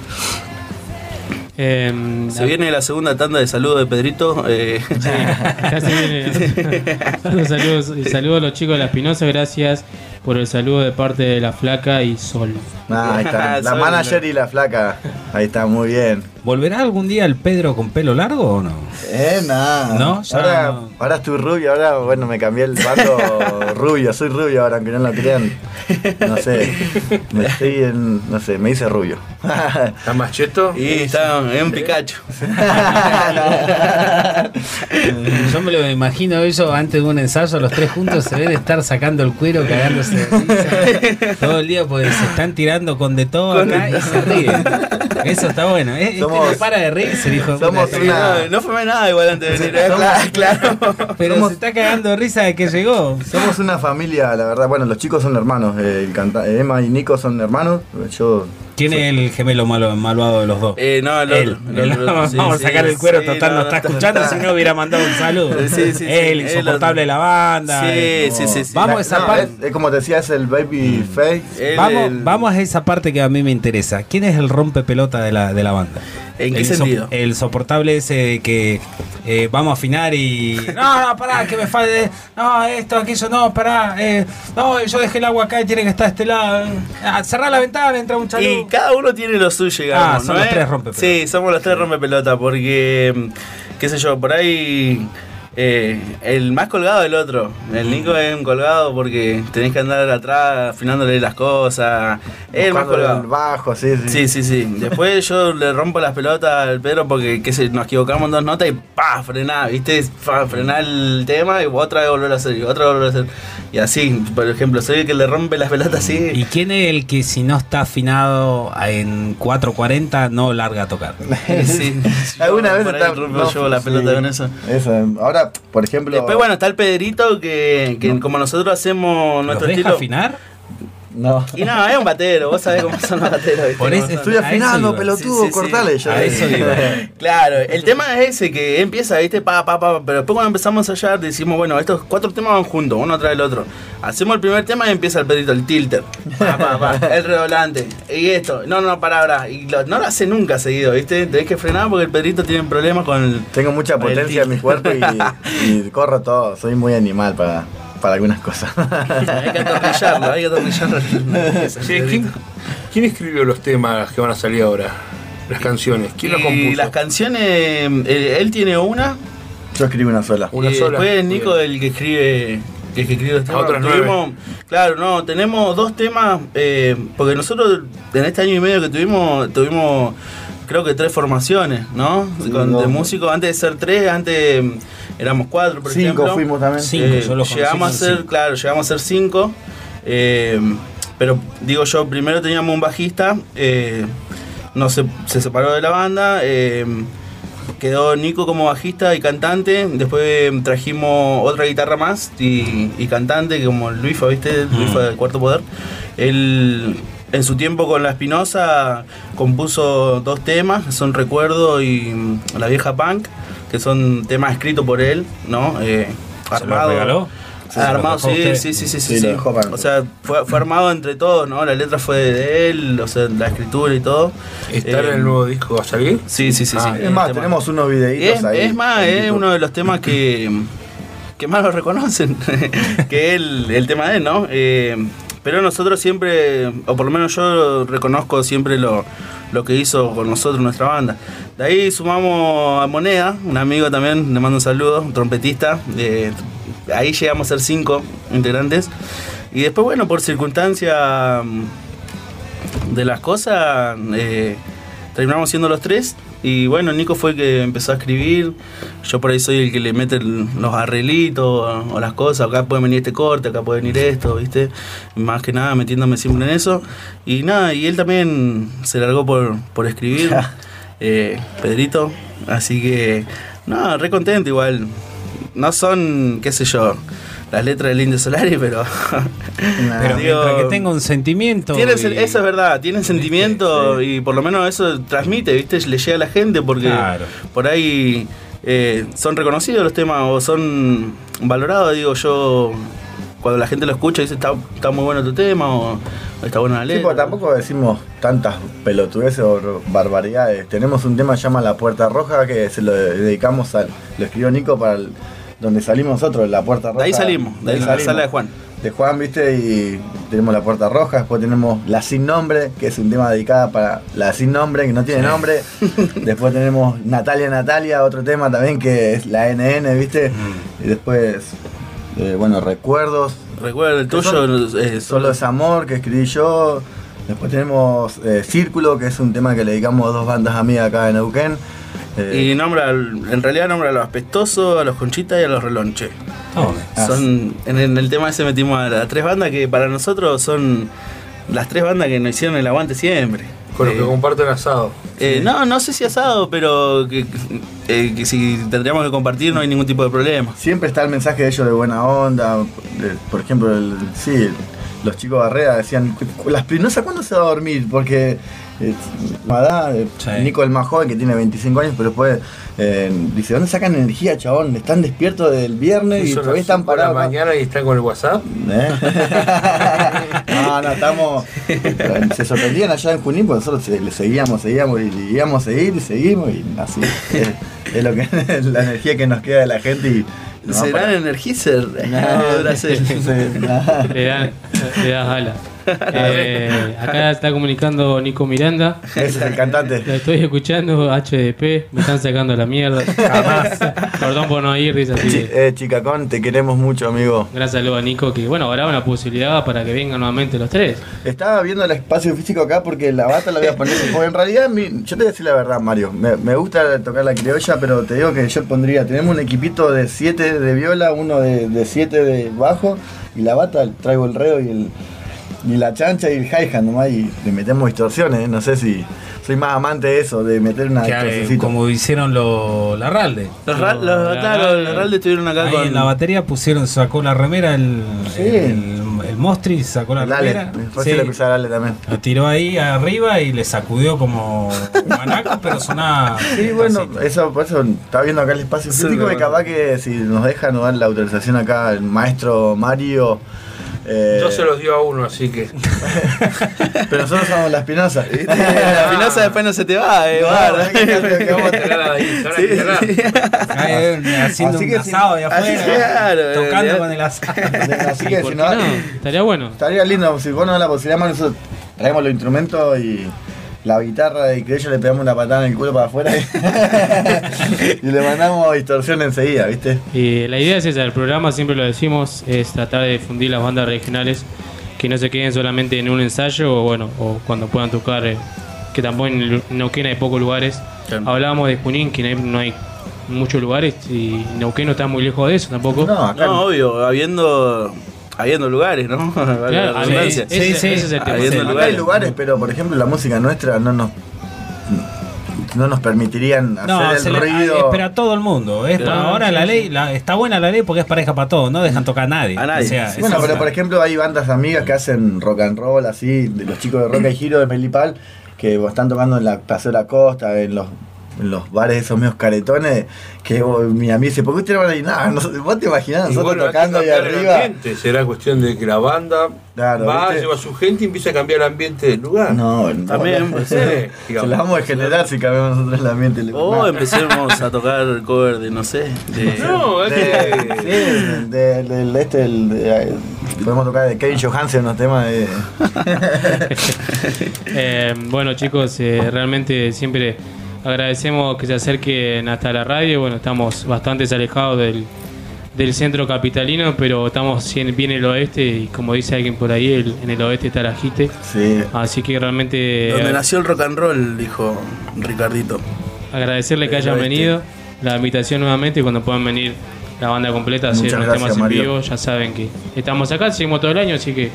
F: Em,
O: Se viene la segunda tanda de saludos de Pedrito. eh.
F: Casi viene. Saludos, saludos a los chicos de la Espinosa, gracias por el saludo de parte de la Flaca y Sol.
P: Ah, ahí está. La manager y la flaca. Ahí está, muy bien.
G: ¿Volverá algún día el Pedro con pelo largo o no?
P: Eh, nada.
G: No, ya
P: ahora,
G: no.
P: ahora estoy rubio, ahora, bueno, me cambié el bando rubio, soy rubio ahora, aunque no lo crean. No sé, me estoy en, no sé, me hice rubio.
H: ¿Está más cheto?
O: Y está en un Pikachu.
G: Yo me lo imagino eso antes de un ensayo, los tres juntos se ven estar sacando el cuero, cagándose Todo el día porque se están tirando con de todo acá y se ríen. Eso está bueno. Es,
P: Somos-
G: este no para de reírse, dijo.
P: somos
G: puta,
P: una-
O: No, no fumé nada igual antes de venir. eh,
P: Somos-
O: claro, claro.
G: Pero
P: somos-
G: se está cagando de risa de que llegó.
P: Somos una familia, la verdad, bueno, los chicos son hermanos, eh, el canta- Emma y Nico son hermanos, yo...
G: ¿Quién es el gemelo malo, malvado de los dos?
O: Eh, no, el
G: Él.
O: otro. el otro,
G: Vamos
O: sí,
G: a
O: sí,
G: sacar el cuero,
O: sí,
G: total, no, está escuchando, si no hubiera mandado un saludo.
O: Sí, sí, sí,
G: Él,
O: el
G: insoportable de la banda.
O: Sí,
G: eh,
O: sí, sí, sí.
G: Vamos a esa
P: No,
G: parte.
P: es, es como te decía, es el baby face.
O: Él,
G: Vamos,
O: el-
G: vamos a esa parte que a mí me interesa. ¿Quién es el rompepelota de la, de la banda?
O: ¿En qué
G: el
O: sentido?
G: El soportable ese de que eh, vamos a afinar y. No, no, pará, que me falte. No, esto, aquello, no, pará. eh, no, yo dejé el agua acá y tiene que estar a este lado. Ah, cerrá la ventana, entra un
O: Y
G: chalupa.
O: cada uno tiene lo suyo, digamos.
G: Ah, son
O: ¿no
G: los
O: es?
G: tres rompepelota.
O: Sí, somos los tres rompepelota, porque, mm, qué sé yo, por ahí Eh, el más colgado del otro. El Nico es un colgado porque tenés que andar atrás afinándole las cosas. Es el más colgado.
P: el bajo, sí, sí.
O: Sí, sí, sí. Después yo le rompo las pelotas al Pedro porque qué sé, nos equivocamos en dos notas y pa, frená, ¿viste? Pa, frená el tema y otra vez volver a hacer, y otra vez volver a hacer. Y así, por ejemplo, soy el que le rompe las pelotas así.
Q: ¿Y quién es el que si no está afinado en 440 no larga a tocar?
O: Sí.
P: Alguna vez está-
O: rompo
P: no,
O: yo la
P: sí.
O: pelota con eso.
P: Eso, ahora, por ejemplo.
O: Después, bueno, está el Pedrito que, que como nosotros hacemos nuestro
Q: deja
O: estilo.
Q: afinar?
P: No.
O: Y no, es un batero, vos sabés cómo son los bateros. ¿viste?
Q: Por eso.
P: Estoy afinando, pelotudo, cortale. ya.
Q: A eso iba.
O: Claro, el tema es ese que empieza, viste, pa, pa, pa, pero después cuando empezamos a ensayar decimos, bueno, estos cuatro temas van juntos, uno tras el otro. Hacemos el primer tema y empieza el pedito, el tilter, pa, pa, pa, el redoblante, y esto, no, no, para, para, y lo- no lo hace nunca seguido, viste, tenés que frenar porque el pedrito tiene problemas con el...
P: Tengo mucha potencia en mi cuerpo y, y corro todo. Soy muy animal para, para algunas cosas.
O: hay que atornillarlo, hay que atornillarlo.
H: Sí, ¿quién, quién escribió los temas que van a salir ahora? Las canciones. ¿Quién los
O: Y
H: compuso?
O: las canciones, eh, él tiene una,
P: Yo escribo una sola.
H: Una
O: y
H: sola.
O: después Nico el que escribe el que escribe los temas.
H: otras
O: Tuvimos- Claro, no, tenemos dos temas, eh, porque nosotros en este año y medio que tuvimos, tuvimos creo que tres formaciones, ¿no? Con,
P: no.
O: de músicos, antes de ser tres, antes mm, éramos cuatro, por
P: Cinco
O: ejemplo.
P: fuimos también.
Q: Cinco,
O: Eh,
Q: yo los
O: llegamos a
Q: con
O: ser,
Q: cinco.
O: claro, llegamos a ser cinco. eh, pero digo yo, primero teníamos un bajista, eh, no se, se separó de la banda. eh, Quedó Nico como bajista y cantante. Después trajimos otra guitarra más y, y cantante, como Luifa, ¿viste? Luifa del Cuarto Poder. Él, en su tiempo con La Espinosa, compuso dos temas, son Recuerdo y mm, La Vieja Punk, que son temas escritos por él, ¿no? Eh,
Q: ¿Se los
O: armado.
Q: regaló?
O: Sí, armado,
Q: ¿Se los dejó
O: sí, sí, sí, sí,
P: Sí,
O: sí, sí. O sea, fue, fue armado entre todos, ¿no? La letra fue de él, o sea, la escritura y todo.
H: ¿Está en
O: Eh,
H: el nuevo disco a salir?
O: Sí, sí, sí.
H: Ah,
O: sí.
P: Es más,
O: tema-
P: tenemos unos videitos
O: es,
P: ahí.
O: es más, es
P: YouTube.
O: uno de los temas que, que más lo reconocen, que es el, el tema de él, ¿no? Eh, pero nosotros siempre, o por lo menos yo reconozco siempre lo, lo que hizo con nosotros nuestra banda. De ahí sumamos a Moneda, un amigo también, le mando un saludo, un trompetista. eh, ahí llegamos a ser cinco integrantes. Y después, bueno, por circunstancia mm, de las cosas, eh, terminamos siendo los tres. Y bueno, Nico fue el que empezó a escribir. Yo por ahí soy el que le mete los arreglitos o, o las cosas. Acá puede venir este corte, acá puede venir esto, ¿viste? Más que nada metiéndome siempre en eso. Y nada, y él también se largó por, por escribir, eh, Pedrito. Así que, nada, re contento igual. No son, qué sé yo, las letras del Indio Solari, pero.
Q: Pero
O: digo,
Q: mientras que tenga un sentimiento.
O: tienen
Q: y-
O: Eso es verdad, tienen sentimiento y por lo menos eso transmite, ¿viste? Le llega a la gente porque
Q: Claro.
O: por ahí eh, son reconocidos los temas o son valorados, digo yo. Cuando la gente lo escucha dice está, está muy bueno tu tema o, está buena la
P: Sí,
O: letra.
P: tampoco decimos tantas pelotudeces o barbaridades. Tenemos un tema que se llama La Puerta Roja que se lo dedicamos al. Lo escribió Nico para el- donde salimos nosotros, La Puerta Roja.
O: de ahí salimos, de, la sala de Juan.
P: de Juan, viste, y tenemos La Puerta Roja, después tenemos La Sin Nombre, que es un tema dedicado para La Sin Nombre, que no tiene nombre. después tenemos Natalia Natalia, otro tema también que es la NN, viste.
O: Mm.
P: Y después, eh, bueno, Recuerdos.
O: Recuerda el tuyo,
P: son-
O: eh,
P: Solo es Amor, que escribí yo. Después tenemos eh, Círculo, que es un tema que le dedicamos a dos bandas amigas acá en Neuquén. Eh,
O: Y nombra, en realidad nombra a los apestosos, a los conchitas y a los relonches.
P: Ah,
O: Son, en, el- en el tema ese metimos a las tres bandas que para nosotros son las tres bandas que nos hicieron el aguante siempre.
H: Con los
O: Eh,
H: que comparten asado.
O: eh, No, no sé si asado, pero que, eh, que si tendríamos que compartir no hay ningún tipo de problema.
P: Siempre está el mensaje de ellos de buena onda. de- por ejemplo, el- sí, los chicos Barrera decían, la Espinosa, ¿cuándo se va a dormir? Porque eh, Madá, Nico el más joven que tiene 25 años, pero después eh, dice, ¿dónde sacan energía, chabón? Están despiertos del viernes y todavía
H: las
P: están parados. acá".
H: mañana y están con el WhatsApp.
P: ¿Eh? no, no, estamos. Se sorprendían allá en Junín porque nosotros le seguíamos, seguíamos y íbamos a seguir y seguimos y así. Es, es lo que es la energía que nos queda de la gente y. no
O: ¿Serán. Energizer?
P: No,
O: Duracell.
P: sí, no.
F: Le Eh, acá está comunicando Nico Miranda.
P: Ese es el cantante.
F: Lo estoy escuchando, HDP, me están sacando la mierda.
P: Jamás.
F: Perdón por no ir, dice así.
P: Eh, Chicacón, te queremos mucho, amigo.
F: Gran saludo a Nico, que bueno, habrá una posibilidad para que vengan nuevamente los tres.
P: Estaba viendo el espacio físico acá porque la bata la voy a poner. Porque en realidad, mi- yo te voy a decir la verdad, Mario. Me, me gusta tocar la criolla, pero te digo que yo pondría. Tenemos un equipito de 7 de viola, uno de 7 de, bajo, y la bata traigo el reo y el. Y la chancha y el hi-hat nomás, y le metemos distorsiones. ¿eh? No sé si soy más amante de eso, de meter una
Q: eh,
P: distorsioncito.
Q: como hicieron los la Ralde.
O: Los, ra- los- claro, los Ralde estuvieron acá
Q: Ahí
O: con.
Q: en la batería pusieron, sacó la remera el,
P: Sí.
Q: el, el Mostri, sacó la
P: El
Q: remera. sí,
P: Ale también.
Q: lo tiró ahí arriba y le sacudió como guanaco, pero sonaba.
P: Sí, bueno, eso, por eso estaba viendo acá el espacio
O: Sí,
P: y capaz que si nos dejan nos dan la autorización acá el maestro Mario. Eh,
H: Yo se los dio a uno, así que.
P: Pero nosotros somos la espinosa. ¿viste?
O: La espinosa después no se te va, eh,
P: No,
O: guarda.
P: es que- vamos a tener
H: a
Q: eh, haciendo
P: Así
Q: un
P: que si-
Q: asado de
P: así
Q: afuera,
O: claro,
Q: tocando
O: eh,
Q: con el asado.
P: Así que
F: ¿Por
P: si no,
F: no? Estaría bueno.
P: estaría lindo. Si vos no das la posibilidad, nosotros traemos los instrumentos y la guitarra y que ellos le pegamos una patada en el culo para afuera y, y le mandamos distorsión enseguida, ¿viste?
F: Y la idea es esa, el programa siempre lo decimos, es tratar de difundir las bandas regionales, que no se queden solamente en un ensayo o bueno, o cuando puedan tocar, eh, que tampoco en Neuquén hay pocos lugares. Hablábamos de Junín, que no hay, no hay muchos lugares y Neuquén no está muy lejos de eso tampoco.
P: No, acá
O: No, obvio, habiendo, habiendo lugares, ¿no?
F: Claro,
O: redundancia.
F: ese- ese es el tema.
O: Habiendo
P: Acá hay
O: lugares.
P: lugares, pero por ejemplo la música nuestra no nos no nos permitirían hacer
Q: No,
P: el
Q: se le-
P: ruido.
Q: es para todo el mundo. Es para-
O: Claro,
Q: ahora
O: sí,
Q: la
O: sí.
Q: ley, la- está buena la ley porque es pareja para todos, no dejan tocar a nadie.
O: A nadie.
Q: O sea,
P: Sí,
Q: es
P: bueno, pero por ejemplo hay bandas amigas que hacen rock and roll así, de los chicos de Rock y Giro de Melipal, que están tocando en la Paseo de la Costa, en los, los bares esos medios caretones, que mi amigo dice, ¿por qué ustedes van ahí? No, no, vos te imaginás nosotros
H: bueno,
P: tocando ahí arriba.
H: ambiente. Será cuestión de que la banda
P: Claro,
H: va,
P: ¿viste?
H: lleva a su gente y empieza a cambiar el ambiente del lugar.
P: No, no,
O: También,
P: no,
O: pues,
P: se,
H: sí, digamos.
P: la vamos a generar si cambiamos nosotros el ambiente. le-
O: O
P: no.
O: empecemos a tocar cover de, no sé, de...
H: No, es
P: De,
H: que.
P: sí, de- del este, el, de- podemos tocar de Kevin Johansen, unos temas de.
F: Eh, bueno chicos, eh, realmente siempre agradecemos que se acerquen hasta la radio. Bueno, estamos bastante alejados del, del centro capitalino, pero estamos bien en el oeste y como dice alguien por ahí, el- en el oeste está la JITE.
P: Sí.
F: Así que realmente
O: Donde
F: eh,
O: nació el rock and roll, dijo Ricardito.
F: agradecerle que hayan
O: oeste.
F: venido, la invitación nuevamente cuando puedan venir la banda completa a hacer
P: gracias,
F: temas en vivo, ya saben que estamos acá, seguimos todo el año, así que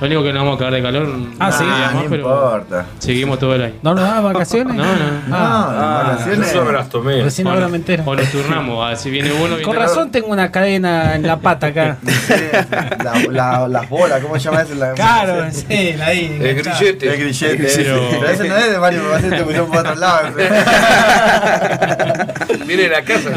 F: lo único que nos vamos a cagar de calor,
Q: Ah, sí,
P: Ah, no
F: pero
P: importa.
F: seguimos todo el año.
Q: ¿No nos da vacaciones?
F: No, no.
P: No,
Q: Ah,
P: las vacaciones.
H: Eso me las tomé.
Q: Recién ahora me entero.
F: O nos turnamos, así viene uno. viene
Q: Con razón tengo una cadena en la pata acá.
P: La, la- las bolas, ¿cómo se llama eso? La-
Q: Claro, sí, la ahí.
H: El grillete.
P: El grillete.
F: Pero-
P: sí. Pero ese no es de Mario, me parece que te pusieron por otro lado.
H: Viene la casa.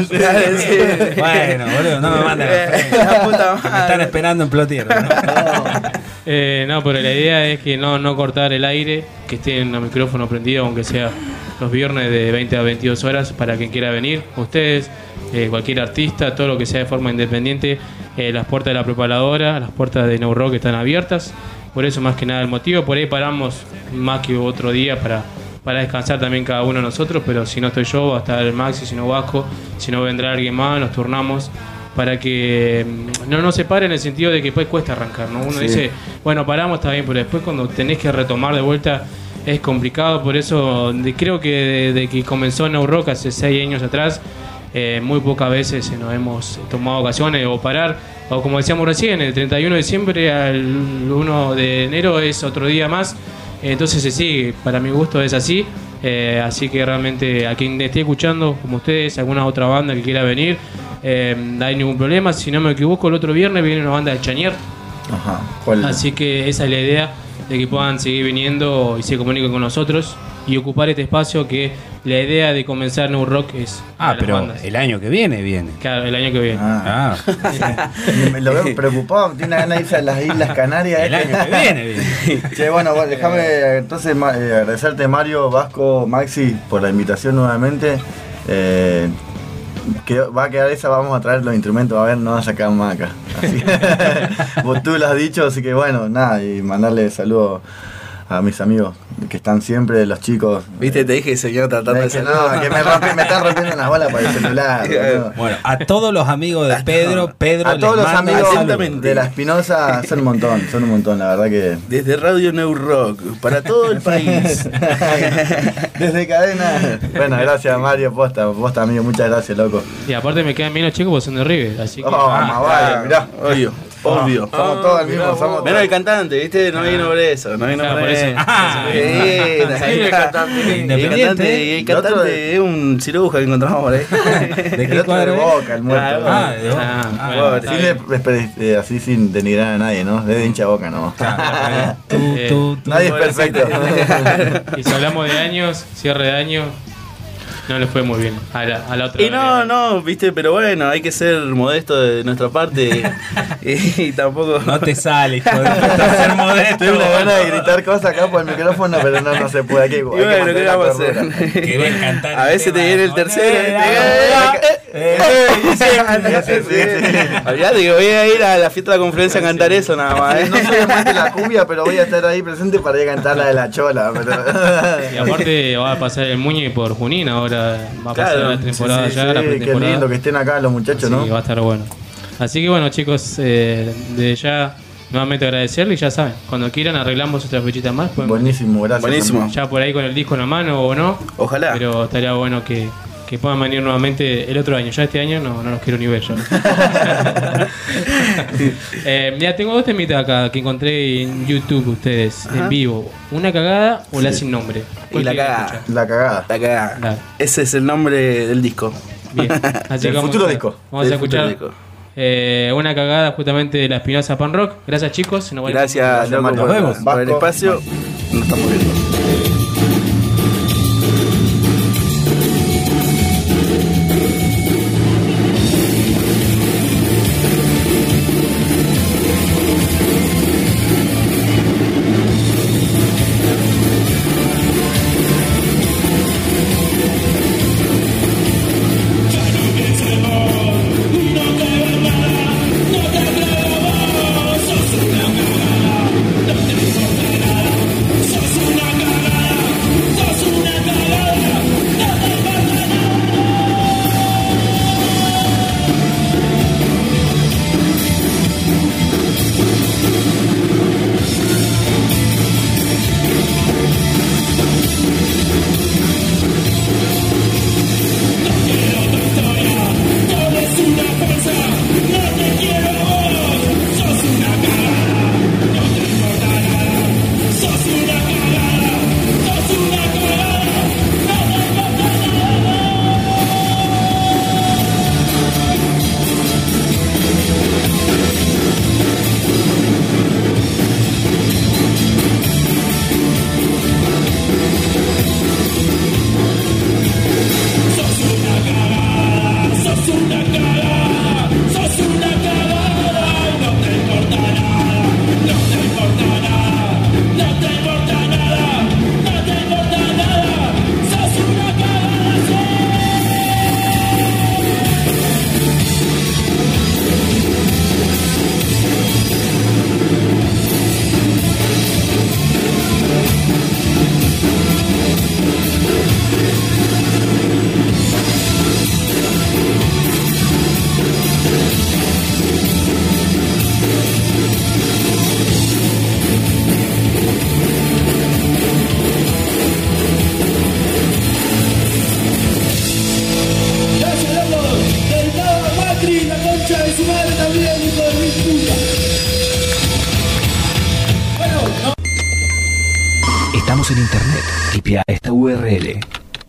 Q: Bueno, boludo, no me manden a
O: La puta
Q: Me están esperando en Plotiero. ¿no?
F: Eh, no, pero la idea es que no, no cortar el aire, que esté en el micrófono prendido, aunque sea los viernes de 20 a 22 horas, para quien quiera venir. Ustedes, eh, cualquier artista, todo lo que sea de forma independiente, eh, las puertas de la preparadora, las puertas de No Rock están abiertas. Por eso, más que nada, el motivo. Por ahí paramos más que otro día para, para descansar también cada uno de nosotros. Pero si no estoy yo, va a estar el Maxi, si no Vasco, si no vendrá alguien más, nos turnamos para que mm, no nos separe en el sentido de que después cuesta arrancar, ¿no? Uno
P: Sí.
F: dice, bueno, paramos, está bien, pero después cuando tenés que retomar de vuelta es complicado, por eso de- creo que de, que comenzó No Rock hace seis años atrás, eh, muy pocas veces nos hemos tomado ocasiones o parar, o como decíamos recién, el 31 de diciembre al 1 de enero es otro día más, entonces se sigue, para mi gusto es así, eh, así que realmente a quien esté escuchando, como ustedes, alguna otra banda que quiera venir, eh, no hay ningún problema, si no me equivoco, el otro viernes viene una banda de Chanier,
P: Ajá. ¿Cuál?
F: Así que esa es la idea de que puedan seguir viniendo y se comuniquen con nosotros y ocupar este espacio que la idea de comenzar New Rock es
Q: Ah, pero
F: bandas.
Q: el año que viene viene.
F: Claro, el año que viene.
P: Ah.
Q: Ah,
P: Me lo veo preocupado, tiene ganas de irse a las Islas Canarias.
Q: el
P: este.
Q: año que viene viene.
P: Che, bueno, bueno, déjame entonces ma- eh, agradecerte Mario, Vasco, Maxi por la invitación nuevamente. Eh, que va a quedar esa, vamos a traer los instrumentos, a ver, no va a sacar más acá. Así vos tú lo has dicho, así que bueno, nada, y mandarle saludos a mis amigos que están siempre, los chicos.
O: Viste, te dije, señor, tratando de
P: que no, que me, rompe- me están rompiendo las bolas para el celular.
Q: Bueno, a todos los amigos de Pedro, Pedro
P: A
Q: les
P: todos los
Q: manda
P: amigos
Q: saludos.
P: de la Espinosa son un montón, son un montón, la verdad que.
O: Desde Radio New Rock, para todo el país.
P: Desde cadena. Bueno, gracias Mario, posta, posta amigo, muchas gracias, loco.
F: Y aparte me quedan bien los chicos porque son de River, así que.
P: Oh, más vale, mirá.
O: Obvio, obvio.
P: Somos todos el mismo, somos
O: Menos el cantante, ¿viste? No vino por eso, no vino
F: Claro,
O: por
F: por eso. Ah,
O: Sí,
H: sí, el cantante.
Q: Independiente,
O: el cantante es un ciruja que encontramos por ahí.
Q: ¿De
P: El
Q: qué
P: otro de
Q: cuadro?
P: Boca, el muerto.
Q: Ah, de Boca.
F: Ah,
Q: Ah,
P: eh, así sin denigrar a nadie, ¿no? De hincha boca, ¿no?
Q: Tú,
F: Eh,
Q: tú, tú.
P: Nadie es perfecto.
F: Y si hablamos de años, cierre de año, no le fue muy bien a la, a la otra.
O: Y no, no, viste, pero bueno, hay que ser modesto de nuestra parte y, y tampoco.
Q: No te sale, hijo de ser modesto.
P: Tengo una gana de gritar cosas acá por el micrófono, pero no, no se puede. Que, hay
O: Y
P: que
O: bueno, ¿qué vamos a hacer?
Q: Cantar
O: A veces te viene el tercero.
P: Eh,
O: eh. Olvídate que voy a ir a la fiesta de la conferencia a cantar eso nada más. ¿eh?
P: No soy amante de la cumbia, pero voy a estar ahí presente para ir a cantar la de la chola.
F: Y aparte va a pasar el Muñe por Junín, ahora va a pasar
O: Claro,
F: la temporada
P: Sí,
F: ya,
P: sí,
F: la
P: qué lindo que estén acá los muchachos,
F: Así
P: ¿no?
F: que va a estar bueno. Así que bueno, chicos, eh, de ya nuevamente agradecerle y ya saben, cuando quieran arreglamos otra fechita más. pueden-
P: Buenísimo, gracias.
O: Buenísimo.
F: Ya por ahí con el disco en la mano o no.
O: Ojalá.
F: Pero estaría bueno que, que puedan venir nuevamente el otro año. Ya este año no, no los quiero ni ver yo. eh, ya tengo dos temitas acá que encontré en YouTube ustedes, en vivo. Una cagada o la sin nombre.
O: Y
F: ¿Cuál
O: la cagada.
P: La cagada.
O: La cagada.
F: Dale.
O: Ese es el nombre del disco.
F: Bien. Así vamos
P: futuro
F: a-
P: disco.
F: Vamos a escuchar eh, una cagada justamente de la Espinosa Pan Rock. Gracias chicos. Nos.
O: Gracias, por,
P: Nos vemos.
O: por el espacio. Nos estamos viendo.
K: Tipea esta URL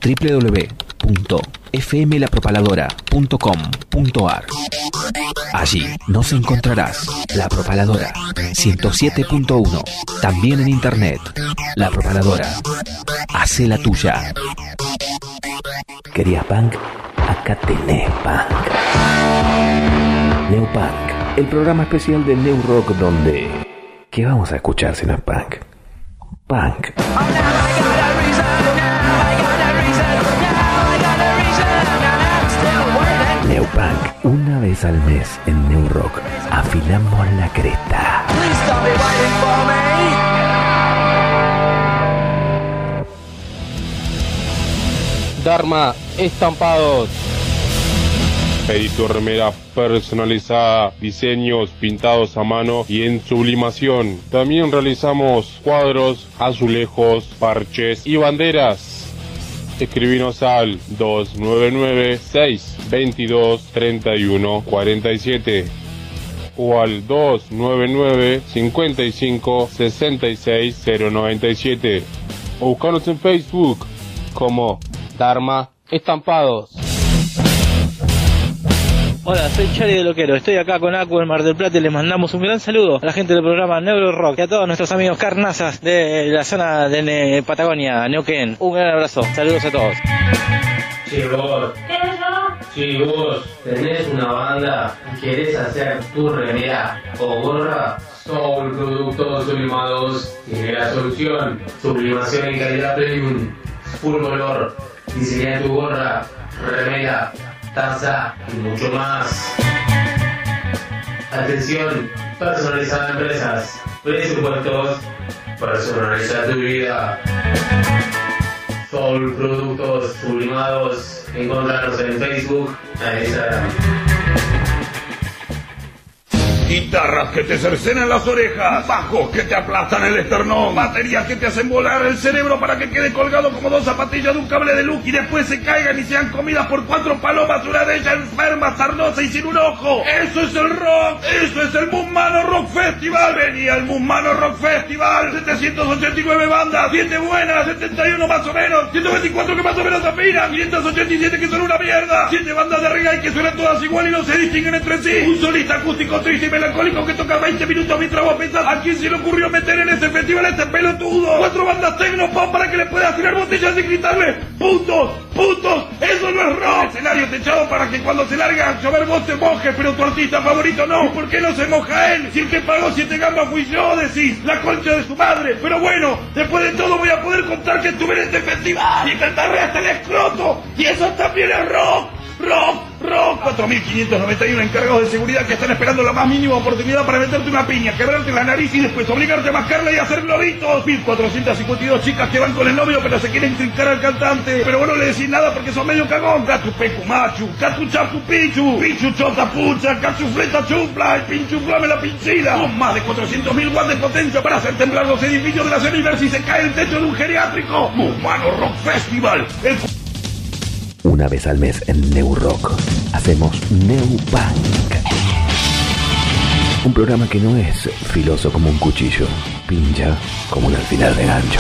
K: www.fmlapropaladora.com.ar Allí nos encontrarás La Propaladora 107.1 También en internet La Propaladora Hace la tuya ¿Querías punk? Acá tenés punk Neopunk El programa especial de New Rock donde ¿Qué vamos a escuchar si no es punk? Punk Punk. Una vez al mes en New Rock afilamos la cresta.
L: Dharma Estampados.
C: Pedí tu remera personalizada, diseños pintados a mano y en sublimación. También realizamos cuadros, azulejos, parches y banderas. Escribinos al 299-622-3147 o al 299-55-66-097 o buscanos en Facebook como
L: Dharma Estampados.
E: Hola, soy Charlie de Loquero. Estoy acá con Acu en Mar del Plata y les mandamos un gran saludo a la gente del programa Neuro Rock y a todos nuestros amigos carnazas de la zona de Ne- Patagonia, Neuquén. Un gran abrazo. Saludos a todos.
D: Vos. Si vos tenés una banda y querés hacer tu remera o gorra, Soul Productos Sublimados tiene la solución. Sublimación en calidad premium, full color. Diseña tu gorra, remera, taza y mucho más. Atención, personalizada a empresas, presupuestos, personaliza tu vida. Soul Productos Sublimados, encontrarnos en Facebook, en Instagram.
R: Guitarras que te cercenan las orejas, bajos que te aplastan el esternón, baterías que te hacen volar el cerebro para que quede colgado como dos zapatillas de un cable de luz y después se caigan y sean comidas por cuatro palomas, una de ellas enferma, sarnosa y sin un ojo. Eso es el rock, eso es el Musmano Rock Festival. Venía el Musmano Rock Festival, 789 bandas, 7 buenas, 71 más o menos, 124 que más o menos afinan, 587 que son una mierda, 7 bandas de reggae que suenan todas igual y no se distinguen entre sí, un solista acústico triste y melancólico que toca 20 minutos mientras vos pensás a quién se le ocurrió meter en ese festival a este pelotudo. Cuatro bandas tecno para que le puedas tirar botellas y gritarle puntos, puntos, eso no es rock. Escenario techado para que cuando se larga a llover vos te mojes, pero tu artista favorito no. ¿Y por qué no se moja él? Si el que pagó siete gambas fui yo, decís, la concha de su madre. Pero bueno, después de todo voy a poder contar que estuve en este festival y cantarle hasta el escroto. Y eso también es rock. Rock, rock, 4.591 encargados de seguridad que están esperando la más mínima oportunidad para meterte una piña, quebrarte la nariz y después obligarte a mascarla y hacer globitos. 1.452 chicas que van con el novio pero se quieren trincar al cantante. Pero vos no le decís nada porque son medio cagón. Catu pecu machu, catu chapu pichu, pichu chota pucha, catu fleta chupla y pinchu flame la pinchila. Con más de 400.000 watts de potencia para hacer temblar los edificios de la Semiver si se cae el techo de un geriátrico. Humano Rock Festival.
K: Una vez al mes en New Rock hacemos New Punk. Un programa que no es filoso como un cuchillo, pincha como un alfiler de gancho.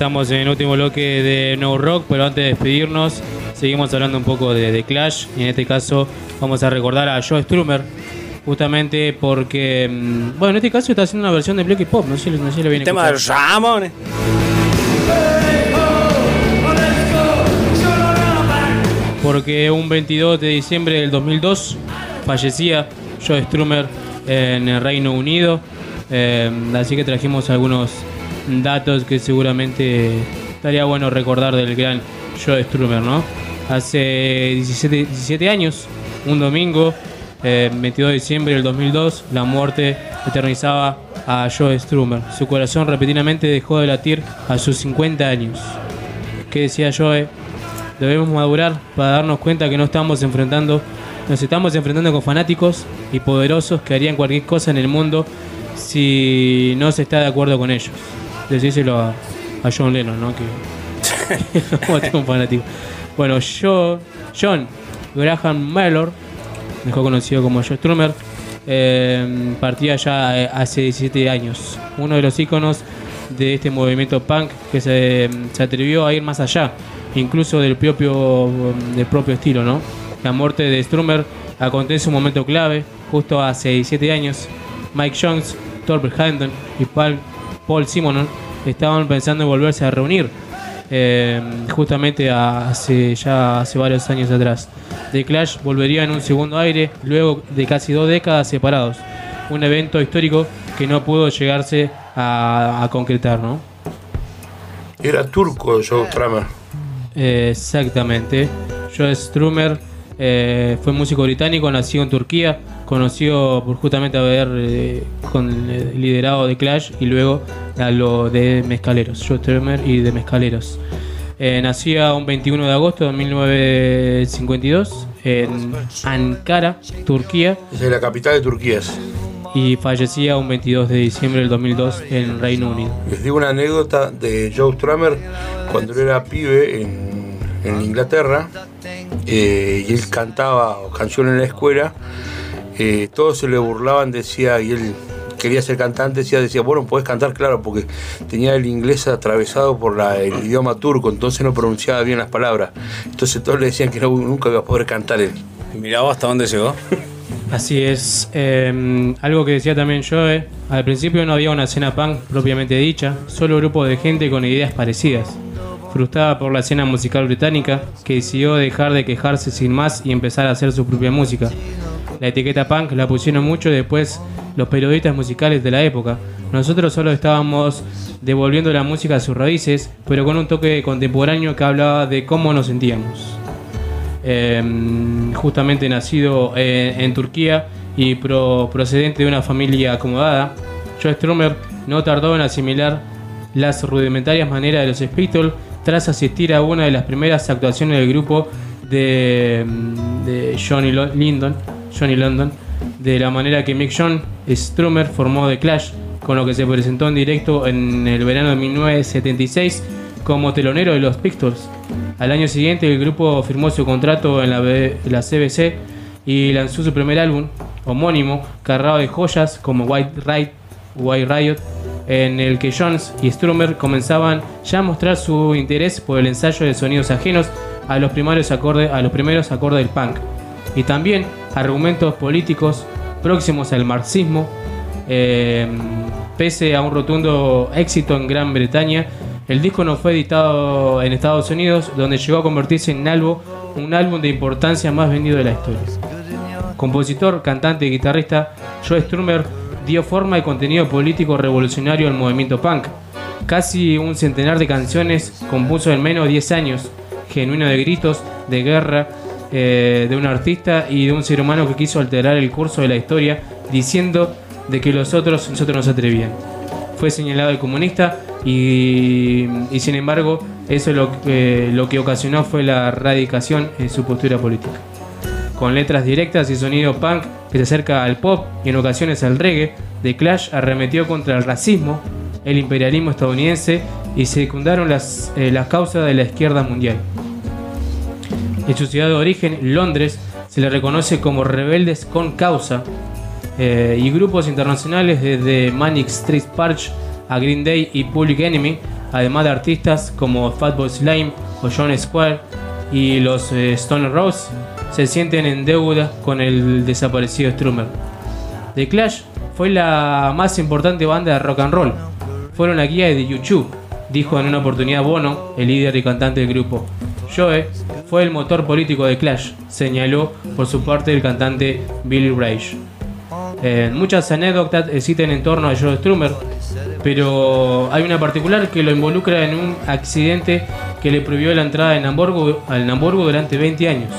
F: Estamos en el último bloque de No Rock, pero antes de despedirnos, seguimos hablando un poco de, de Clash. Y en este caso, vamos a recordar a Joe Strummer, justamente porque, mm, bueno, en este caso está haciendo una versión de Black Pop, no sé, no sé si lo viene
G: El tema de los Ramones.
F: porque un 22 de diciembre del 2002 fallecía Joe Strummer en el Reino Unido. Eh, así que trajimos algunos datos que seguramente estaría bueno recordar del gran Joe Strummer, ¿no? Hace 17, 17 años, un domingo, eh, 22 de diciembre del 2002, la muerte eternizaba a Joe Strummer. Su corazón repentinamente dejó de latir a sus 50 años. ¿Qué decía Joe? Debemos madurar para darnos cuenta que no estamos enfrentando, nos estamos enfrentando con fanáticos y poderosos que harían cualquier cosa en el mundo si no se está de acuerdo con ellos. Decíselo a, a John Lennon, ¿no? Que un fanático. Bueno, yo, John Graham Mellor, mejor conocido como Joe Strummer, eh, partía ya eh, hace 17 años. Uno de los íconos de este movimiento punk que se, se atrevió a ir más allá, incluso del propio, del propio estilo, ¿no? La muerte de Strummer acontece en un momento clave, justo hace 17 años. Mike Jones, Torbert Hampton y Paul, Paul Simonon estaban pensando en volverse a reunir eh, justamente hace ya hace varios años atrás. The Clash volvería en un segundo aire luego de casi dos décadas separados. Un evento histórico que no pudo llegarse a, a concretar, ¿no?
H: Era turco Joe Strummer.
F: Eh, exactamente. Joe Strummer eh, fue músico británico, nacido en Turquía, conocido por justamente haber eh, con, eh, liderado The Clash y luego a lo de Mezcaleros, Joe Strummer y de Mezcaleros. Eh, nacía un 21 de agosto de 1952 en Ankara, Turquía,
H: Es la capital de Turquía.
F: y fallecía un 22 de diciembre del 2002 en Reino Unido.
H: Les digo una anécdota de Joe Strummer cuando él era pibe en, en Inglaterra eh, y él cantaba canciones en la escuela. Eh, todos se le burlaban, decía, y él quería ser cantante, decía, decía, bueno, puedes cantar, claro, porque tenía el inglés atravesado por la- el idioma turco, entonces no pronunciaba bien las palabras. Entonces todos le decían que no- nunca iba a poder cantar él.
G: Mirá vos hasta dónde llegó.
F: Así es. eh, algo que decía también Joe, al principio no había una escena punk propiamente dicha, solo grupo de gente con ideas parecidas. Frustrada por la escena musical británica, que decidió dejar de quejarse sin más y empezar a hacer su propia música. La etiqueta punk la pusieron mucho después los periodistas musicales de la época. Nosotros solo estábamos devolviendo la música a sus raíces, pero con un toque contemporáneo que hablaba de cómo nos sentíamos eh, justamente nacido eh, en Turquía y pro- procedente de una familia acomodada, Joe Strummer no tardó en asimilar las rudimentarias maneras de los Beatles tras asistir a una de las primeras actuaciones del grupo de, mm, de Johnny Johnny London, de la manera que Mick John Strummer formó The Clash, con lo que se presentó en directo en el verano de 1976 como telonero de los Pistols. Al año siguiente el grupo firmó su contrato en la, B- CBC y lanzó su primer álbum homónimo cargado de joyas como White Riot, White Riot en el que Jones y Strummer comenzaban ya a mostrar su interés por el ensayo de sonidos ajenos a los primeros acordes, a los primeros acordes del punk y también argumentos políticos próximos al marxismo eh, pese a un rotundo éxito en Gran Bretaña, el disco no fue editado en Estados Unidos, donde llegó a convertirse en álbum, un álbum de importancia más vendido de la historia. Compositor, cantante y guitarrista, Joe Strummer dio forma y contenido político revolucionario al movimiento punk. Casi un centenar de canciones compuso en menos de 10 años, genuino de gritos, de guerra, eh, de un artista y de un ser humano que quiso alterar el curso de la historia diciendo de que los otros, nosotros no se atrevían. Fue señalado de comunista y, sin embargo eso lo, que- lo que ocasionó fue la erradicación en su postura política. Con letras directas y sonido punk que se acerca al pop y en ocasiones al reggae, The Clash arremetió contra el racismo, el imperialismo estadounidense y secundaron las, eh, las causas de la izquierda mundial. En su ciudad de origen, Londres, se le reconoce como rebeldes con causa eh, y grupos internacionales desde Manic Street March a Green Day y Public Enemy, además de artistas como Fatboy Slim o John Square y los eh, Stone Roses, se sienten en deuda con el desaparecido Strummer. The Clash fue la más importante banda de rock and roll. Fueron la guía de YouTube, dijo en una oportunidad Bono, el líder y cantante del grupo. Joe fue el motor político de Clash, señaló por su parte el cantante Billy Reich. Eh, muchas anécdotas existen en torno a Joe Strummer, pero hay una particular que lo involucra en un accidente que le prohibió la entrada en Hamburgo, al Hamburgo durante 20 años.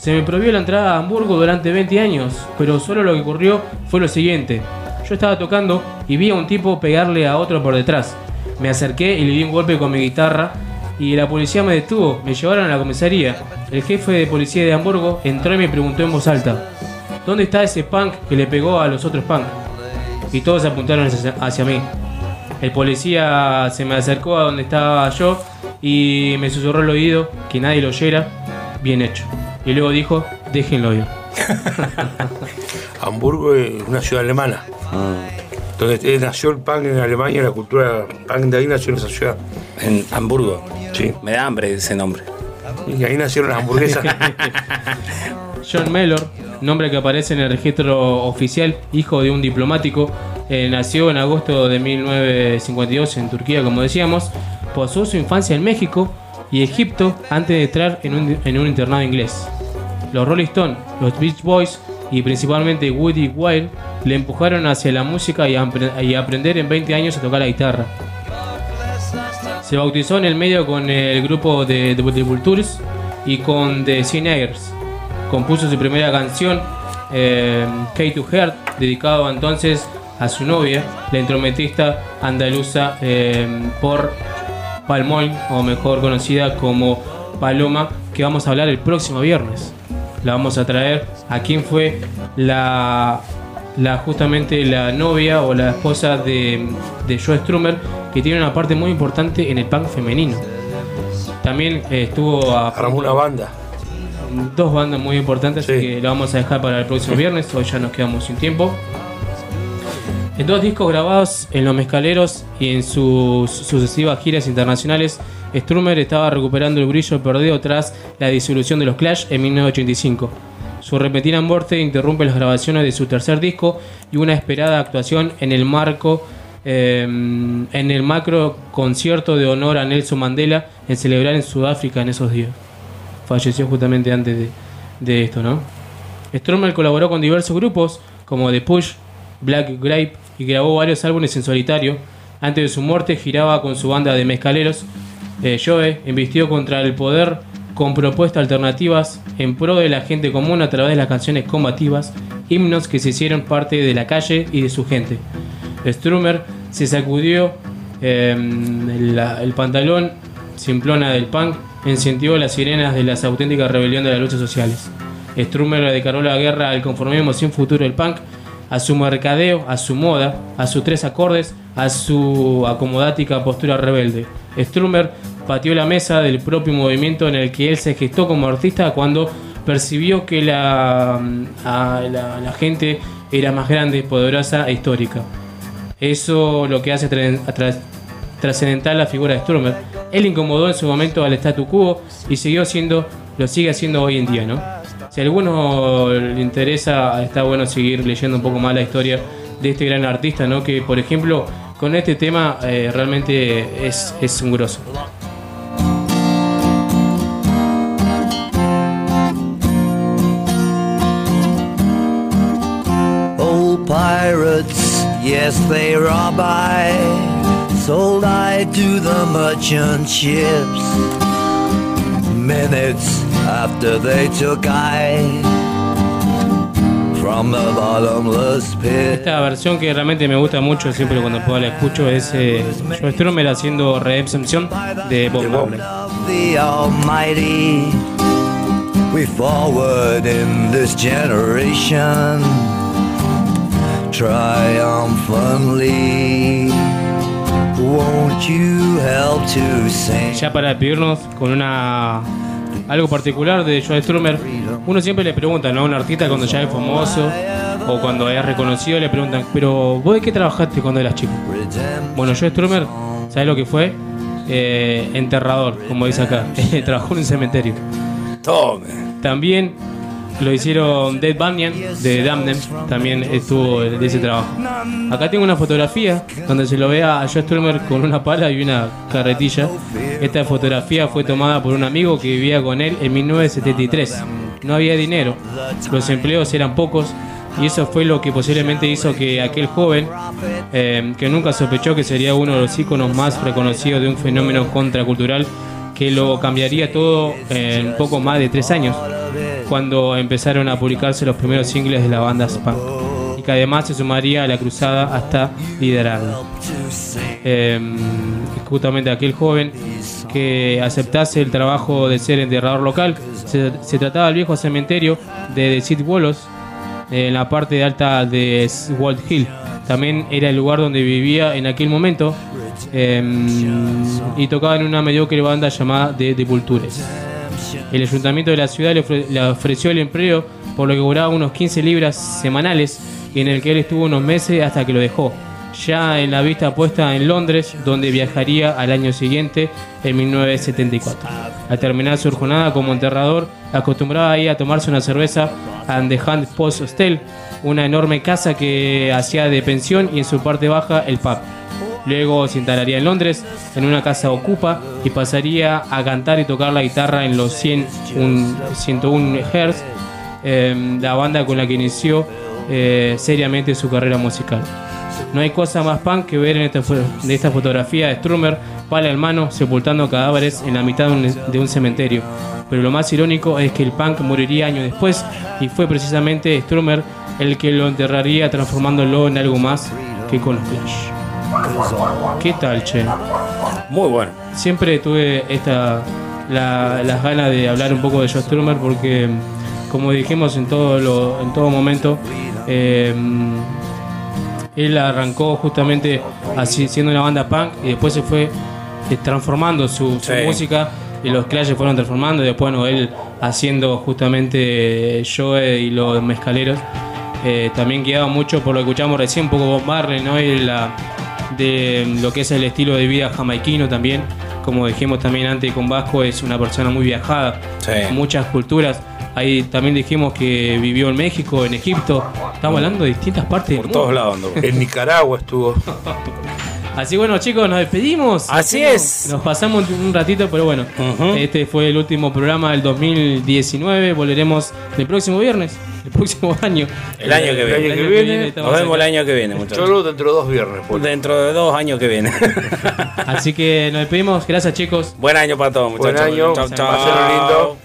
F: Se me prohibió la entrada a Hamburgo durante 20 años, pero solo lo que ocurrió fue lo siguiente. Yo estaba tocando y vi a un tipo pegarle a otro por detrás. Me acerqué y le di un golpe con mi guitarra y la policía me detuvo. Me llevaron a la comisaría. El jefe de policía de Hamburgo entró y me preguntó en voz alta, ¿dónde está ese punk que le pegó a los otros punk? Y todos apuntaron hacia, mí. El policía se me acercó a donde estaba yo y me susurró el oído que nadie lo oyera. Bien hecho. Y luego dijo, déjenlo ir.
H: Hamburgo es una ciudad alemana. Donde eh, nació el punk en Alemania, la cultura punk de ahí nació en esa ciudad.
G: En Hamburgo.
H: Sí.
G: Me da hambre ese nombre.
H: Y ahí nacieron las hamburguesas.
F: John Mellor, nombre que aparece en el registro oficial, hijo de un diplomático, eh, nació en agosto de 1952 en Turquía, como decíamos. Pasó su infancia en México y Egipto antes de entrar en un, en un internado inglés. Los Rolling Stones, los Beach Boys y principalmente Woody Wild le empujaron hacia la música y a, y a aprender en 20 años a tocar la guitarra. Se bautizó en el medio con el grupo de, de Vultures y con The Sinners. Compuso su primera canción, eh, Key to Heart, dedicado entonces a su novia, la instrumentista andaluza eh, por Palmol, o mejor conocida como Paloma, que vamos a hablar el próximo viernes. La vamos a traer a quien fue la, la justamente la novia o la esposa de, de Joe Strummer, que tiene una parte muy importante en el punk femenino. También eh, estuvo a
H: Armó una banda.
F: dos bandas muy importantes así que la vamos a dejar para el próximo viernes. Hoy ya nos quedamos sin tiempo. En dos discos grabados en Los Mezcaleros y en sus sucesivas giras internacionales, Strummer estaba recuperando el brillo perdido tras la disolución de los Clash en 1985. Su repentina muerte interrumpe las grabaciones de su tercer disco y una esperada actuación en el marco eh, en el macro concierto de honor a Nelson Mandela en celebrar en Sudáfrica en esos días. Falleció justamente antes de, de esto, ¿no? Strummer colaboró con diversos grupos como The Push, Black Grape y grabó varios álbumes en solitario. Antes de su muerte giraba con su banda de mezcaleros. Eh, Joe invistió contra el poder con propuestas alternativas en pro de la gente común a través de las canciones combativas, himnos que se hicieron parte de la calle y de su gente. Strummer se sacudió la- el pantalón simplona del punk, encendió las sirenas de las auténticas rebelión de las luchas sociales. Strummer declaró la guerra al conformismo sin futuro del punk, a su mercadeo, a su moda, a sus tres acordes, a su acomodática postura rebelde. Strummer pateó la mesa del propio movimiento en el que él se gestó como artista cuando percibió que la, la, gente era más grande, poderosa e histórica. Eso lo que hace tra- tra- trascendental la figura de Strummer. Él incomodó en su momento al statu quo y siguió siendo, lo sigue haciendo hoy en día, ¿no? Si a alguno le interesa, está bueno seguir leyendo un poco más la historia de este gran artista, ¿no? Que por ejemplo, con este tema eh, realmente es, es un grosso.
B: Old pirates, yes, they rob I. Sold I to the merchant ships. Minutes after they took I from the bottomless pit.
F: Esta versión que realmente me gusta mucho, siempre cuando puedo la escucho, es eh, Joe Strummer haciendo Redemption de Bob Marley.
B: the Almighty. We forward in this generation triumphantly. Won't you help to sing?
F: Ya para despedirnos con una algo particular de Joe Strummer, uno siempre le pregunta, ¿no? A un artista cuando ya es famoso o cuando es reconocido le preguntan, pero ¿vos de qué trabajaste cuando eras chico? Bueno, Joe Strummer, ¿sabes lo que fue? Eh, enterrador, como dice acá. Trabajó en un cementerio.
G: Tome.
F: También lo hicieron Dead Bunyan de Damned, también estuvo de ese trabajo. Acá tengo una fotografía donde se lo ve a Joe Strummer con una pala y una carretilla. Esta fotografía fue tomada por un amigo que vivía con él en 1973. No había dinero, los empleos eran pocos y eso fue lo que posiblemente hizo que aquel joven, eh, que nunca sospechó que sería uno de los íconos más reconocidos de un fenómeno contracultural, que lo cambiaría todo en poco más de tres años, cuando empezaron a publicarse los primeros singles de la banda Spunk. Y que además se sumaría a la cruzada hasta liderarla. Eh, justamente aquel joven que aceptase el trabajo de ser enterrador local. Se, trataba del viejo cementerio de Sid Wallows, en la parte alta de Walt Hill. También era el lugar donde vivía en aquel momento eh, y tocaba en una mediocre banda llamada The Vultures. El ayuntamiento de la ciudad le, ofre- le ofreció el empleo por lo que cobraba unos 15 libras semanales y en el que él estuvo unos meses hasta que lo dejó. Ya en la vista puesta en Londres, donde viajaría al año siguiente, en 1974. Al terminar su jornada como enterrador, acostumbraba ahí a tomarse una cerveza and the Hand Post Hostel, una enorme casa que hacía de pensión y en su parte baja el pub. Luego se instalaría en Londres, en una casa ocupa, y pasaría a cantar y tocar la guitarra en los 100, un- 101 Hz, eh, la banda con la que inició eh, seriamente su carrera musical. No hay cosa más punk que ver en esta, fotografía de Strummer, pala en mano, sepultando cadáveres en la mitad de un, cementerio. Pero lo más irónico es que el punk moriría años después y fue precisamente Strummer el que lo enterraría transformándolo en algo más que con los Clash. ¿Qué tal, che?
G: Muy bueno.
F: Siempre tuve esta la- las ganas de hablar un poco de Joe Strummer porque, como dijimos en todo lo, en todo momento, eh, él arrancó justamente así siendo una banda punk y después se fue eh, transformando su, su
G: Sí.
F: música y los Clash fueron transformando y después bueno, él haciendo justamente Joe y los mezcaleros eh, también quedaba mucho por lo que escuchamos recién un poco Bob Marley ¿no? y la, de lo que es el estilo de vida jamaiquino también. Como dijimos también antes con Vasco es una persona muy viajada muchas culturas. Ahí también dijimos que vivió en México en Egipto. Estamos hablando de distintas partes por
G: todos lados.
B: En Nicaragua estuvo.
F: Así bueno, chicos, nos despedimos.
G: Así
F: Nos-
G: es.
F: Nos pasamos un ratito, pero bueno, este fue el último programa del 2019. Volveremos el próximo viernes, el próximo año.
G: El año que viene.
F: El año que viene estamos
G: Nos vemos el
F: acá.
G: año que viene, muchachos.
B: Solo dentro de dos viernes. pues.
G: Dentro de dos años que viene.
F: Así que nos despedimos. Gracias, chicos.
G: Buen año para todos,
B: Buen
G: muchachos.
B: año.
G: Chau, chau.
B: Lindo.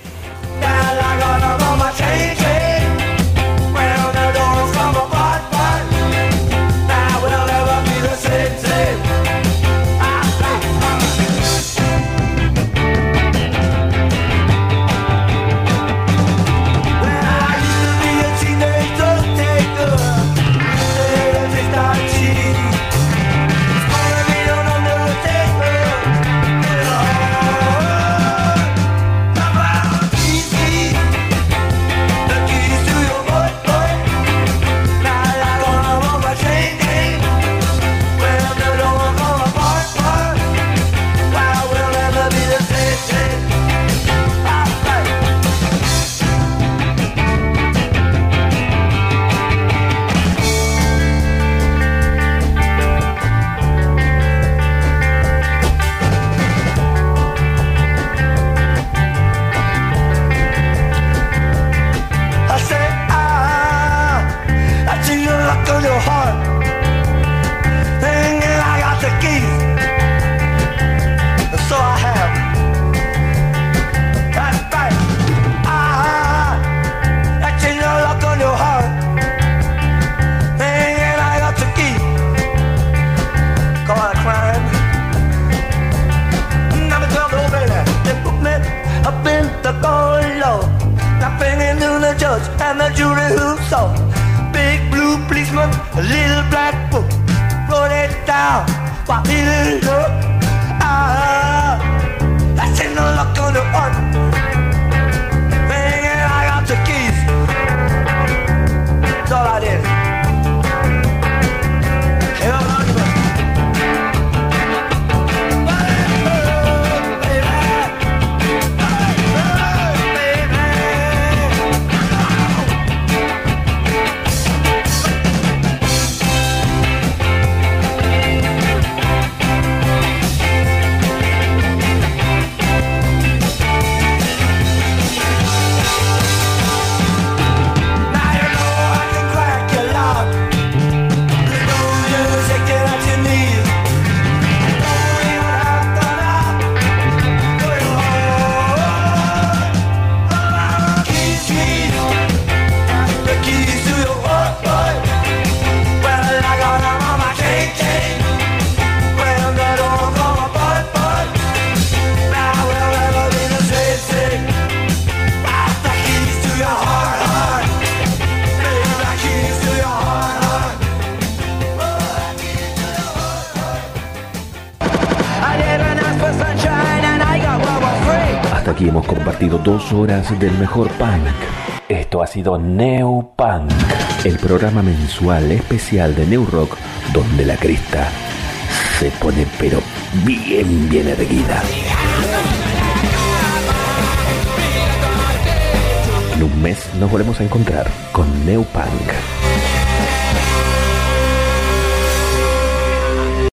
K: Hemos compartido dos horas del mejor punk. Esto ha sido Neo Punk, el programa mensual especial de New Rock, donde la crista se pone pero bien, bien erguida. En un mes nos volvemos a encontrar con Neo Punk.